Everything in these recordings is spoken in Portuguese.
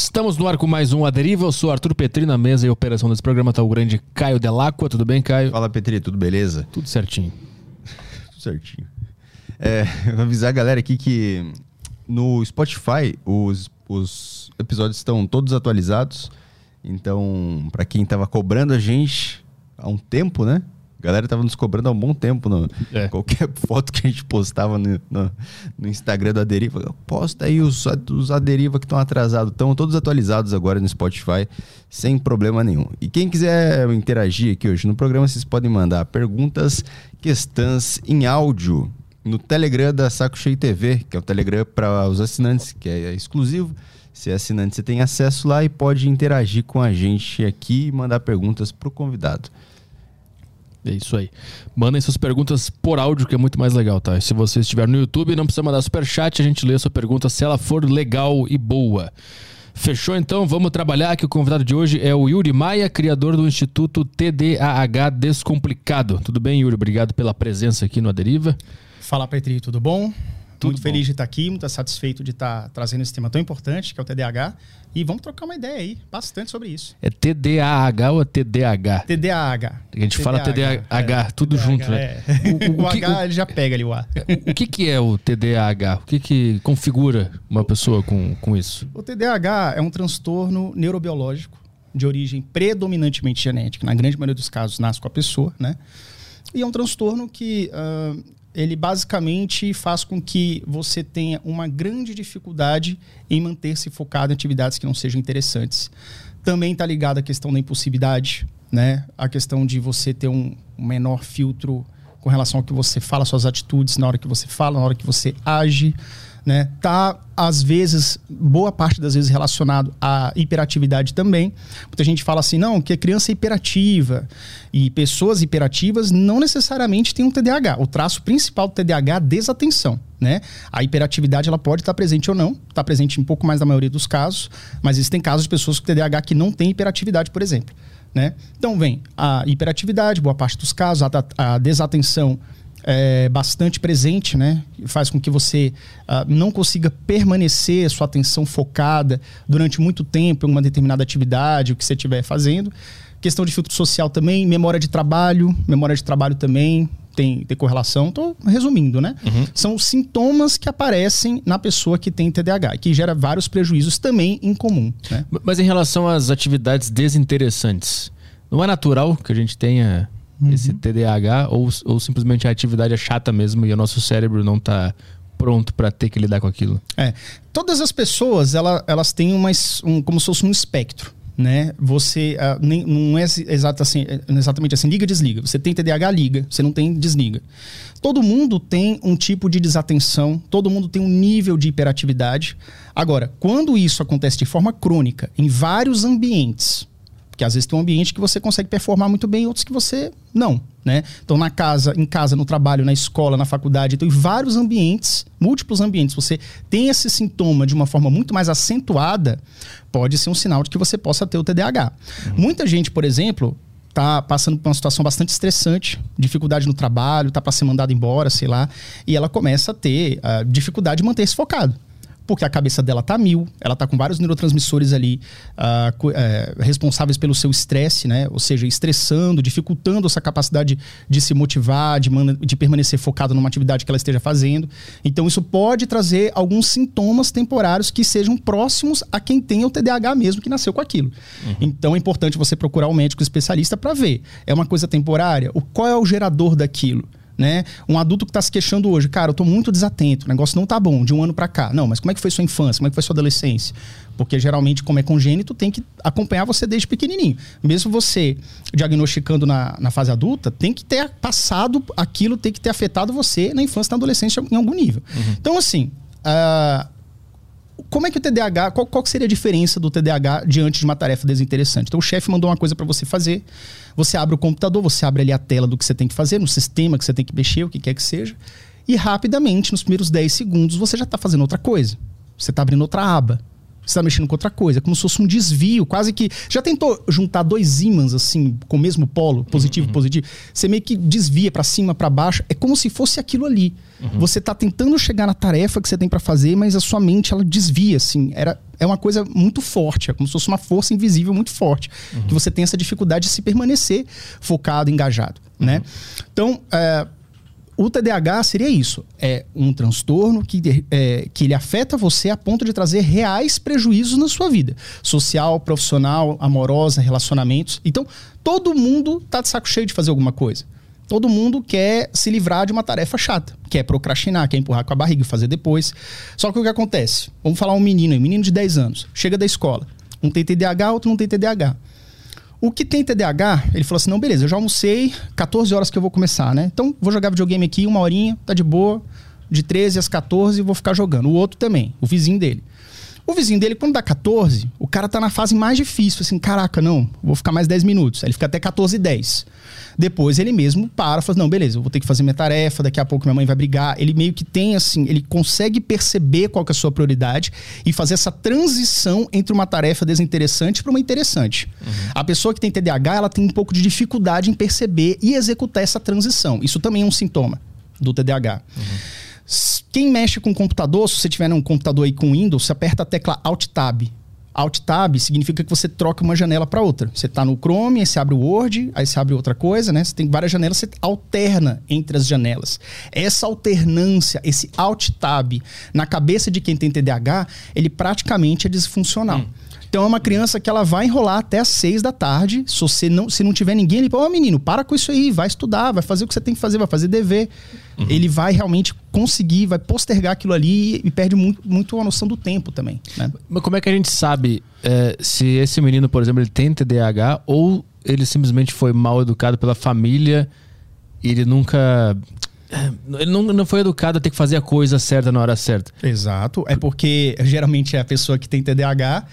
Estamos no ar com mais um A Deriva. Eu sou Arthur Petri na mesa e a operação desse programa está o grande Caio Delacqua. Tudo bem, Caio? Fala, Petri, tudo beleza? Tudo certinho. tudo certinho. É, vou avisar a galera aqui que no Spotify os, os episódios estão todos atualizados. Então, para quem estava cobrando a gente há um tempo, né? A galera tava nos cobrando há um bom tempo. No, é. Qualquer foto que a gente postava no, no, no Instagram do Aderiva, posta aí os, os Aderiva que estão atrasados. Estão todos atualizados agora no Spotify, sem problema nenhum. E quem quiser interagir aqui hoje no programa, vocês podem mandar perguntas, questões em áudio no Telegram da Saco Cheio TV, que é o Telegram para os assinantes, que é exclusivo. Se é assinante, você tem acesso lá e pode interagir com a gente aqui e mandar perguntas para o convidado. É isso aí. Mandem suas perguntas por áudio, que é muito mais legal, tá? Se você estiver no YouTube, não precisa mandar super chat, a gente lê a sua pergunta se ela for legal e boa. Fechou então? Vamos trabalhar que o convidado de hoje é o Yuri Maia, criador do Instituto TDAH Descomplicado. Tudo bem, Yuri? Obrigado pela presença aqui no Aderiva. Fala, Petri, tudo bom? Tudo muito bom. feliz de estar aqui, muito satisfeito de estar trazendo esse tema tão importante, que é o TDAH. E vamos trocar uma ideia aí, bastante sobre isso. É TDAH ou é TDAH? TDAH. A gente TDAH, fala TDAH, é, tudo TDAH, junto, né? é. né? O, o, o H ele já pega ali o A. O, que, que é o TDAH? O que, que configura uma pessoa com, com isso? O TDAH é um transtorno neurobiológico de origem predominantemente genética. Na grande maioria dos casos, nasce com a pessoa, né? E é um transtorno que uh, ele basicamente faz com que você tenha uma grande dificuldade em manter-se focado em atividades que não sejam interessantes. Também está ligado à questão da impulsividade, né? A questão de você ter um menor filtro com relação ao que você fala, suas atitudes na hora que você fala, na hora que você age né? Tá às vezes, boa parte das vezes relacionado à hiperatividade também. Muita gente fala assim, não, que a criança é hiperativa e pessoas hiperativas não necessariamente têm um TDAH. O traço principal do TDAH é a desatenção, né? A hiperatividade ela pode estar presente ou não, está presente em pouco mais da maioria dos casos, mas existem casos de pessoas com TDAH que não têm hiperatividade, por exemplo, né? Então vem a hiperatividade, boa parte dos casos, a, a desatenção é, bastante presente, né? Faz com que você uh, não consiga permanecer sua atenção focada durante muito tempo em uma determinada atividade, o que você estiver fazendo. Questão de filtro social também, memória de trabalho, memória de trabalho também tem, tem correlação. Estou resumindo, né? Uhum. São sintomas que aparecem na pessoa que tem TDAH, que gera vários prejuízos também em comum. Né? Mas em relação às atividades desinteressantes, não é natural que a gente tenha uhum. esse TDAH ou, ou simplesmente a atividade é chata mesmo e o nosso cérebro não está pronto para ter que lidar com aquilo? É. Todas as pessoas, ela, elas têm uma, um, como se fosse um espectro. Né? Você uh, nem, não é exato assim, é exatamente assim, liga, desliga. Você tem TDAH, liga. Você não tem, desliga. Todo mundo tem um tipo de desatenção, todo mundo tem um nível de hiperatividade. Agora, quando isso acontece de forma crônica, em vários ambientes, porque às vezes tem um ambiente que você consegue performar muito bem, outros que você não, né? Então na casa, em casa, no trabalho, na escola, na faculdade, então em vários ambientes, múltiplos ambientes, você tem esse sintoma de uma forma muito mais acentuada, pode ser um sinal de que você possa ter o TDAH. Uhum. Muita gente, por exemplo, tá passando por uma situação bastante estressante, dificuldade no trabalho, tá para ser mandado embora, sei lá, e ela começa a ter uh, dificuldade de manter-se focado porque a cabeça dela tá mil, ela tá com vários neurotransmissores ali uh, é, responsáveis pelo seu estresse, né? Ou seja, estressando, dificultando essa capacidade de se motivar, de, de permanecer focado numa atividade que ela esteja fazendo. Então, isso pode trazer alguns sintomas temporários que sejam próximos a quem tem o TDAH mesmo, que nasceu com aquilo. Uhum. Então, é importante você procurar um médico especialista para ver. É uma coisa temporária? O, qual é o gerador daquilo? Né? Um adulto que está se queixando hoje, cara, eu estou muito desatento, o negócio não tá bom, de um ano para cá. Não, mas como é que foi sua infância? Como é que foi sua adolescência? Porque geralmente, como é congênito, tem que acompanhar você desde pequenininho. Mesmo você diagnosticando na, na fase adulta, tem que ter passado aquilo, tem que ter afetado você na infância e na adolescência em algum nível. Uhum. Então, assim, uh, como é que o TDAH, qual, qual seria a diferença do TDAH diante de uma tarefa desinteressante? Então o chefe mandou uma coisa para você fazer, você abre o computador, você abre ali a tela do que você tem que fazer, no sistema que você tem que mexer, o que quer que seja, e rapidamente, nos primeiros 10 segundos, você já está fazendo outra coisa. Você está abrindo outra aba. você está mexendo com outra coisa, como se fosse um desvio, quase que. Já tentou juntar dois ímãs, assim, com o mesmo polo, positivo e uhum. positivo? Você meio que desvia para cima, para baixo. É como se fosse aquilo ali. Uhum. Você está tentando chegar na tarefa que você tem para fazer, mas a sua mente, ela desvia, assim. Era, é uma coisa muito forte, é como se fosse uma força invisível muito forte. Uhum. Que você tem essa dificuldade de se permanecer focado, engajado, né? Uhum. Então, é, o TDAH seria isso: é um transtorno que, é, que ele afeta você a ponto de trazer reais prejuízos na sua vida social, profissional, amorosa, relacionamentos. Então, todo mundo tá de saco cheio de fazer alguma coisa. Todo mundo quer se livrar de uma tarefa chata, quer procrastinar, quer empurrar com a barriga e fazer depois. Só que o que acontece? Vamos falar um menino, um menino de 10 anos, chega da escola. Um tem TDAH, outro não tem TDAH. O que tem TDAH, ele falou assim: não, beleza, eu já almocei, 14 horas que eu vou começar, né? Então vou jogar videogame aqui, uma horinha, tá de boa, de 13 às 14 vou ficar jogando. O outro também, o vizinho dele. O vizinho dele, quando dá 14, o cara tá na fase mais difícil, assim, caraca, não, vou ficar mais 10 minutos. Aí ele fica até 14 e 10. Depois ele mesmo para, fala, não, beleza, eu vou ter que fazer minha tarefa, daqui a pouco minha mãe vai brigar. Ele meio que tem assim, ele consegue perceber qual que é a sua prioridade e fazer essa transição entre uma tarefa desinteressante para uma interessante. Uhum. A pessoa que tem TDAH, ela tem um pouco de dificuldade em perceber e executar essa transição. Isso também é um sintoma do TDAH. Uhum. Quem mexe com computador, se você tiver um computador aí com Windows, você aperta a tecla Alt Tab. Alt Tab significa que você troca uma janela para outra. Você está no Chrome, aí você abre o Word, aí você abre outra coisa, né? Você tem várias janelas, você alterna entre as janelas. Essa alternância, esse Alt Tab na cabeça de quem tem TDAH, ele praticamente é disfuncional. Hum. Então é uma criança que ela vai enrolar até às seis da tarde. Se você não, se não tiver ninguém, ele fala, ô oh, menino, para com isso aí, vai estudar, vai fazer o que você tem que fazer, vai fazer dever. Uhum. Ele vai realmente conseguir, vai postergar aquilo ali e perde muito, muito a noção do tempo também. Né? Mas como é que a gente sabe é, se esse menino, por exemplo, ele tem TDAH ou ele simplesmente foi mal educado pela família e ele nunca é, ele não, não foi educado a ter que fazer a coisa certa na hora certa. Exato. É porque geralmente é a pessoa que tem TDAH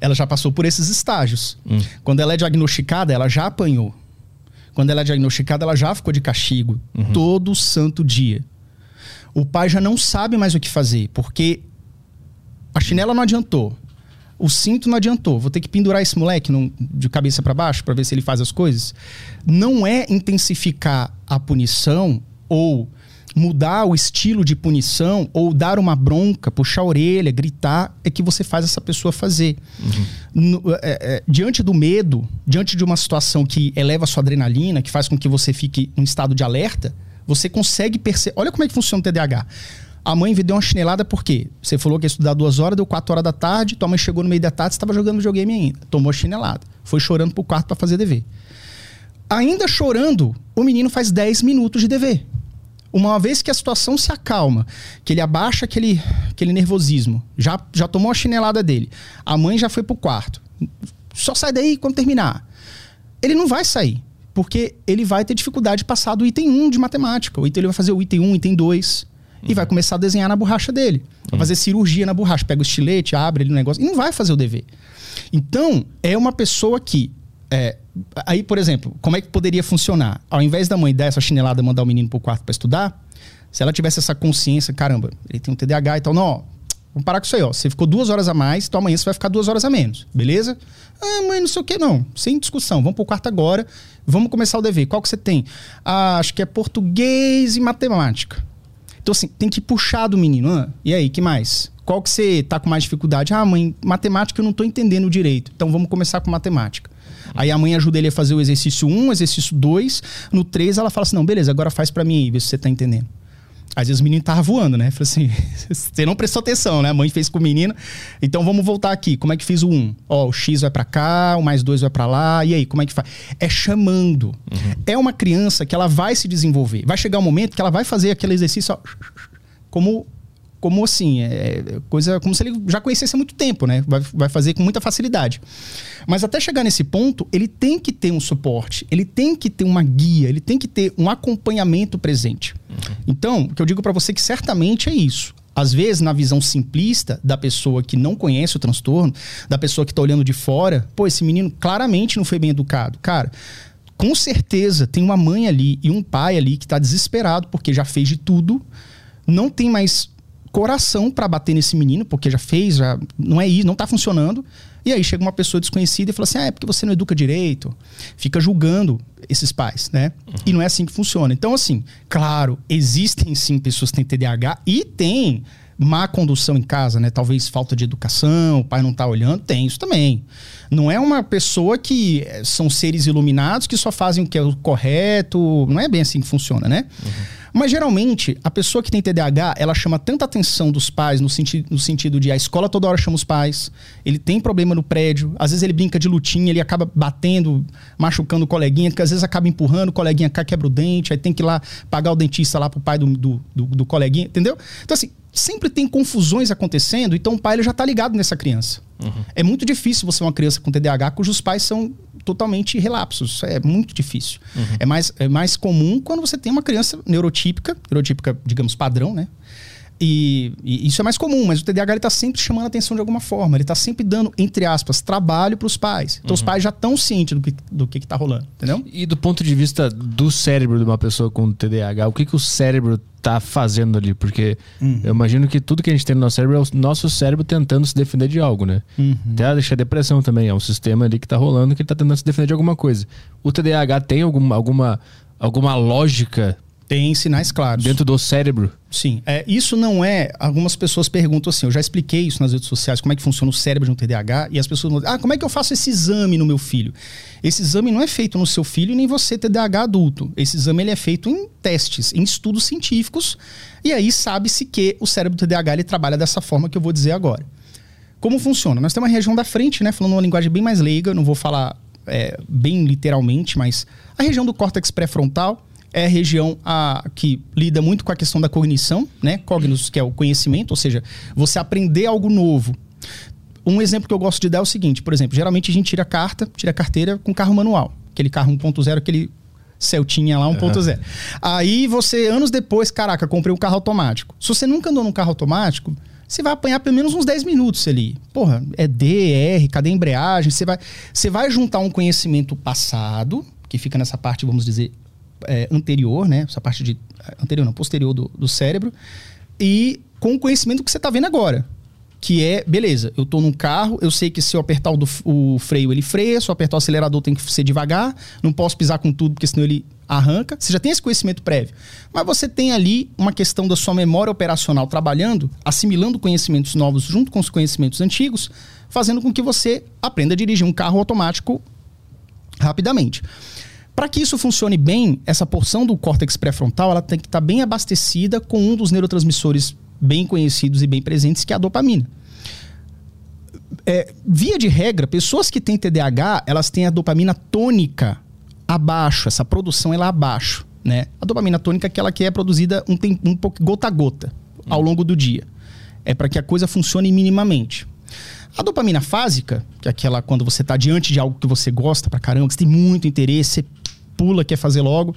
ela já passou por esses estágios. Hum. Quando ela é diagnosticada, ela já apanhou. Quando ela é diagnosticada, ela já ficou de castigo uhum. todo santo dia. O pai já não sabe mais o que fazer, porque a chinela não adiantou. O cinto não adiantou. Vou ter que pendurar esse moleque no, de cabeça para baixo para ver se ele faz as coisas. Não é intensificar a punição ou mudar o estilo de punição ou dar uma bronca, puxar a orelha, gritar, é que você faz essa pessoa fazer. Uhum. No, é, é, diante do medo, diante de uma situação que eleva a sua adrenalina, que faz com que você fique em estado de alerta, você consegue perceber. Olha como é que funciona o TDAH. A mãe deu uma chinelada porque você falou que ia estudar duas horas, deu quatro horas da tarde, tua mãe chegou no meio da tarde, estava jogando videogame ainda. Tomou a chinelada. Foi chorando pro quarto para fazer dever. Ainda chorando, o menino faz 10 minutos de dever uma vez que a situação se acalma, que ele abaixa aquele, aquele nervosismo, já, já tomou a chinelada dele, a mãe já foi pro quarto, só sai daí quando terminar. Ele não vai sair, porque ele vai ter dificuldade de passar do item 1 de matemática. Ou então ele vai fazer o item 1, item 2, uhum. e vai começar a desenhar na borracha dele. Vai uhum. fazer cirurgia na borracha, pega o estilete, abre ele no negócio, e não vai fazer o dever. Então, é uma pessoa que é, aí, por exemplo, como é que poderia funcionar? Ao invés da mãe dar essa chinelada mandar o menino pro quarto para estudar, se ela tivesse essa consciência, caramba, ele tem um TDAH e tal, não, ó, vamos parar com isso aí, ó. Você ficou duas horas a mais, então amanhã você vai ficar duas horas a menos, beleza? Ah, mãe, não sei o que, não. Sem discussão. Vamos pro quarto agora. Vamos começar o dever. Qual que você tem? Ah, acho que é português e matemática. Então, assim, tem que puxar do menino. Ah, e aí, que mais? Qual que você tá com mais dificuldade? Ah, mãe, matemática eu não tô entendendo direito. Então vamos começar com matemática. Aí a mãe ajuda ele a fazer o exercício 1, o exercício 2. No 3 ela fala assim: não, beleza, agora faz para mim aí, vê se você tá entendendo. Às vezes o menino tava voando, né? Falei assim, você não prestou atenção, né? A mãe fez com o menino. Então vamos voltar aqui. Como é que fiz o 1? Ó, o X vai para cá, o mais 2 vai para lá. E aí, como é que faz? É chamando. Uhum. É uma criança que ela vai se desenvolver. Vai chegar um momento que ela vai fazer aquele exercício ó, como como assim, é, é coisa como se ele já conhecesse há muito tempo, né? Vai, vai fazer com muita facilidade. Mas até chegar nesse ponto, ele tem que ter um suporte, ele tem que ter uma guia, ele tem que ter um acompanhamento presente. Uhum. Então, o que eu digo para você é que certamente é isso. Às vezes, na visão simplista da pessoa que não conhece o transtorno, da pessoa que está olhando de fora, pô, esse menino claramente não foi bem educado. Cara, com certeza tem uma mãe ali e um pai ali que está desesperado porque já fez de tudo, não tem mais coração para bater nesse menino, porque já fez, já não é isso, não tá funcionando. E aí chega uma pessoa desconhecida e fala assim: ah, é porque você não educa direito. Fica julgando esses pais, né? Uhum. E não é assim que funciona. Então, assim, claro, existem sim pessoas que têm TDAH e tem má condução em casa, né? Talvez falta de educação, o pai não tá olhando, tem isso também. Não é uma pessoa que eh, são seres iluminados que só fazem o que é o correto, não é bem assim que funciona, né? Uhum. Mas geralmente, a pessoa que tem TDAH, ela chama tanta atenção dos pais no, senti no sentido de a escola toda hora chama os pais, ele tem problema no prédio, às vezes ele brinca de lutinha, ele acaba batendo, machucando o coleguinha, que às vezes acaba empurrando, o coleguinha cai, quebra o dente, aí tem que ir lá pagar o dentista lá pro pai do, do, do, do coleguinha, entendeu? Então assim, sempre tem confusões acontecendo, então o pai ele já está ligado nessa criança. Uhum. É muito difícil você uma criança com TDAH cujos pais são totalmente relapsos. É muito difícil. Uhum. É, mais, é mais comum quando você tem uma criança neurotípica, neurotípica, digamos, padrão, né? E, e, isso é mais comum, mas o TDAH está sempre chamando a atenção de alguma forma. Ele está sempre dando, entre aspas, trabalho para os pais. Então uhum. os pais já estão cientes do que do que está rolando, entendeu? E do ponto de vista do cérebro de uma pessoa com TDAH, o que, que o cérebro está fazendo ali? Porque uhum. eu imagino que tudo que a gente tem no nosso cérebro é o nosso cérebro tentando se defender de algo, né? Uhum. Até deixa a depressão também, é um sistema ali que está rolando que ele está tentando se defender de alguma coisa. O TDAH tem alguma, alguma, alguma lógica tem sinais claros. Dentro do cérebro? Sim. É, isso não é. Algumas pessoas perguntam assim, eu já expliquei isso nas redes sociais, como é que funciona o cérebro de um TDAH, e as pessoas falam, ah, como é que eu faço esse exame no meu filho? Esse exame não é feito no seu filho nem você TDAH adulto. Esse exame ele é feito em testes, em estudos científicos, e aí sabe-se que o cérebro do TDAH ele trabalha dessa forma que eu vou dizer agora. Como funciona? Nós temos uma região da frente, né? Falando uma linguagem bem mais leiga, não vou falar é, bem literalmente, mas a região do córtex pré-frontal é a região a, que lida muito com a questão da cognição, né? Cognos, que é o conhecimento, ou seja, você aprender algo novo. Um exemplo que eu gosto de dar é o seguinte, por exemplo, geralmente a gente tira carta, tira carteira com carro manual. Aquele carro 1.0, aquele Celtinha lá 1.0. Uhum. Aí você, anos depois, caraca, comprei um carro automático. Se você nunca andou num carro automático, você vai apanhar pelo menos uns 10 minutos ali. Porra, é D, R, cadê a embreagem? Você vai, você vai juntar um conhecimento passado, que fica nessa parte, vamos dizer, é, anterior, né? Essa parte de. Anterior, não, posterior do, do cérebro. E com o conhecimento que você está vendo agora. Que é, beleza, eu estou num carro, eu sei que se eu apertar o, do, o freio, ele freia, se eu apertar o acelerador tem que ser devagar, não posso pisar com tudo, porque senão ele arranca. Você já tem esse conhecimento prévio. Mas você tem ali uma questão da sua memória operacional trabalhando, assimilando conhecimentos novos junto com os conhecimentos antigos, fazendo com que você aprenda a dirigir um carro automático rapidamente. Para que isso funcione bem, essa porção do córtex pré-frontal ela tem que estar tá bem abastecida com um dos neurotransmissores bem conhecidos e bem presentes, que é a dopamina. É, via de regra, pessoas que têm TDAH, elas têm a dopamina tônica abaixo, essa produção ela é abaixo, né? A dopamina tônica é aquela que é produzida um, um pouco gota a gota ao longo do dia. É para que a coisa funcione minimamente. A dopamina fásica, que é aquela quando você está diante de algo que você gosta pra caramba, que você tem muito interesse, você pula, quer fazer logo,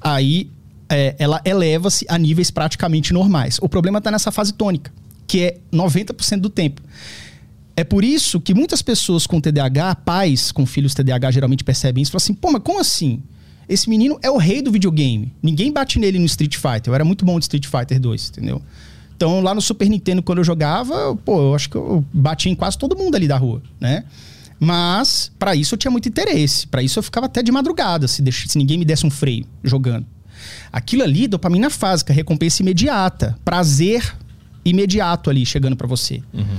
aí é, ela eleva-se a níveis praticamente normais. O problema está nessa fase tônica, que é 90% do tempo. É por isso que muitas pessoas com TDAH, pais com filhos TDAH, geralmente percebem isso e falam assim: pô, mas como assim? Esse menino é o rei do videogame. Ninguém bate nele no Street Fighter. Eu era muito bom de Street Fighter 2, entendeu? Então, lá no Super Nintendo, quando eu jogava, pô, eu acho que eu batia em quase todo mundo ali da rua, né? Mas, para isso eu tinha muito interesse. Para isso eu ficava até de madrugada, se, se ninguém me desse um freio jogando. Aquilo ali, dopamina fásica, recompensa imediata, prazer imediato ali chegando para você. Uhum.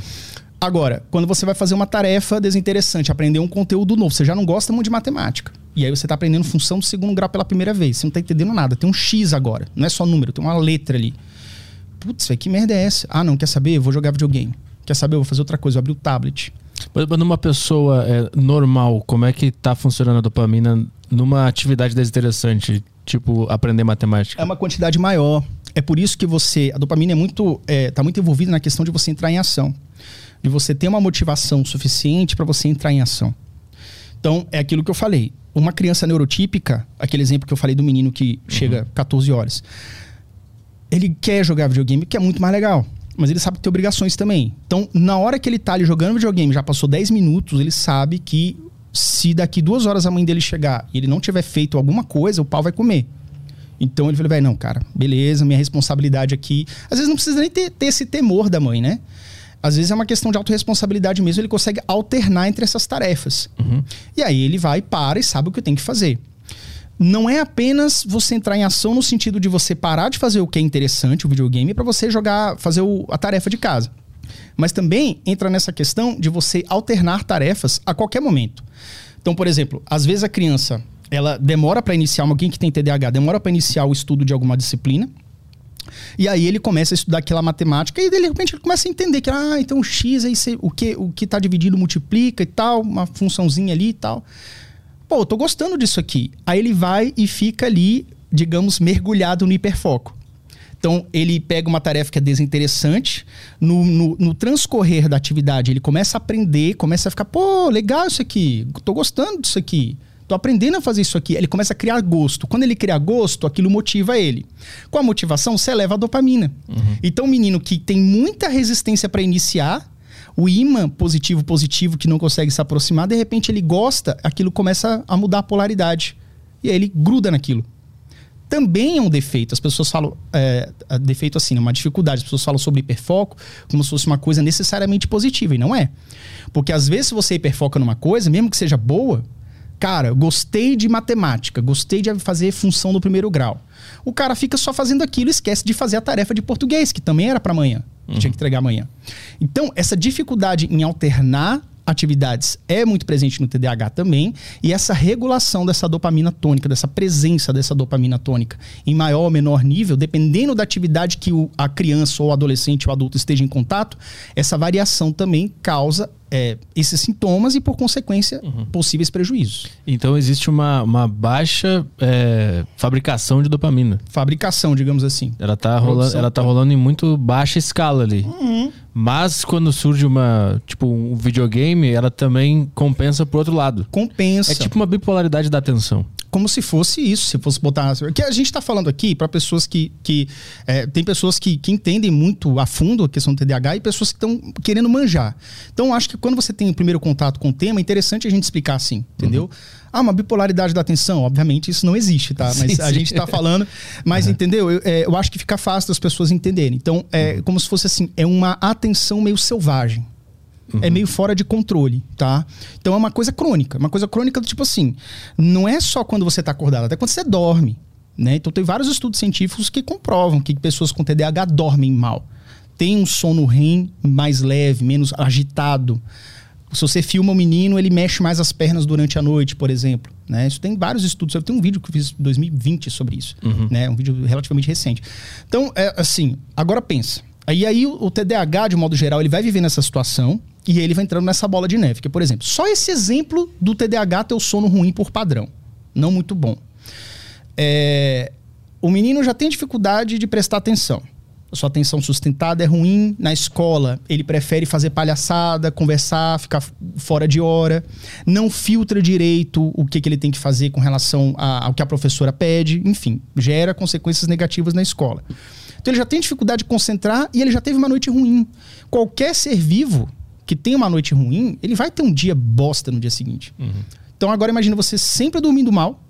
Agora, quando você vai fazer uma tarefa desinteressante, aprender um conteúdo novo, você já não gosta muito de matemática. E aí você está aprendendo função do segundo grau pela primeira vez. Você não está entendendo nada. Tem um X agora. Não é só número, tem uma letra ali. Putz, que merda é essa? Ah, não, quer saber? Eu vou jogar videogame. Quer saber? Eu vou fazer outra coisa, vou abrir o tablet. Mas numa pessoa é, normal, como é que tá funcionando a dopamina numa atividade desinteressante, tipo aprender matemática? É uma quantidade maior. É por isso que você. A dopamina é muito. É, tá muito envolvida na questão de você entrar em ação. De você ter uma motivação suficiente para você entrar em ação. Então, é aquilo que eu falei. Uma criança neurotípica, aquele exemplo que eu falei do menino que uhum. chega 14 horas, ele quer jogar videogame, que é muito mais legal mas ele sabe que tem obrigações também. Então, na hora que ele tá ali jogando videogame, já passou 10 minutos, ele sabe que se daqui duas horas a mãe dele chegar e ele não tiver feito alguma coisa, o pau vai comer. Então ele falou, velho, não, cara, beleza, minha responsabilidade aqui. Às vezes não precisa nem ter, ter esse temor da mãe, né? Às vezes é uma questão de autorresponsabilidade mesmo, ele consegue alternar entre essas tarefas. Uhum. E aí ele vai, para e sabe o que tem que fazer. Não é apenas você entrar em ação no sentido de você parar de fazer o que é interessante, o videogame, para você jogar, fazer o, a tarefa de casa. Mas também entra nessa questão de você alternar tarefas a qualquer momento. Então, por exemplo, às vezes a criança ela demora para iniciar, alguém que tem TDAH demora para iniciar o estudo de alguma disciplina. E aí ele começa a estudar aquela matemática e de repente ele começa a entender que, ah, então o x aí o que o que tá dividido multiplica e tal, uma funçãozinha ali e tal. Pô, eu tô gostando disso aqui. Aí ele vai e fica ali, digamos, mergulhado no hiperfoco. Então, ele pega uma tarefa que é desinteressante, no, no, no, transcorrer da atividade, ele começa a aprender, começa a ficar, pô, legal isso aqui, tô gostando disso aqui, tô aprendendo a fazer isso aqui. Ele começa a criar gosto. Quando ele cria gosto, aquilo motiva ele. Com a motivação, você eleva a dopamina. Uhum. Então, o menino que tem muita resistência para iniciar, o imã positivo positivo que não consegue se aproximar, de repente ele gosta, aquilo começa a mudar a polaridade. E aí ele gruda naquilo também é um defeito. As pessoas falam. É, defeito assim, é uma dificuldade. As pessoas falam sobre hiperfoco como se fosse uma coisa necessariamente positiva, e não é. Porque às vezes, você hiperfoca numa coisa, mesmo que seja boa, cara, gostei de matemática, gostei de fazer função do primeiro grau. O cara fica só fazendo aquilo e esquece de fazer a tarefa de português, que também era para amanhã, que uhum. tinha que entregar amanhã. Então, essa dificuldade em alternar atividades é muito presente no TDAH também, e essa regulação dessa dopamina tônica, dessa presença dessa dopamina tônica em maior ou menor nível, dependendo da atividade que o, a criança ou o adolescente ou adulto esteja em contato, essa variação também causa é, esses sintomas e, por consequência, uhum. possíveis prejuízos. Então, existe uma, uma baixa é, fabricação de dopamina. Fabricação, digamos assim. Ela está rolando, ela tá rolando em muito baixa escala ali. Uhum. Mas quando surge uma, tipo, um videogame, ela também compensa pro outro lado. Compensa. É tipo uma bipolaridade da atenção como se fosse isso, se fosse botar. Que a gente está falando aqui para pessoas que. que é, tem pessoas que, que entendem muito a fundo a questão do TDAH e pessoas que estão querendo manjar. Então, acho que quando você tem o primeiro contato com o tema, é interessante a gente explicar assim, entendeu? Uhum. Ah, uma bipolaridade da atenção, obviamente isso não existe, tá? Mas sim, a sim. gente está falando. Mas uhum. entendeu? Eu, é, eu, acho que fica fácil das pessoas entenderem. Então, é uhum. como se fosse assim: é uma atenção meio selvagem. Uhum. É meio fora de controle, tá? Então é uma coisa crônica. Uma coisa crônica do tipo assim: não é só quando você está acordado, até quando você dorme. Né? Então tem vários estudos científicos que comprovam que pessoas com TDAH dormem mal. Tem um sono REM mais leve, menos agitado. Se você filma o um menino, ele mexe mais as pernas durante a noite, por exemplo. Né? Isso tem vários estudos. Eu tenho um vídeo que eu fiz em 2020 sobre isso. Uhum. Né? Um vídeo relativamente recente. Então, é assim, agora pensa. Aí, aí o, o TDAH, de modo geral, ele vai viver nessa situação e ele vai entrando nessa bola de neve. Que, por exemplo, só esse exemplo do TDAH ter o sono ruim por padrão. Não muito bom. É, o menino já tem dificuldade de prestar atenção. Sua atenção sustentada é ruim. Na escola, ele prefere fazer palhaçada, conversar, ficar fora de hora. Não filtra direito o que, que ele tem que fazer com relação a, ao que a professora pede. Enfim, gera consequências negativas na escola. Então ele já tem dificuldade de concentrar e ele já teve uma noite ruim. Qualquer ser vivo que tem uma noite ruim, ele vai ter um dia bosta no dia seguinte. Uhum. Então agora imagina você sempre dormindo mal,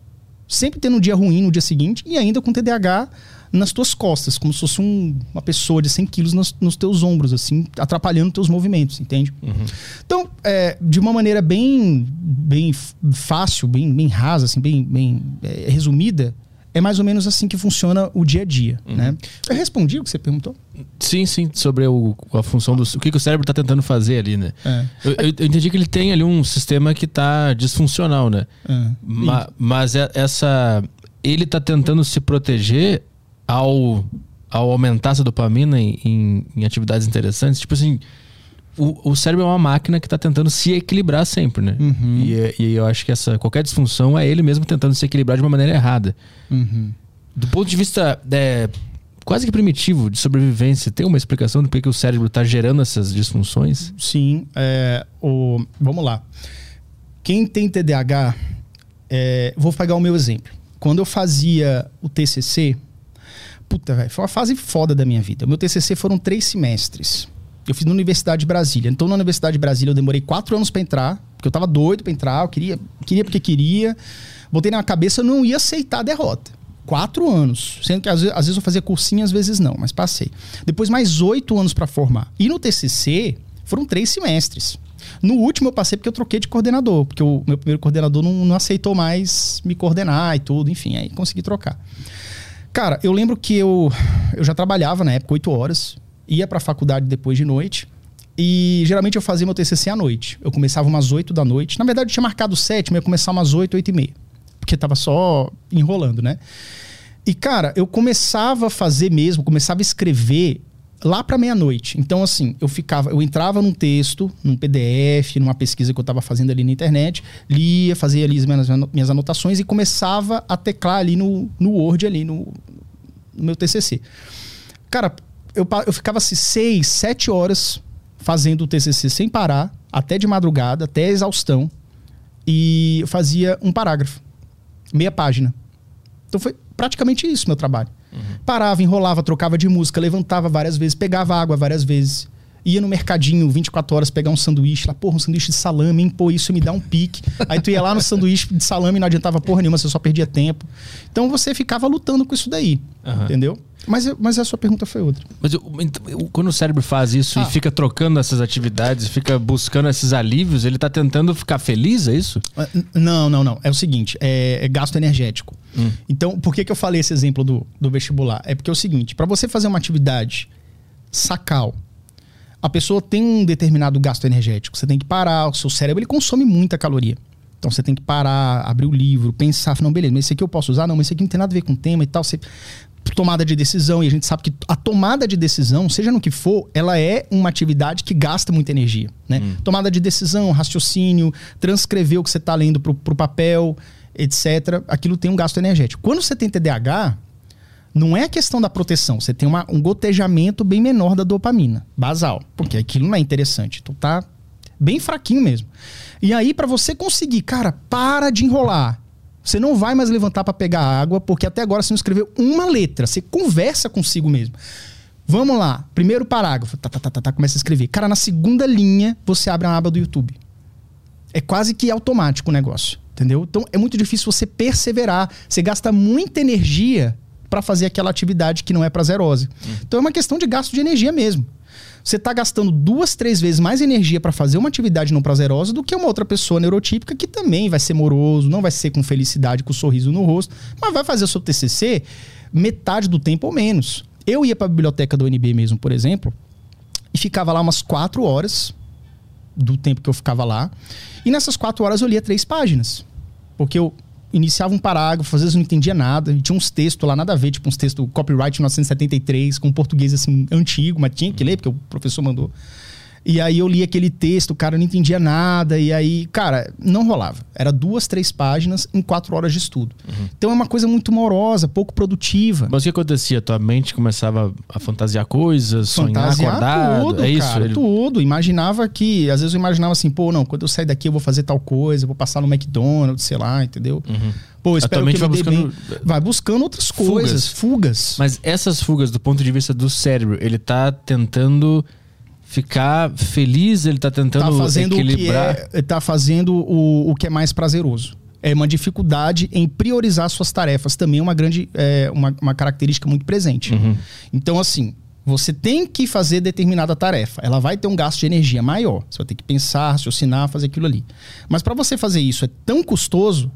sempre tendo um dia ruim no dia seguinte e ainda com TDAH nas tuas costas, como se fosse um, uma pessoa de 100 quilos nos, nos, teus ombros, assim, atrapalhando teus movimentos, entende? Uhum. Então, é, de uma maneira bem, bem fácil, bem, bem rasa, assim, bem, bem é, resumida, é mais ou menos assim que funciona o dia a dia, uhum. né? Eu respondi o que você perguntou? Sim, sim, sobre o, a função do... O que, que o cérebro está tentando fazer ali, né? É. Eu, eu, eu, entendi que ele tem ali um sistema que está disfuncional, né? É. Ma, mas é, essa... Ele está tentando se proteger ao, ao aumentar essa dopamina em, em, em atividades interessantes. Tipo assim o, o cérebro é uma máquina que está tentando se equilibrar sempre, né? Uhum. E, e, eu acho que essa qualquer disfunção é ele mesmo tentando se equilibrar de uma maneira errada. Uhum. Do ponto de vista é, quase que primitivo de sobrevivência, tem uma explicação do porquê o cérebro está gerando essas disfunções? Sim. É, o, vamos lá. Quem tem TDAH, é, vou pegar o meu exemplo. Quando eu fazia o TCC, puta, véio, foi uma fase foda da minha vida. O meu TCC foram três semestres. Eu fiz na Universidade de Brasília. Então, na Universidade de Brasília, eu demorei quatro anos para entrar, porque eu tava doido para entrar, eu queria, queria porque queria. Botei na cabeça, eu não ia aceitar a derrota. quatro anos. Sendo que às vezes, às vezes eu fazia cursinho, às vezes não, mas passei. Depois mais oito anos para formar. E no TCC foram três semestres. No último eu passei porque eu troquei de coordenador, porque o meu primeiro coordenador não, não aceitou mais me coordenar e tudo, enfim, aí consegui trocar. Cara, eu lembro que eu, eu já trabalhava na época oito horas, ia para a faculdade depois de noite, e geralmente eu fazia meu TCC à noite. Eu começava umas 8 da noite. Na verdade, eu tinha marcado 7, mas ia começar umas 8, 8 e meia. Porque tava só enrolando, né? E, cara, eu começava a fazer mesmo, começava a escrever lá para meia-noite. Então, assim, eu ficava, eu entrava num texto, num PDF, numa pesquisa que eu estava fazendo ali na internet, lia, fazia ali as minhas, minhas anotações e começava a teclar ali no, no Word, ali no, no meu TCC. Cara, eu, eu ficava assim, seis, sete horas fazendo o TCC sem parar, até de madrugada, até exaustão, e eu fazia um parágrafo, meia página. Então foi praticamente isso meu trabalho. Uhum. Parava, enrolava, trocava de música, levantava várias vezes, pegava água várias vezes. Ia no mercadinho 24 horas pegar um sanduíche lá, porra, um sanduíche de salame, hein? Pô, isso me dá um pique. Aí tu ia lá no sanduíche de salame e não adiantava porra nenhuma, você só perdia tempo. Então você ficava lutando com isso daí, uhum. entendeu? Mas, mas a sua pergunta foi outra. Mas eu, quando o cérebro faz isso ah. e fica trocando essas atividades, fica buscando esses alívios, ele está tentando ficar feliz, é isso? Ah, não, não, não. É o seguinte, é, é gasto energético. Hum. Então, por que, que eu falei esse exemplo do, do vestibular? É porque é o seguinte, para você fazer uma atividade sacal, a pessoa tem um determinado gasto energético. Você tem que parar, o seu cérebro ele consome muita caloria. Então você tem que parar, abrir o livro, pensar, não, beleza, mas esse aqui eu posso usar? Não, mas esse aqui não tem nada a ver com o tema e tal. Você tomada de decisão, e a gente sabe que a tomada de decisão, seja no que for, ela é uma atividade que gasta muita energia. Né? Hum. Tomada de decisão, raciocínio, transcrever o que você está lendo para o papel, etc. Aquilo tem um gasto energético. Quando você tem TDAH, não é a questão da proteção, você tem uma, um gotejamento bem menor da dopamina, basal, porque aquilo não é interessante. Então tá bem fraquinho mesmo. E aí, para você conseguir, cara, para de enrolar você não vai mais levantar para pegar água, porque até agora você não escreveu uma letra. Você conversa consigo mesmo. Vamos lá. Primeiro parágrafo. Tá, tá, tá, tá, tá, começa a escrever. Cara, na segunda linha, você abre a aba do YouTube. É quase que automático o negócio. Entendeu? Então é muito difícil você perseverar. Você gasta muita energia para fazer aquela atividade que não é prazerosa. Hum. Então é uma questão de gasto de energia mesmo você está gastando duas, três vezes mais energia para fazer uma atividade não prazerosa do que uma outra pessoa neurotípica que também vai ser moroso, não vai ser com felicidade, com um sorriso no rosto, mas vai fazer o seu TCC metade do tempo ou menos. Eu ia para a biblioteca do UNB mesmo, por exemplo, e ficava lá umas quatro horas do tempo que eu ficava lá. E nessas quatro horas eu lia três páginas. Porque eu iniciava um parágrafo, às vezes não entendia nada, e tinha uns textos lá, nada a ver, tipo uns textos copyright 1973, com português assim, antigo, mas tinha que ler, porque o professor mandou. E aí eu li aquele texto, cara, eu não entendia nada. E aí, cara, não rolava. Era duas, três páginas em quatro horas de estudo. Uhum. Então é uma coisa muito morosa, pouco produtiva. Mas o que acontecia? Tua mente começava a fantasiar coisas, fantasiar sonhar acordado? Tudo, é isso? Cara, ele... Tudo. Imaginava que... Às vezes eu imaginava assim, pô, não, quando eu sair daqui eu vou fazer tal coisa, vou passar no McDonald's, sei lá, entendeu? Uhum. Pô, espero que vai buscando... Vai buscando outras coisas, fugas. fugas. Mas essas fugas, do ponto de vista do cérebro, ele tá tentando ficar feliz, ele está tentando tá fazendo equilibrar. O que é, tá fazendo o, o que é mais prazeroso. É uma dificuldade em priorizar suas tarefas. Também é uma grande é, uma, uma característica muito presente. Uhum. Então, assim, você tem que fazer determinada tarefa. Ela vai ter um gasto de energia maior. Você vai ter que pensar, raciocinar, fazer aquilo ali. Mas para você fazer isso é tão custoso,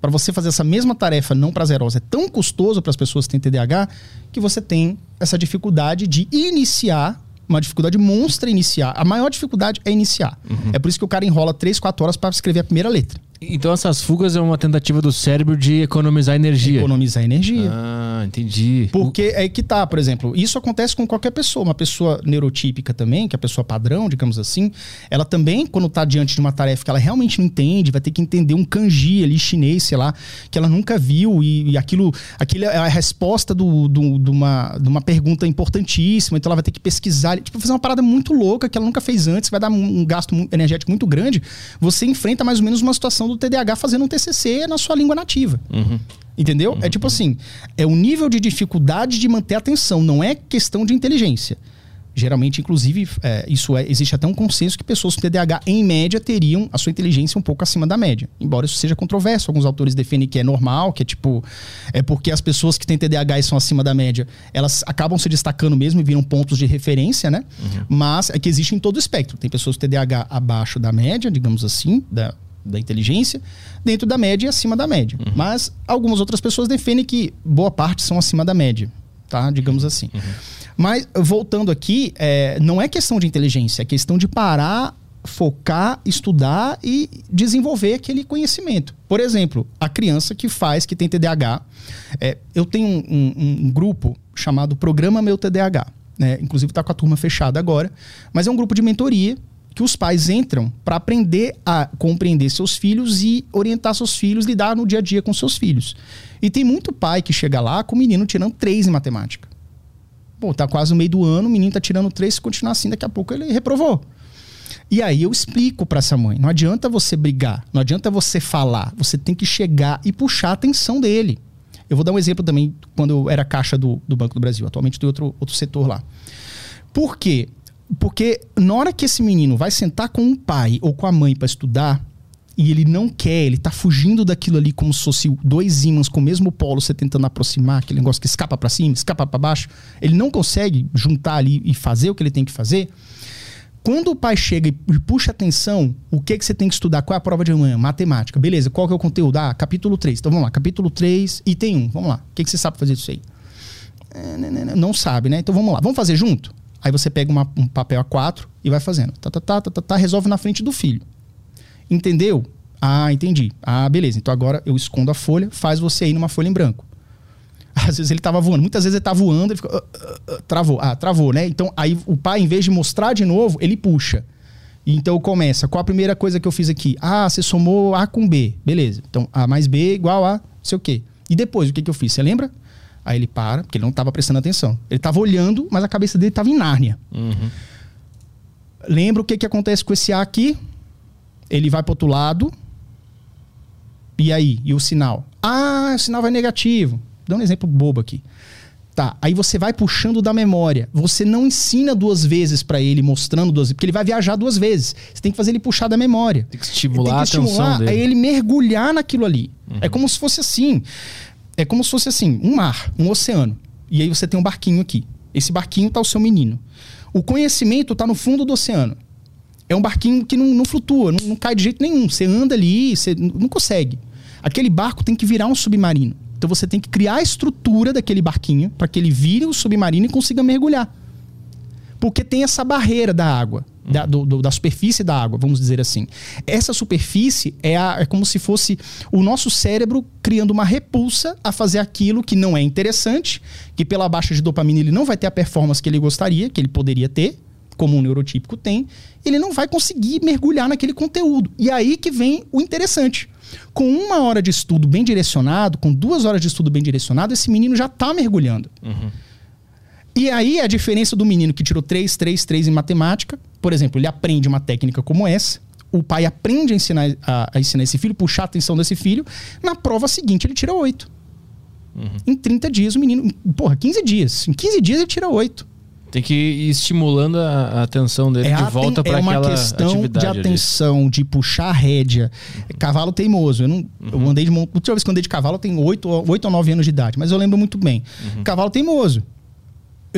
para você fazer essa mesma tarefa não prazerosa, é tão custoso para as pessoas que têm TDAH, que você tem essa dificuldade de iniciar uma dificuldade monstra iniciar. A maior dificuldade é iniciar. Uhum. É por isso que o cara enrola 3, 4 horas para escrever a primeira letra. Então essas fugas é uma tentativa do cérebro de economizar energia. Economizar energia. Ah, entendi. Porque é que tá, por exemplo, isso acontece com qualquer pessoa. Uma pessoa neurotípica também, que é a pessoa padrão, digamos assim, ela também, quando tá diante de uma tarefa que ela realmente não entende, vai ter que entender um kanji ali, chinês, sei lá, que ela nunca viu, e, e aquilo, aquilo é a resposta do, do, de, uma, de uma pergunta importantíssima, então ela vai ter que pesquisar, tipo, fazer uma parada muito louca que ela nunca fez antes, vai dar um gasto energético muito grande. Você enfrenta mais ou menos uma situação do TDAH fazendo um TCC na sua língua nativa. Uhum. Entendeu? Uhum. É tipo assim, é o nível de dificuldade de manter a atenção, não é questão de inteligência. Geralmente, inclusive, é, isso é, existe até um consenso que pessoas com TDAH, em média, teriam a sua inteligência um pouco acima da média. Embora isso seja controverso. Alguns autores defendem que é normal, que é tipo. É porque as pessoas que têm TDAH e são acima da média, elas acabam se destacando mesmo e viram pontos de referência, né? Uhum. Mas é que existe em todo o espectro. Tem pessoas com TDAH abaixo da média, digamos assim, da, da inteligência, dentro da média e acima da média. Uhum. Mas algumas outras pessoas defendem que boa parte são acima da média, tá? Digamos assim. Uhum. Mas, voltando aqui, é, não é questão de inteligência, é questão de parar, focar, estudar e desenvolver aquele conhecimento. Por exemplo, a criança que faz, que tem TDAH. É, eu tenho um, um, um, grupo chamado Programa Meu TDAH. Né? Inclusive está com a turma fechada agora. Mas é um grupo de mentoria que os pais entram para aprender a compreender seus filhos e orientar seus filhos, lidar no dia a dia com seus filhos. E tem muito pai que chega lá com o menino tirando três em matemática. Pô, tá quase no meio do ano, o menino tá tirando três, se continuar assim, daqui a pouco ele reprovou. E aí eu explico para essa mãe, não adianta você brigar, não adianta você falar, você tem que chegar e puxar a atenção dele. Eu vou dar um exemplo também quando eu era caixa do, do Banco do Brasil, atualmente tem outro, outro setor lá. Por quê? Porque na hora que esse menino vai sentar com o pai ou com a mãe para estudar, e ele não quer, ele tá fugindo daquilo ali como se fosse dois ímãs com o mesmo polo, você tentando aproximar, aquele negócio que escapa para cima, escapa para baixo, ele não consegue juntar ali e fazer o que ele tem que fazer. Quando o pai chega e puxa atenção, o que que você tem que estudar? Qual é a prova de amanhã? Matemática. Beleza, qual que é o conteúdo? Ah, capítulo 3. Então vamos lá, capítulo 3, item 1. Vamos lá. O que, que você sabe fazer disso aí? É, né, né, né, não sabe, né? Então vamos lá. Vamos fazer junto? Aí você pega uma, um papel A4 e vai fazendo. Tá, tá, tá, tá, tá, tá, resolve na frente do filho. Entendeu? Ah, entendi. Ah, beleza. Então agora eu escondo a folha, faz você aí numa folha em branco. Às vezes ele estava voando. Muitas vezes ele tá voando, ele fica. Uh, uh, uh, travou. Ah, travou, né? Então aí o pai, em vez de mostrar de novo, ele puxa. Então começa. Qual a primeira coisa que eu fiz aqui? Ah, você somou A com B. Beleza. Então A mais B igual a sei o quê. E depois, o que, que eu fiz? Você lembra? Aí ele para, porque ele não estava prestando atenção. Ele estava olhando, mas a cabeça dele estava em Nárnia. Uhum. Lembra o que, que acontece com esse A aqui? ele vai para outro lado. E aí? E o sinal? Ah, o sinal vai negativo. Dá um exemplo bobo aqui. Tá, aí você vai puxando da memória. Você não ensina duas vezes para ele, mostrando duas vezes, porque ele vai viajar duas vezes. Você tem que fazer ele puxar da memória. Tem que estimular, tem que estimular a atenção dele. ele mergulhar naquilo ali. Uhum. É como se fosse assim. É como se fosse assim, um mar, um oceano. E aí você tem um barquinho aqui. Esse barquinho tá o seu menino. O conhecimento tá no fundo do oceano é um barquinho que não, não flutua, não, não, cai de jeito nenhum. Você anda ali, você não consegue. Aquele barco tem que virar um submarino. Então você tem que criar a estrutura daquele barquinho para que ele vire o submarino e consiga mergulhar. Porque tem essa barreira da água, da, do, do, da superfície da água, vamos dizer assim. Essa superfície é, a, é como se fosse o nosso cérebro criando uma repulsa a fazer aquilo que não é interessante, que pela baixa de dopamina ele não vai ter a performance que ele gostaria, que ele poderia ter, como um neurotípico tem, ele não vai conseguir mergulhar naquele conteúdo. E aí que vem o interessante. Com uma hora de estudo bem direcionado, com duas horas de estudo bem direcionado, esse menino já está mergulhando. Uhum. E aí a diferença do menino que tirou 3, 3, 3 em matemática, por exemplo, ele aprende uma técnica como essa, o pai aprende a ensinar, a, a ensinar esse filho, puxar a atenção desse filho, na prova seguinte ele tira 8. Uhum. Em 30 dias o menino, porra, 15 dias. Em 15 dias ele tira 8. Tem que ir estimulando a atenção dele é de volta para é aquela questão atividade. de atenção, ali. de puxar a rédea. Uhum. Cavalo teimoso. Eu, não, uhum. eu andei de. Última vez que eu andei de cavalo, eu tenho 8, 8 ou 9 anos de idade, mas eu lembro muito bem. Uhum. Cavalo teimoso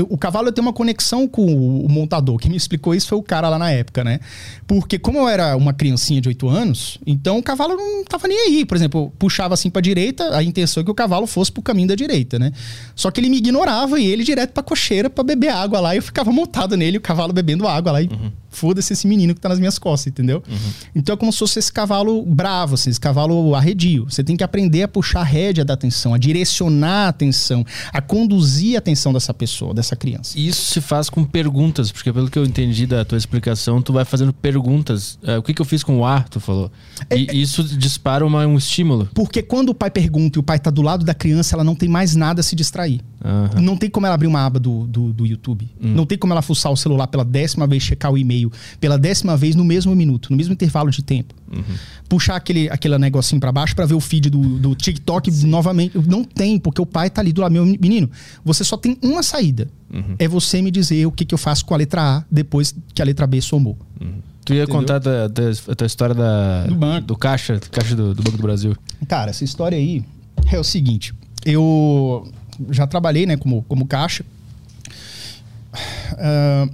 o cavalo tem uma conexão com o, o, montador. Quem me explicou isso foi o cara lá na época, né? Porque como eu era uma criancinha de 8 anos, então o cavalo não tava nem aí. Por exemplo, puxava assim pra direita, a intenção é que o cavalo fosse pro caminho da direita, né? Só que ele me ignorava e ele direto pra cocheira pra beber água lá. E eu ficava montado nele, o cavalo bebendo água lá. E uhum foda-se esse menino que tá nas minhas costas, entendeu? Uhum. Então é como se fosse esse cavalo bravo, assim, esse cavalo arredio. Você tem que aprender a puxar a rédea da atenção, a direcionar a atenção, a conduzir a atenção dessa pessoa, dessa criança. Isso se faz com perguntas, porque pelo que eu entendi da tua explicação, tu vai fazendo perguntas. É, o que, que eu fiz com o ar, tu falou. E é, isso dispara uma, um estímulo. Porque quando o pai pergunta e o pai tá do lado da criança, ela não tem mais nada a se distrair. Uhum. Não tem como ela abrir uma aba do, do, do YouTube. Uhum. Não tem como ela fuçar o celular pela décima vez, checar o e-mail e-mail pela décima vez no mesmo minuto, no mesmo intervalo de tempo. Puxar aquele, aquele negocinho para baixo para ver o feed do, do TikTok novamente. Não tem, porque o pai tá ali do lado. Meu menino, você só tem uma saída. É você me dizer o que, que eu faço com a letra A depois que a letra B somou. Tu ia Entendeu? contar da, da, a tua história da, Do banco. do caixa, caixa do, do Banco do Brasil. Cara, essa história aí é o seguinte. Eu já trabalhei, né, como, como caixa. Ah,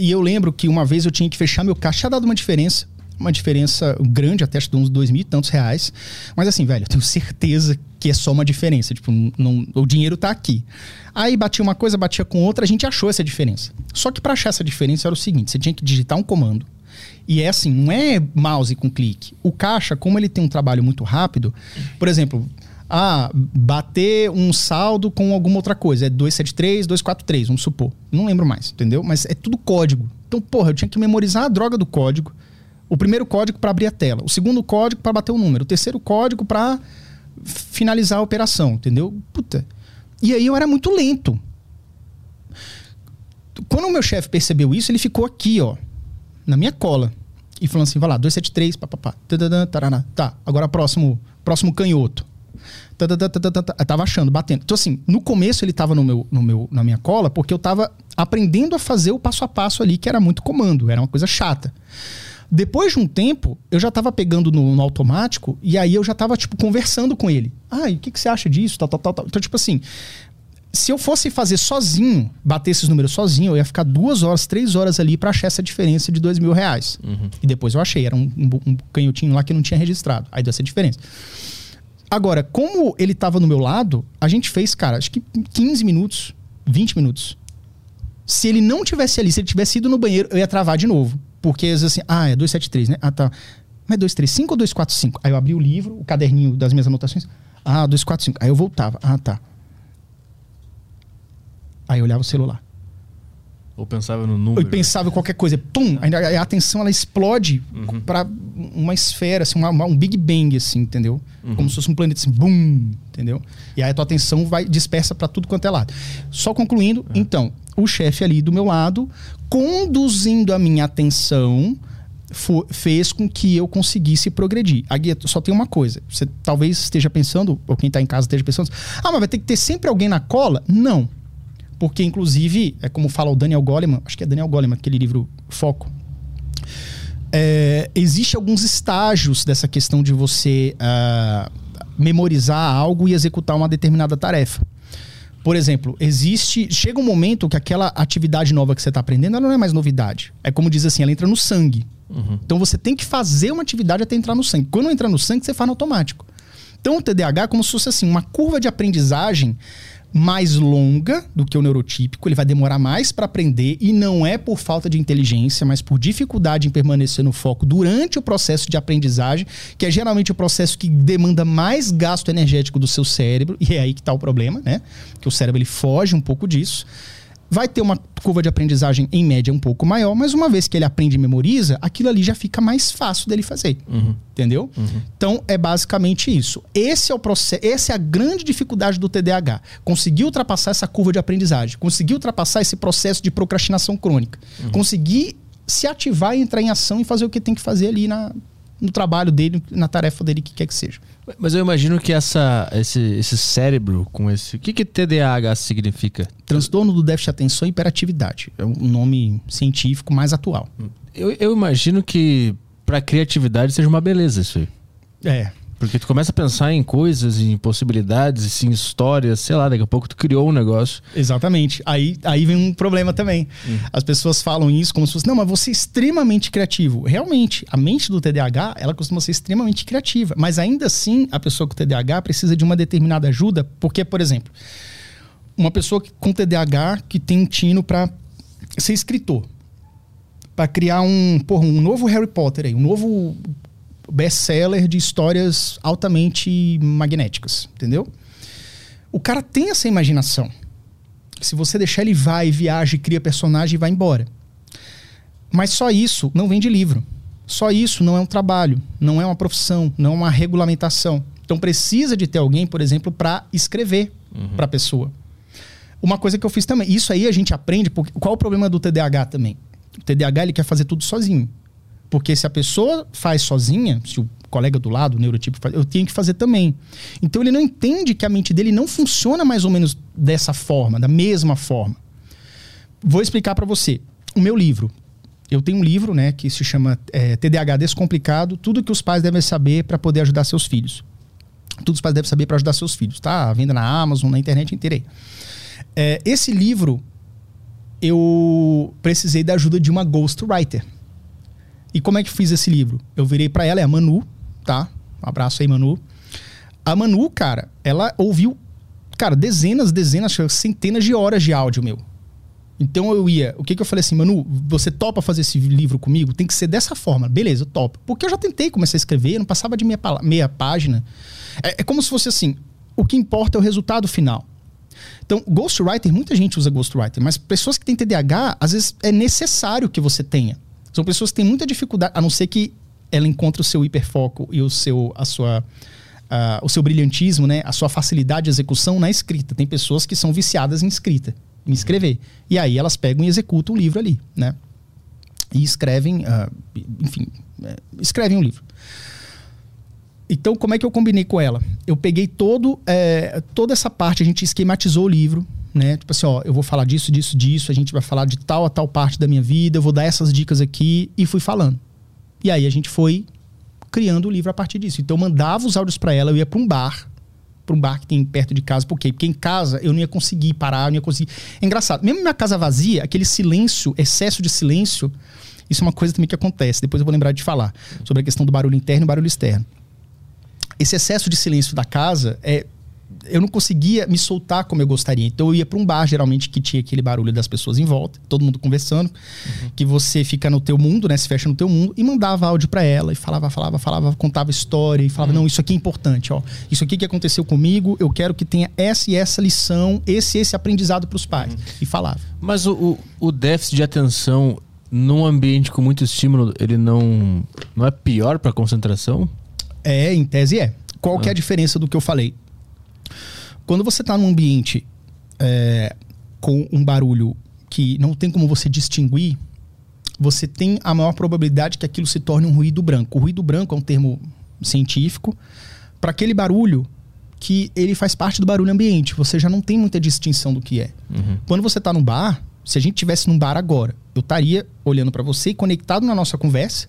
e eu lembro que uma vez eu tinha que fechar meu caixa. Tinha dado uma diferença. Uma diferença grande, até acho de uns dois mil e tantos reais. Mas assim, velho, eu tenho certeza que é só uma diferença. Tipo, não, o dinheiro tá aqui. Aí batia uma coisa, batia com outra, a gente achou essa diferença. Só que para achar essa diferença era o seguinte: você tinha que digitar um comando. E é assim, não é mouse com clique. O caixa, como ele tem um trabalho muito rápido, por exemplo, ah, bater um saldo com alguma outra coisa. É 273, 243, vamos supor. Não lembro mais, entendeu? Mas é tudo código. Então, porra, eu tinha que memorizar a droga do código. O primeiro código para abrir a tela, o segundo código para bater o número, o terceiro código para finalizar a operação, entendeu? Puta. E aí eu era muito lento. Quando o meu chefe percebeu isso, ele ficou aqui, ó, na minha cola. E falando assim, vai lá, 273, papapá. Tá, agora próximo, próximo canhoto. Tadadã, tadadã, tá. Eu tava achando, batendo. Então, assim, no começo ele tava no meu, no meu, na minha cola, porque eu tava aprendendo a fazer o passo a passo ali, que era muito comando, era uma coisa chata. Depois de um tempo, eu já tava pegando no, no automático e aí eu já tava, tipo, conversando com ele. Ah, e o que, que você acha disso? Tal, tal, tal, tal. Então, tipo assim, se eu fosse fazer sozinho, bater esses números sozinho, eu ia ficar duas horas, três horas ali pra achar essa diferença de dois mil reais. E depois eu achei, era um, um, um canhotinho lá que não tinha registrado. Aí deu essa diferença. Agora, como ele tava no meu lado, a gente fez, cara, acho que 15 minutos, 20 minutos. Se ele não tivesse ali, se ele tivesse ido no banheiro, eu ia travar de novo. Porque às vezes assim, ah, é 273, né? Ah, tá. Mas é 235 ou 245? Aí eu abri o livro, o caderninho das minhas anotações. Ah, 245. Aí eu voltava. Ah, tá. Aí eu olhava o celular. Ou pensava no número. Eu pensava em qualquer coisa. Pum! A a atenção ela explode pra uma esfera, assim, uma- uma- um Big Bang, assim, entendeu? Como se fosse um planeta assim, bum! Entendeu? E aí a tua atenção vai dispersa pra tudo quanto é lado. Só concluindo, então, o chefe ali do meu lado, conduzindo a minha atenção, fez com que eu conseguisse progredir. A guia só tem uma coisa. Você talvez esteja pensando, ou quem tá em casa esteja pensando, ah, mas vai ter que ter sempre alguém na cola? Não. Porque, inclusive, é como fala o Daniel Goleman, acho que é Daniel Goleman, aquele livro Foco. É, existe alguns estágios dessa questão de você ah, memorizar algo e executar uma determinada tarefa. Por exemplo, existe. Chega um momento que aquela atividade nova que você está aprendendo, ela não é mais novidade. É como diz assim, ela entra no sangue. Então você tem que fazer uma atividade até entrar no sangue. Quando entra no sangue, você faz no automático. Então o TDAH é como se fosse assim, uma curva de aprendizagem mais longa do que o neurotípico, ele vai demorar mais para aprender e não é por falta de inteligência, mas por dificuldade em permanecer no foco durante o processo de aprendizagem, que é geralmente o processo que demanda mais gasto energético do seu cérebro, e é aí que está o problema, né? Que o cérebro ele foge um pouco disso. Vai ter uma curva de aprendizagem em média um pouco maior, mas uma vez que ele aprende e memoriza, aquilo ali já fica mais fácil dele fazer. Entendeu? Então é basicamente isso. Esse é o processo, essa é a grande dificuldade do TDAH. Conseguir ultrapassar essa curva de aprendizagem, conseguir ultrapassar esse processo de procrastinação crônica, conseguir se ativar e entrar em ação e fazer o que tem que fazer ali na, no trabalho dele, na tarefa dele, que quer que seja. Mas eu imagino que essa, esse, esse cérebro com esse. O que, que TDAH significa? Transtorno do déficit de atenção e hiperatividade. É um nome científico mais atual. Eu, eu imagino que pra criatividade seja uma beleza isso aí. É. Porque tu começa a pensar em coisas, em possibilidades, em histórias, sei lá, daqui a pouco tu criou um negócio. Exatamente. Aí, aí vem um problema também. As pessoas falam isso como se fosse, não, mas você é extremamente criativo. Realmente, a mente do TDAH, ela costuma ser extremamente criativa. Mas ainda assim, a pessoa com TDAH precisa de uma determinada ajuda, porque, por exemplo, uma pessoa que- com TDAH que tem um tino para ser escritor, para criar um, porra, um novo Harry Potter aí, um novo best-seller de histórias altamente magnéticas, entendeu? O cara tem essa imaginação. Se você deixar ele vai, viaja, cria personagem e vai embora. Mas só isso não vem de livro. Só isso não é um trabalho, não é uma profissão, não é uma regulamentação. Então precisa de ter alguém, por exemplo, para escrever para a pessoa. Uma coisa que eu fiz também, isso aí a gente aprende, porque qual o problema do TDAH também? O TDAH ele quer fazer tudo sozinho. Porque se a pessoa faz sozinha, se o colega do lado, o neurotipo faz, eu tenho que fazer também. Então ele não entende que a mente dele não funciona mais ou menos dessa forma, da mesma forma. Vou explicar para você. O meu livro. Eu tenho um livro, né, que se chama é, TDAH Descomplicado, tudo que os pais devem saber para poder ajudar seus filhos. Tudo os pais devem saber para ajudar seus filhos, tá? Venda na Amazon, na internet inteira. É, esse livro, eu precisei da ajuda de uma ghostwriter. E como é que fiz esse livro? Eu virei para ela, é a Manu, tá? Um abraço aí, Manu. A Manu, cara, ela ouviu, cara, dezenas, dezenas, centenas de horas de áudio meu. Então eu ia, o que que eu falei assim, Manu, você topa fazer esse livro comigo? Tem que ser dessa forma. Beleza, eu topo. Porque eu já tentei começar a escrever, não passava de meia, meia página. É, é como se fosse assim, o que importa é o resultado final. Então, ghostwriter, muita gente usa ghostwriter, mas pessoas que têm TDAH, às vezes é necessário que você tenha. São pessoas que têm muita dificuldade, a não ser que ela encontre o seu hiperfoco e o seu, a sua, o seu brilhantismo, né? a sua facilidade de execução na escrita. Tem pessoas que são viciadas em escrita, em escrever. E aí elas pegam e executam o livro ali, né? E escrevem, uh, enfim, é, escrevem um livro. Então, como é que eu combinei com ela? Eu peguei todo, é, toda essa parte, a gente esquematizou o livro, né? Tipo assim, ó, eu vou falar disso, disso, disso, a gente vai falar de tal a tal parte da minha vida, eu vou dar essas dicas aqui e fui falando. E aí a gente foi criando o livro a partir disso. Então eu mandava os áudios para ela, eu ia para um bar, para um bar que tem perto de casa. Por quê? Porque em casa eu não ia conseguir parar, eu não ia conseguir. É engraçado. Mesmo minha casa vazia, aquele silêncio, excesso de silêncio, isso é uma coisa também que acontece. Depois eu vou lembrar de falar sobre a questão do barulho interno e barulho externo. Esse excesso de silêncio da casa é eu não conseguia me soltar como eu gostaria. Então eu ia para um bar, geralmente, que tinha aquele barulho das pessoas em volta, todo mundo conversando, uhum. que você fica no teu mundo, né? Se fecha no teu mundo, e mandava áudio para ela, e falava, falava, falava, contava história, e falava, uhum. não, isso aqui é importante, ó. Isso aqui que aconteceu comigo, eu quero que tenha essa e essa lição, esse esse aprendizado para os pais. Uhum. E falava. Mas o, o, o déficit de atenção num ambiente com muito estímulo, ele não, não é pior para concentração? É, em tese é. Qual ah. que é a ah. diferença do que eu falei? Quando você está num ambiente é, com um barulho que não tem como você distinguir, você tem a maior probabilidade que aquilo se torne um ruído branco. O ruído branco é um termo científico para aquele barulho que ele faz parte do barulho ambiente. Você já não tem muita distinção do que é. Uhum. Quando você está no bar, se a gente tivesse num bar agora, eu estaria olhando para você e conectado na nossa conversa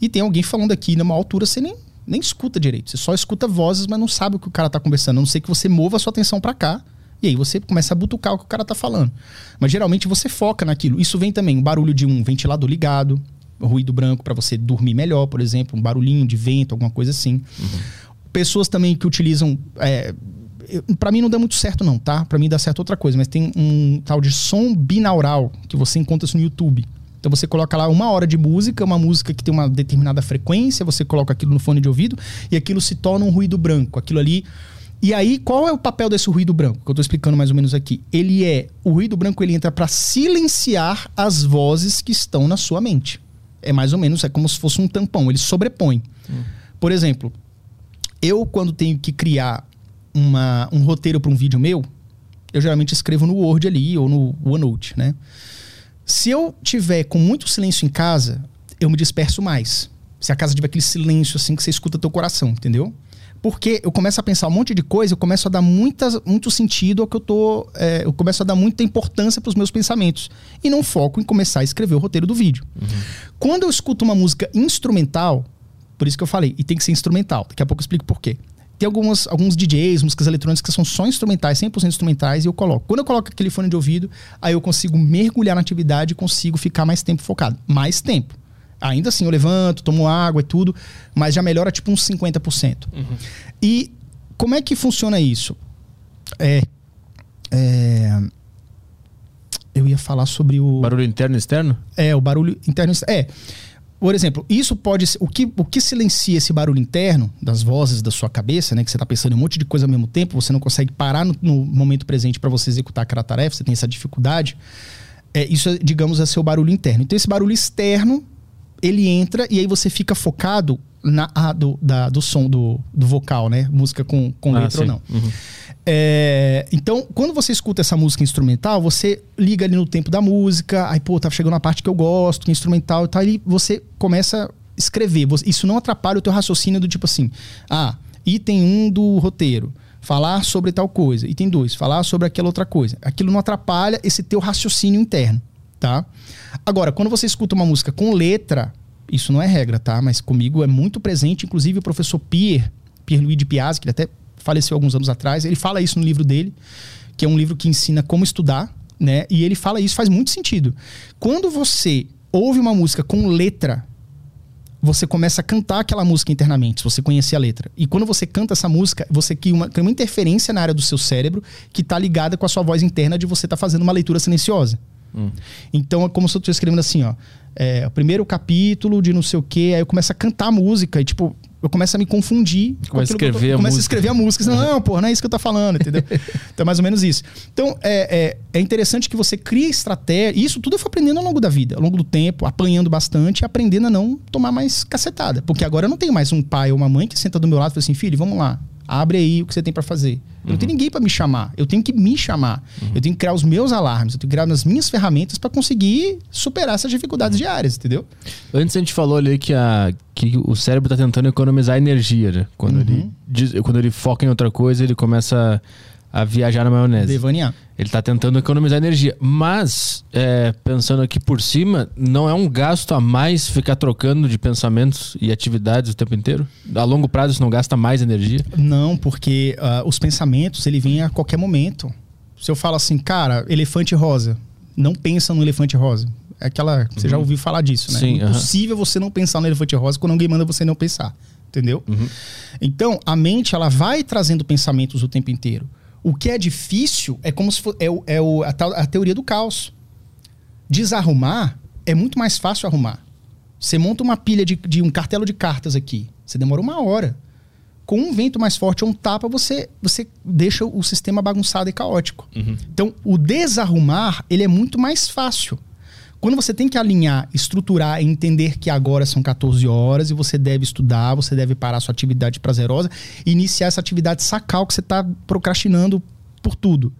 e tem alguém falando aqui numa altura, você nem nem escuta direito. Você só escuta vozes, mas não sabe o que o cara tá conversando. A não ser que você mova a sua atenção para cá. E aí você começa a butucar o que o cara tá falando. Mas geralmente você foca naquilo. Isso vem também o barulho de um ventilador ligado, ruído branco para você dormir melhor, por exemplo, um barulhinho de vento, alguma coisa assim. Uhum. Pessoas também que utilizam. É, para mim não dá muito certo, não, tá? Para mim dá certo outra coisa, mas tem um tal de som binaural que você encontra isso no YouTube. Então você coloca lá uma hora de música, uma música que tem uma determinada frequência, você coloca aquilo no fone de ouvido e aquilo se torna um ruído branco. Aquilo ali. E aí, qual é o papel desse ruído branco? Que eu estou explicando mais ou menos aqui. Ele é. O ruído branco ele entra para silenciar as vozes que estão na sua mente. É mais ou menos, é como se fosse um tampão, ele sobrepõe. Hum. Por exemplo, eu, quando tenho que criar uma, um roteiro para um vídeo meu, eu geralmente escrevo no Word ali ou no OneNote, né? Se eu tiver com muito silêncio em casa, eu me disperso mais. Se a casa tiver aquele silêncio assim que você escuta teu coração, entendeu? Porque eu começo a pensar um monte de coisa, eu começo a dar muitas, muito sentido ao que eu tô. É, eu começo a dar muita importância para os meus pensamentos. E não foco em começar a escrever o roteiro do vídeo. Uhum. Quando eu escuto uma música instrumental, por isso que eu falei, e tem que ser instrumental. Daqui a pouco eu explico por quê. Tem algumas, alguns DJs, músicas eletrônicas que são só instrumentais, 100% instrumentais, e eu coloco. Quando eu coloco aquele fone de ouvido, aí eu consigo mergulhar na atividade e consigo ficar mais tempo focado. Mais tempo. Ainda assim, eu levanto, tomo água e tudo, mas já melhora tipo uns 50%. Uhum. E como é que funciona isso? É, é, eu ia falar sobre o. Barulho interno e externo? É, o barulho interno e externo. É. Por exemplo, isso pode ser. O que, o que silencia esse barulho interno das vozes da sua cabeça, né? Que você está pensando em um monte de coisa ao mesmo tempo, você não consegue parar no, no momento presente para você executar aquela tarefa, você tem essa dificuldade. É, isso, digamos, é seu barulho interno. Então, esse barulho externo, ele entra e aí você fica focado na, ah, do, da, do som do, do vocal, né? Música com, com Ah, letra ou sim. não. Uhum. É, então, quando você escuta essa música instrumental, você liga ali no tempo da música, aí, pô, tá chegando a parte que eu gosto, que é instrumental e tal, e você começa a escrever. Isso não atrapalha o teu raciocínio do tipo assim, ah, item 1 um do roteiro, falar sobre tal coisa. Item 2, falar sobre aquela outra coisa. Aquilo não atrapalha esse teu raciocínio interno, tá? Agora, quando você escuta uma música com letra, isso não é regra, tá? Mas comigo é muito presente, inclusive o professor Pierre, Pierluigi Piazzi, que ele até faleceu alguns anos atrás, ele fala isso no livro dele, que é um livro que ensina como estudar, né? E ele fala isso, faz muito sentido. Quando você ouve uma música com letra, você começa a cantar aquela música internamente, se você conhecer a letra. E quando você canta essa música, você cria uma, cria uma interferência na área do seu cérebro que está ligada com a sua voz interna de você estar fazendo uma leitura silenciosa. Então é como se eu estivesse escrevendo assim, ó. É, o primeiro capítulo de não sei o quê, aí eu começo a cantar a música e, tipo, eu começo a me confundir. com Começa a aquilo que eu tô- escrever a começo a música. escrever a música. Não, não, pô, não é isso que eu tô falando, entendeu? então é mais ou menos isso. Então é, é, é interessante que você crie estratégia. E isso tudo eu fui aprendendo ao longo da vida, ao longo do tempo, apanhando bastante e aprendendo a não tomar mais cacetada. Porque agora eu não tenho mais um pai ou uma mãe que senta do meu lado e fala assim: filho, vamos lá. Abre aí o que você tem pra fazer. Eu não tenho ninguém pra me chamar. Eu tenho que me chamar. Eu tenho que criar os meus alarmes. Eu tenho que criar as minhas ferramentas pra conseguir superar essas dificuldades diárias, entendeu? Antes a gente falou ali que, a, que o cérebro tá tentando economizar energia, né? Quando, ele, diz- quando ele foca em outra coisa, ele começa a, a viajar na maionese. Devanear. Ele tá tentando economizar energia. Mas, é, pensando aqui por cima, não é um gasto a mais ficar trocando de pensamentos e atividades o tempo inteiro? A longo prazo isso não gasta mais energia? Não, porque ah, os pensamentos, ele vem a qualquer momento. Se eu falo assim, cara, elefante rosa, não pensa no elefante rosa. É aquela. Você já ouviu falar disso, né? Sim, é impossível você não pensar no elefante rosa quando alguém manda você não pensar. Entendeu? Então, a mente, ela vai trazendo pensamentos o tempo inteiro. O que é difícil é como se fosse. É, é o- a, a teoria do caos. Desarrumar é muito mais fácil arrumar. Você monta uma pilha de, de um cartelo de cartas aqui. Você demora uma hora. Com um vento mais forte ou um tapa, você, você deixa o sistema bagunçado e caótico. Então, o desarrumar, ele é muito mais fácil. Quando você tem que alinhar, estruturar e entender que agora são 14 horas e você deve estudar, você deve parar sua atividade prazerosa e iniciar essa atividade sacal que você está procrastinando por tudo.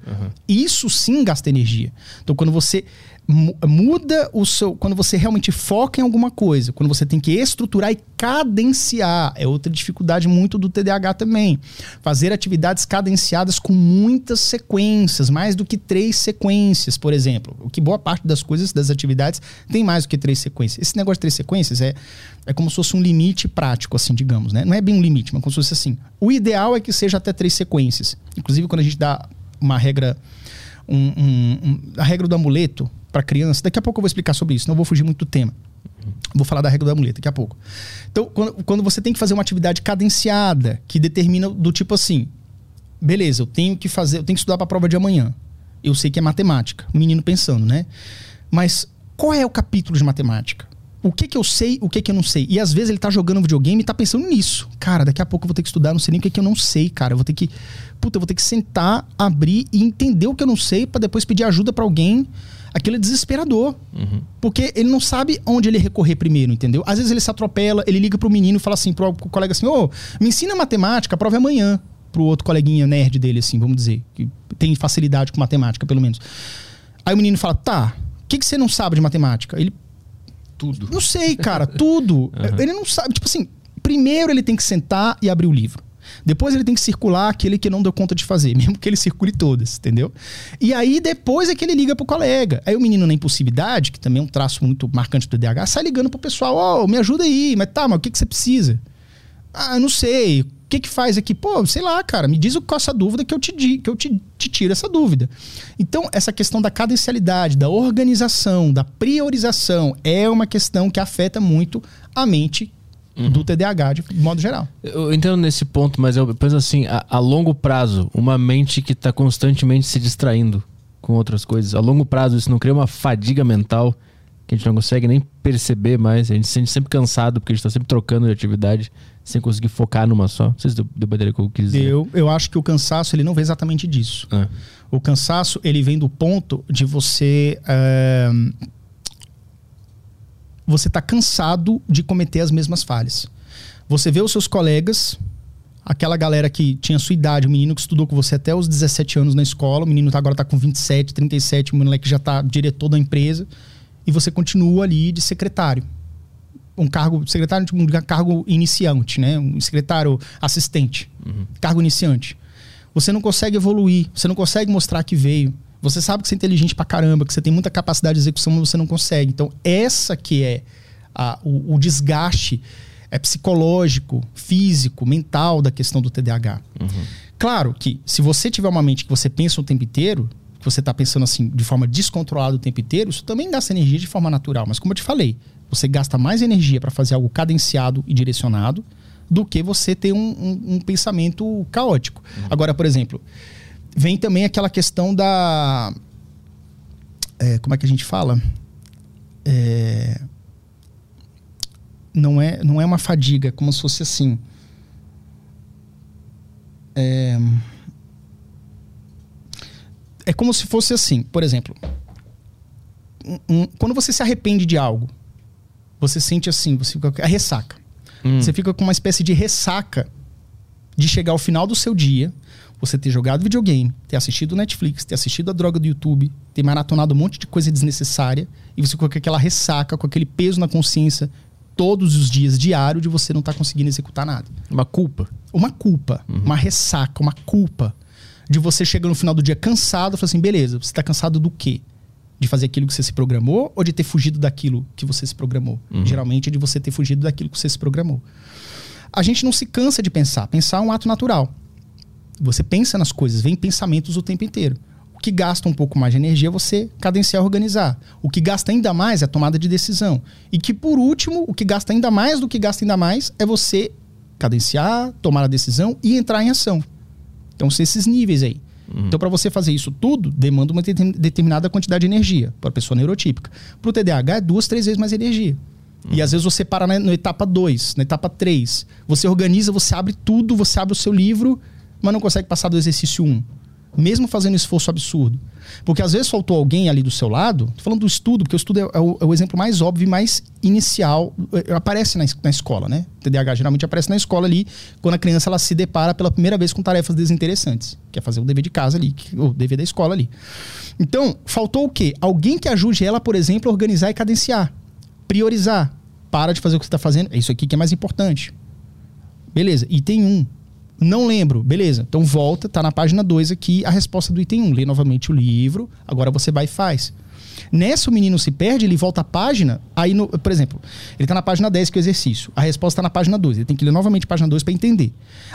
Isso sim gasta energia. Então, quando você muda o seu. Quando você realmente foca em alguma coisa, quando você tem que estruturar e cadenciar, é outra dificuldade muito do TDAH também. Fazer atividades cadenciadas com muitas sequências, mais do que três sequências, por exemplo. O que boa parte das coisas, das atividades, tem mais do que três sequências. Esse negócio de três sequências é, é como se fosse um limite prático, assim, digamos, né? Não é bem um limite, mas como se fosse assim. O ideal é que seja até três sequências. Inclusive, quando a gente dá uma regra um, um- um- a regra do amuleto para criança. Daqui a pouco eu vou explicar sobre isso, não vou fugir muito do tema. Vou falar da regra do amuleto daqui a pouco. Então, quando, quando você tem que fazer uma atividade cadenciada, que determina do tipo assim, beleza, eu tenho que fazer, eu tenho que estudar para a prova de amanhã. Eu sei que é matemática, o menino pensando, né? Mas qual é o capítulo de matemática? O que que eu sei, o que que eu não sei? E às vezes ele tá jogando videogame e tá pensando nisso. Cara, daqui a pouco eu vou ter que estudar, não sei nem o que que eu não sei, cara. Eu vou ter que, puta, eu vou ter que sentar, abrir e entender o que eu não sei para depois pedir ajuda para alguém. Aquilo é desesperador. Porque ele não sabe onde ele recorrer primeiro, entendeu? Às vezes ele se atropela, ele liga pro menino e fala assim pro colega assim: "Ô, me ensina matemática, a prova é amanhã". Pro outro coleguinha nerd dele assim, vamos dizer, que tem facilidade com matemática, pelo menos. Aí o menino fala: "Tá, o que que você não sabe de matemática?" Ele Tudo. não sei, cara, tudo. Ele não sabe. Tipo assim, primeiro ele tem que sentar e abrir o livro. Depois ele tem que circular aquele que não deu conta de fazer, mesmo que ele circule todas, entendeu? E aí depois é que ele liga pro colega. Aí o menino na impulsividade, que também é um traço muito marcante do DH, sai ligando pro pessoal: Ó, me ajuda aí, mas tá, mas o que, que você precisa? Ah, não sei. O que que faz aqui? Pô, sei lá, cara, me diz o qual essa dúvida que eu te que eu te, te tiro essa dúvida. Então, essa questão da cadencialidade, da organização, da priorização é uma questão que afeta muito a mente do TDAH de modo geral. Eu entendo nesse ponto, mas eu penso assim, a, a longo prazo, uma mente que está constantemente se distraindo com outras coisas, a longo prazo isso não cria uma fadiga mental que a gente não consegue nem perceber mais, a gente se sente sempre cansado porque a gente está sempre trocando de atividade sem conseguir focar numa só. Não sei se deu deu o que eu quis dizer. Eu, eu acho que o cansaço ele não vem exatamente disso. É. O cansaço ele vem do ponto de você eh, você tá cansado de cometer as mesmas falhas. Você vê os seus colegas, aquela galera que tinha sua idade, o menino que estudou com você até os 17 anos na escola, o menino tá, agora tá com 27, 37, o moleque já tá diretor da empresa, e você continua ali de secretário. Um cargo, secretário, um cargo iniciante, né? Um secretário assistente, cargo iniciante. Você não consegue evoluir, você não consegue mostrar que veio. Você sabe que você é inteligente pra caramba, que você tem muita capacidade de execução, mas você não consegue. Então, essa que é a- o, o desgaste é psicológico, físico, mental da questão do TDAH. Claro que se você tiver uma mente que você pensa o tempo inteiro, que você está pensando assim de forma descontrolada o tempo inteiro, isso também gasta energia de forma natural. Mas como eu te falei, você gasta mais energia para fazer algo cadenciado e direcionado do que você ter um, um- um pensamento caótico. Agora, por exemplo, vem também aquela questão da. é, como é que a gente fala? É, não, é, não é uma fadiga, é como se fosse assim. É, é como se fosse assim, por exemplo. um- um- quando você se arrepende de algo, você sente assim, você fica. A ressaca. Você fica com uma espécie de ressaca de chegar ao final do seu dia, você ter jogado videogame, ter assistido Netflix, ter assistido a droga do YouTube, ter maratonado um monte de coisa desnecessária, e você com aquela ressaca, com aquele peso na consciência todos os dias, diário, de você não estar conseguindo executar nada. Uma culpa. Uma culpa, uma ressaca, uma culpa de você chegar no final do dia cansado e falar assim, beleza, você está cansado do quê? De fazer aquilo que você se programou ou de ter fugido daquilo que você se programou? Geralmente é de você ter fugido daquilo que você se programou. A gente não se cansa de pensar. Pensar é um ato natural. Você pensa nas coisas, vem pensamentos o tempo inteiro. O que gasta um pouco mais de energia é você cadenciar e organizar. O que gasta ainda mais é a tomada de decisão. E que, por último, o que gasta ainda mais do que gasta ainda mais é você cadenciar, tomar a decisão e entrar em ação. Então, são esses níveis aí. Então, para você fazer isso tudo, demanda uma determin- determinada quantidade de energia para a pessoa neurotípica. Para o TDAH, é duas, três vezes mais energia. E às vezes você para na, na etapa 2, na etapa 3. Você organiza, você abre tudo, você abre o seu livro, mas não consegue passar do exercício 1. Um, mesmo fazendo esforço absurdo. Porque às vezes faltou alguém ali do seu lado, tô falando do estudo, porque o estudo é, é o, é o exemplo mais óbvio e mais inicial, é, aparece na, na escola, né? O TDAH geralmente aparece na escola ali, quando a criança ela se depara pela primeira vez com tarefas desinteressantes, que é fazer o dever de casa ali, o dever da escola ali. Então, faltou o quê? Alguém que ajude ela, por exemplo, a organizar e cadenciar, priorizar. Para de fazer o que você está fazendo, é isso aqui que é mais importante. Beleza, item 1. Não lembro, beleza. Então volta, tá na página 2 aqui a resposta do item 1. Lê novamente o livro, agora você vai e faz. Nessa o menino se perde, ele volta a página, aí, no, por exemplo, ele tá na página 10 que é o exercício. A resposta tá na página 2. Ele tem que ler novamente a página 2 para entender.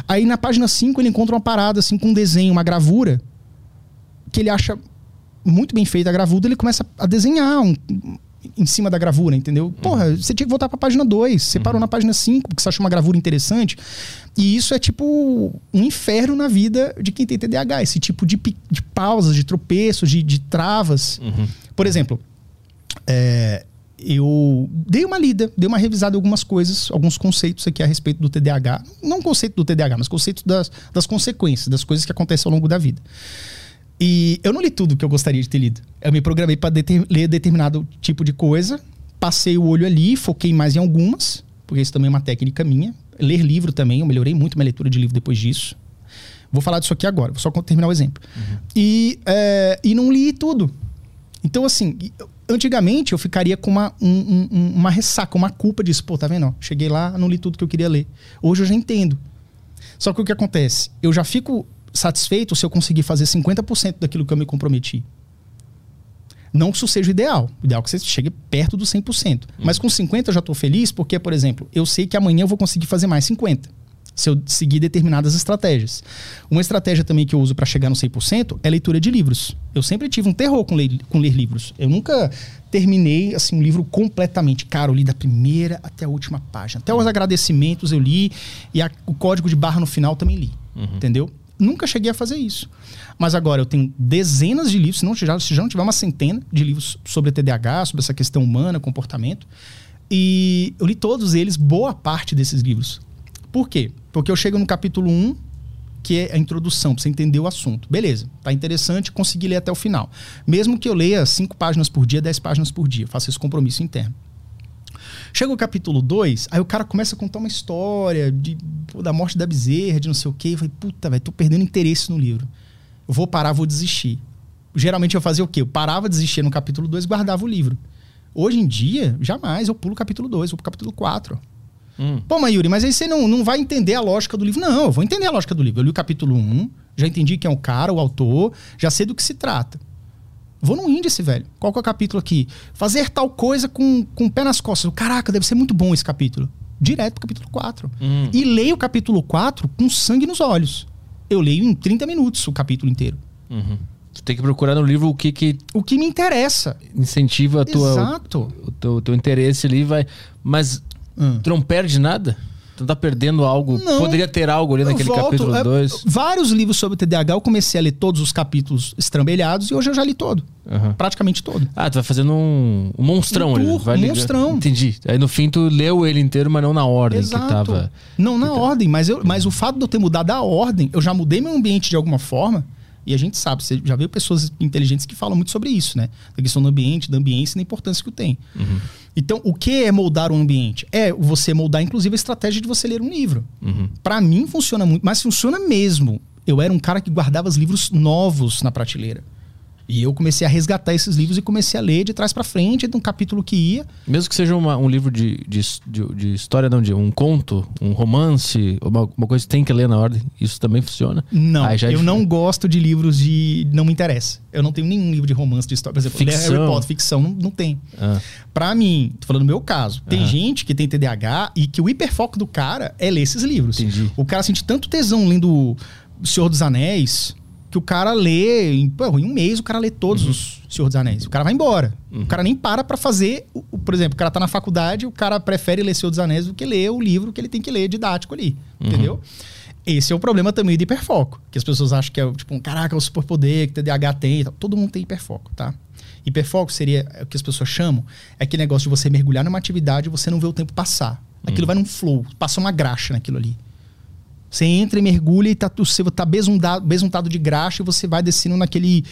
Aí na página 5 ele encontra uma parada assim com um desenho, uma gravura, que ele acha muito bem feita a gravura, ele começa a desenhar um- em cima da gravura, entendeu? Porra, você tinha que voltar pra página 2, você parou na página 5, porque você achou uma gravura interessante. E isso é tipo um inferno na vida de quem tem TDAH, esse tipo de, de pausas, de tropeços, de, de travas. Por exemplo, é, eu dei uma lida, dei uma revisada em algumas coisas, alguns conceitos aqui a respeito do TDAH. Não conceito do TDAH, mas conceito das, das consequências, das coisas que acontecem ao longo da vida. E eu não li tudo que eu gostaria de ter lido. Eu me programei para ler determinado tipo de coisa, passei o olho ali, foquei mais em algumas, porque isso também é uma técnica minha. Ler livro também, eu melhorei muito minha leitura de livro depois disso. Vou falar disso aqui agora, vou só terminar o exemplo. E, é, e não li tudo. Então, assim, antigamente eu ficaria com uma, um- um- uma ressaca, uma culpa disso. Pô, tá vendo? ó, Cheguei lá, não li tudo que eu queria ler. Hoje eu já entendo. Só que o que acontece? Eu já fico satisfeito se eu conseguir fazer 50% daquilo que eu me comprometi. Não que isso seja o ideal. O ideal é que você chegue perto do 100%. Mas com 50% eu já estou feliz porque, por exemplo, eu sei que amanhã eu vou conseguir fazer mais 50%. Se eu seguir determinadas estratégias. Uma estratégia também que eu uso para chegar no 100% é leitura de livros. Eu sempre tive um terror com ler, com ler livros. Eu nunca terminei assim um livro completamente. Cara, eu li da primeira até a última página. Até os agradecimentos eu li e a- o código de barra no final também li. Entendeu? Nunca cheguei a fazer isso. Mas agora eu tenho dezenas de livros, se não, já, se já não tiver uma centena de livros sobre TDAH, sobre essa questão humana, comportamento. E eu li todos eles, boa parte desses livros. Por quê? Porque eu chego no capítulo 1, que é a introdução, pra você entender o assunto. Beleza, tá interessante, consegui ler até o final. Mesmo que eu leia 5 páginas por dia, 10 páginas por dia, faço esse compromisso interno. Chega o capítulo 2, aí o cara começa a contar uma história de, pô, da morte da bezerra, de não sei o quê. Eu falei, puta, velho, tô perdendo interesse no livro. Eu vou parar, vou desistir. Geralmente eu fazia o quê? Eu parava, desistia no capítulo 2 guardava o livro. Hoje em dia, jamais eu pulo o capítulo 2, vou pro capítulo 4. Hum. Pô, mas Yuri, mas aí você não, não vai entender a lógica do livro. Não, eu vou entender a lógica do livro. Eu li o capítulo 1, já entendi quem é o cara, o autor, já sei do que se trata. Vou no índice, velho. Qual que é o capítulo aqui? Fazer tal coisa com, com o pé nas costas. Caraca, deve ser muito bom esse capítulo. Direto pro capítulo 4. Hum. E leio o capítulo 4 com sangue nos olhos. Eu leio em 30 minutos o capítulo inteiro. Uhum. Tu tem que procurar no livro o que que O que me interessa. incentiva a tua, Exato. o, teu, teu interesse ali, vai. Mas Hum. tu não perde nada? Tu não tá perdendo algo? Não. Poderia ter algo ali naquele volto, capítulo é, 2. Vários livros sobre TDAH, eu comecei a ler todos os capítulos estrambelhados e hoje eu já li todo. Aham. Praticamente todo. Ah, tu vai fazendo um, um monstrão Um ali. tour, vai um monstrão. Entendi. Aí no fim tu leu ele inteiro, mas não na ordem Exato. que tava. Não na ordem, mas, eu, mas o fato de eu ter mudado a ordem, eu já mudei meu ambiente de alguma forma. E a gente sabe, você já viu pessoas inteligentes que falam muito sobre isso, né? Da questão do ambiente, da ambiência e da importância que o tem. Uhum. Então, o que é moldar o ambiente? É você moldar, inclusive, a estratégia de você ler um livro. Uhum. Pra mim funciona muito, mas funciona mesmo. Eu era um cara que guardava os livros novos na prateleira. E eu comecei a resgatar esses livros e comecei a ler de trás pra frente, de um capítulo que ia. Mesmo que seja uma- um livro de, de, de, de história, não, de um conto, um romance, uma, uma coisa que tem que ler na ordem, isso também funciona? Não, é eu não gosto de livros de. Não me interessa. Eu não tenho nenhum livro de romance, de história. Por exemplo, Ficção. Harry Potter, ficção, não, não tem. Ah, Pra mim, tô falando no meu caso, tem Aham. gente que tem TDAH e que o hiperfoco do cara é ler esses livros. Entendi. O cara sente tanto tesão lendo O Senhor dos Anéis que o cara lê, em, pô, em um mês o cara lê todos Uhum. os Senhor dos Anéis. O cara vai embora. O cara nem para pra fazer. o- o- por exemplo, o cara tá na faculdade, o cara prefere ler Senhor dos Anéis do que ler o livro que ele tem que ler didático ali. Uhum. Entendeu? Esse é o problema também do hiperfoco. Que as pessoas acham que é tipo, um, caraca, é o superpoder que TDAH tem. e tal. Todo mundo tem hiperfoco, tá? Hiperfoco seria é o que as pessoas chamam, é aquele negócio de você mergulhar numa atividade e você não vê o tempo passar. Aquilo vai num flow, passa uma graxa naquilo ali. Você entra e mergulha e tá, você tá besuntado, besuntado de graxa e você vai descendo naquele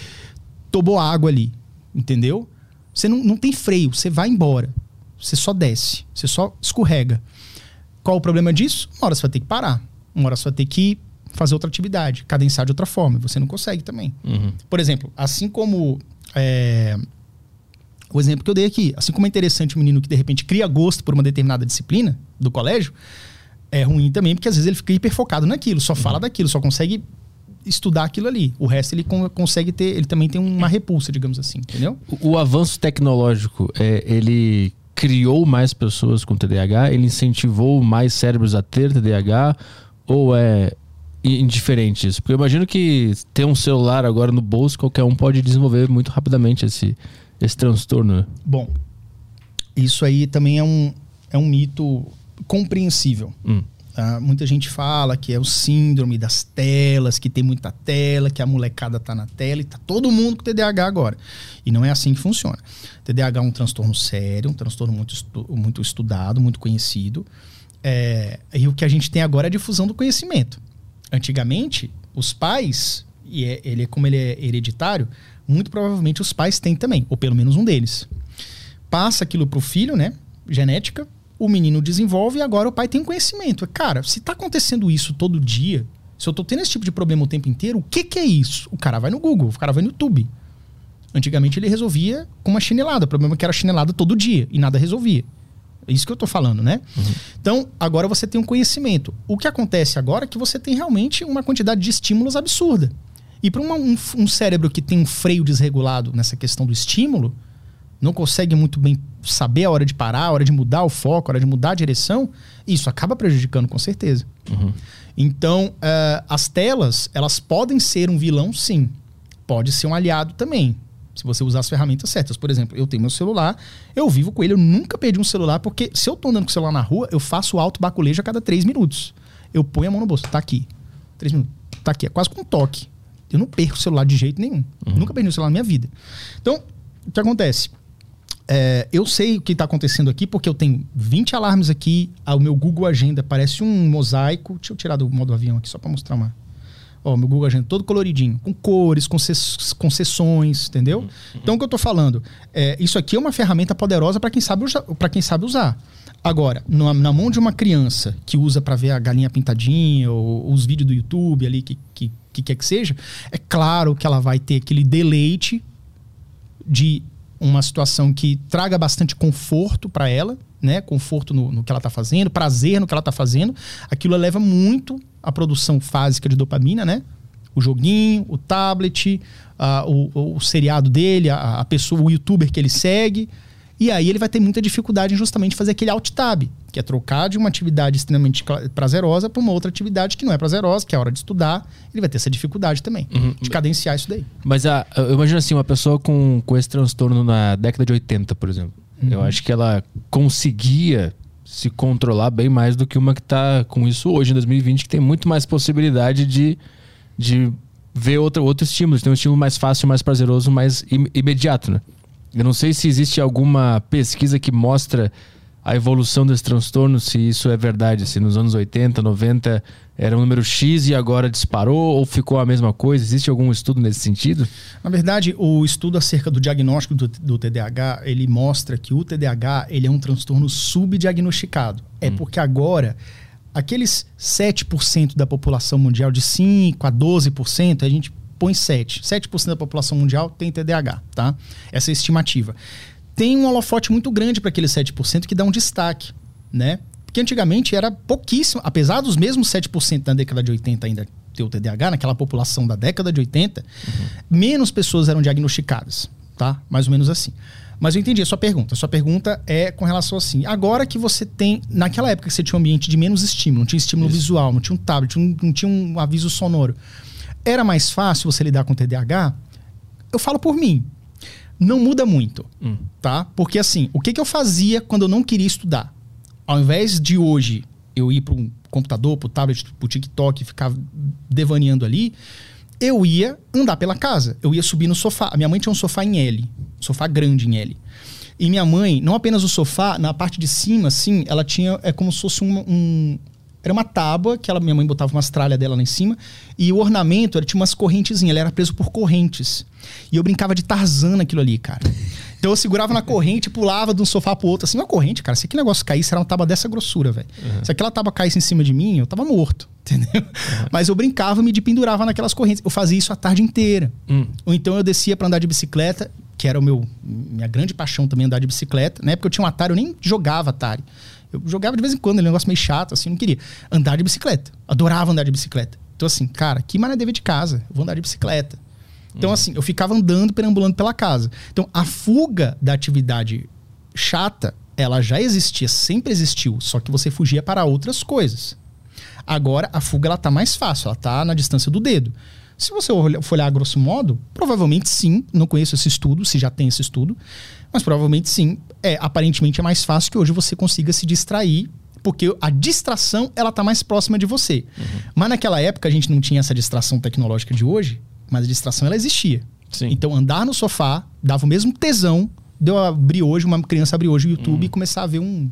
toboágua ali. Entendeu? Você não, não tem freio, você vai embora. Você só desce, você só escorrega. Qual o problema disso? Uma hora você vai ter que parar. Uma hora você vai ter que fazer outra atividade, cadenciar de outra forma. Você não consegue também. uhum. Por exemplo, assim como. é, o exemplo que eu dei aqui, assim como é interessante o menino que de repente cria gosto por uma determinada disciplina do colégio, é ruim também porque às vezes ele fica hiperfocado naquilo, só fala daquilo, só consegue estudar aquilo ali. O resto ele con- consegue ter, ele também tem uma repulsa, digamos assim, entendeu? O, o avanço tecnológico, é, ele criou mais pessoas com TDAH? Ele incentivou mais cérebros a ter TDAH? Ou é indiferente isso? Porque eu imagino que ter um celular agora no bolso, qualquer um pode desenvolver muito rapidamente esse, esse transtorno. Bom, isso aí também é um, é um mito compreensível. Hum. tá? muita gente fala que é o síndrome das telas, que tem muita tela, que a molecada tá na tela e tá todo mundo com TDAH agora. E não é assim que funciona. TDAH é um transtorno sério, um transtorno muito, estu- muito estudado, muito conhecido. É, e o que a gente tem agora é a difusão do conhecimento. Antigamente, os pais, e é- ele, é- como ele é hereditário, muito provavelmente os pais têm também, ou pelo menos um deles. Passa aquilo pro filho, né? Genética, o menino desenvolve e agora o pai tem conhecimento. Cara, se tá acontecendo isso todo dia, se eu tô tendo esse tipo de problema o tempo inteiro, o que que é isso? O cara vai no Google, o cara vai no YouTube. Antigamente ele resolvia com uma chinelada. O problema é que era chinelada todo dia e nada resolvia. É isso que eu tô falando, né? Então, agora você tem um conhecimento. O que acontece agora é que você tem realmente uma quantidade de estímulos absurda. E para um, um cérebro que tem um freio desregulado nessa questão do estímulo, não consegue muito bem saber a hora de parar, a hora de mudar o foco, a hora de mudar a direção, isso acaba prejudicando com certeza. Então, eh, as telas, elas podem ser um vilão, sim. Pode ser um aliado também, se você usar as ferramentas certas. Por exemplo, eu tenho meu celular, eu vivo com ele, eu nunca perdi um celular, porque se eu tô andando com o celular na rua, eu faço alto baculejo a cada três minutos. Eu ponho a mão no bolso, tá aqui. Três minutos, tá aqui, é quase com um toque. Eu não perco o celular de jeito nenhum. Nunca perdi o celular na minha vida. Então, o que acontece? É, eu sei o que está acontecendo aqui porque eu tenho 20 alarmes aqui. O meu Google Agenda parece um mosaico. Deixa eu tirar do modo avião aqui só para mostrar uma. Ó, meu Google Agenda todo coloridinho, com cores, com concessões, entendeu? Uhum. Então o que eu tô falando, é, isso aqui é uma ferramenta poderosa para quem sabe para quem sabe usar. Agora, na, na, mão de uma criança que usa para ver a galinha pintadinha ou os vídeos do YouTube ali que, que, que quer que seja, é claro que ela vai ter aquele deleite de uma situação que traga bastante conforto para ela, né? Conforto no, no que ela está fazendo, prazer no que ela está fazendo. Aquilo eleva muito a produção fásica de dopamina, né? O joguinho, o tablet, uh, o, o, seriado dele, a, a, pessoa, o youtuber que ele segue. E aí ele vai ter muita dificuldade em justamente fazer aquele alt tab, que é trocar de uma atividade extremamente prazerosa para uma outra atividade que não é prazerosa, que é a hora de estudar. Ele vai ter essa dificuldade também, uhum. de cadenciar isso daí. Mas a, eu imagino assim, uma pessoa com, com esse transtorno na década de 80, por exemplo. Uhum. Eu acho que ela conseguia se controlar bem mais do que uma que está com isso hoje, em 2020, que tem muito mais possibilidade de, de ver outro, outro estímulo, ter um estímulo mais fácil, mais prazeroso, mais im imediato, né? Eu não sei se existe alguma pesquisa que mostra a evolução desse transtorno, se isso é verdade, se nos anos 80, 90 era um número X e agora disparou ou ficou a mesma coisa? Existe algum estudo nesse sentido? Na verdade, o estudo acerca do diagnóstico do, do TDAH, ele mostra que o TDAH ele é um transtorno subdiagnosticado. É hum. porque agora aqueles 7% da população mundial, de 5 a 12%, a gente põe 7. 7% da população mundial tem TDAH, tá? Essa é a estimativa. Tem um holofote muito grande para aqueles 7% que dá um destaque, né? Porque antigamente era pouquíssimo, apesar dos mesmos 7% na década de 80 ainda ter o TDAH, naquela população da década de 80, uhum. menos pessoas eram diagnosticadas, tá? Mais ou menos assim. Mas eu entendi a sua pergunta. A sua pergunta é com relação assim. Agora que você tem. Naquela época que você tinha um ambiente de menos estímulo, não tinha estímulo Isso. visual, não tinha um tablet, não, não tinha um aviso sonoro. Era mais fácil você lidar com TDAH? Eu falo por mim. Não muda muito, hum. tá? Porque assim, o que, que eu fazia quando eu não queria estudar? Ao invés de hoje eu ir para um computador, para o tablet, para o TikTok, ficar devaneando ali, eu ia andar pela casa. Eu ia subir no sofá. A minha mãe tinha um sofá em L, um sofá grande em L. E minha mãe, não apenas o sofá, na parte de cima, assim, ela tinha. É como se fosse um, um era uma tábua que ela, minha mãe botava umas tralhas dela lá em cima. E o ornamento, era, tinha umas correntezinhas. Ele era preso por correntes. E eu brincava de Tarzan naquilo ali, cara. Então eu segurava na corrente, pulava de um sofá pro outro. Assim, uma corrente, cara. Se aquele negócio caísse, era uma tábua dessa grossura, velho. Uhum. Se aquela tábua caísse em cima de mim, eu tava morto. Entendeu? Uhum. Mas eu brincava, me pendurava naquelas correntes. Eu fazia isso a tarde inteira. Uhum. Ou então eu descia para andar de bicicleta, que era o meu minha grande paixão também andar de bicicleta. Na época eu tinha um Atari, eu nem jogava Atari. Eu jogava de vez em quando, um negócio meio chato, assim, não queria. Andar de bicicleta. Adorava andar de bicicleta. Então, assim, cara, que maneira dever de casa. Eu vou andar de bicicleta. Então, uhum. assim, eu ficava andando, perambulando pela casa. Então, a fuga da atividade chata, ela já existia, sempre existiu, só que você fugia para outras coisas. Agora, a fuga, ela tá mais fácil, ela tá na distância do dedo. Se você for olhar a grosso modo, provavelmente sim, não conheço esse estudo, se já tem esse estudo, mas provavelmente sim. É, aparentemente é mais fácil que hoje você consiga se distrair, porque a distração ela tá mais próxima de você. Uhum. Mas naquela época a gente não tinha essa distração tecnológica de hoje, mas a distração ela existia. Sim. Então andar no sofá dava o mesmo tesão de eu abrir hoje, uma criança abrir hoje o YouTube uhum. e começar a ver um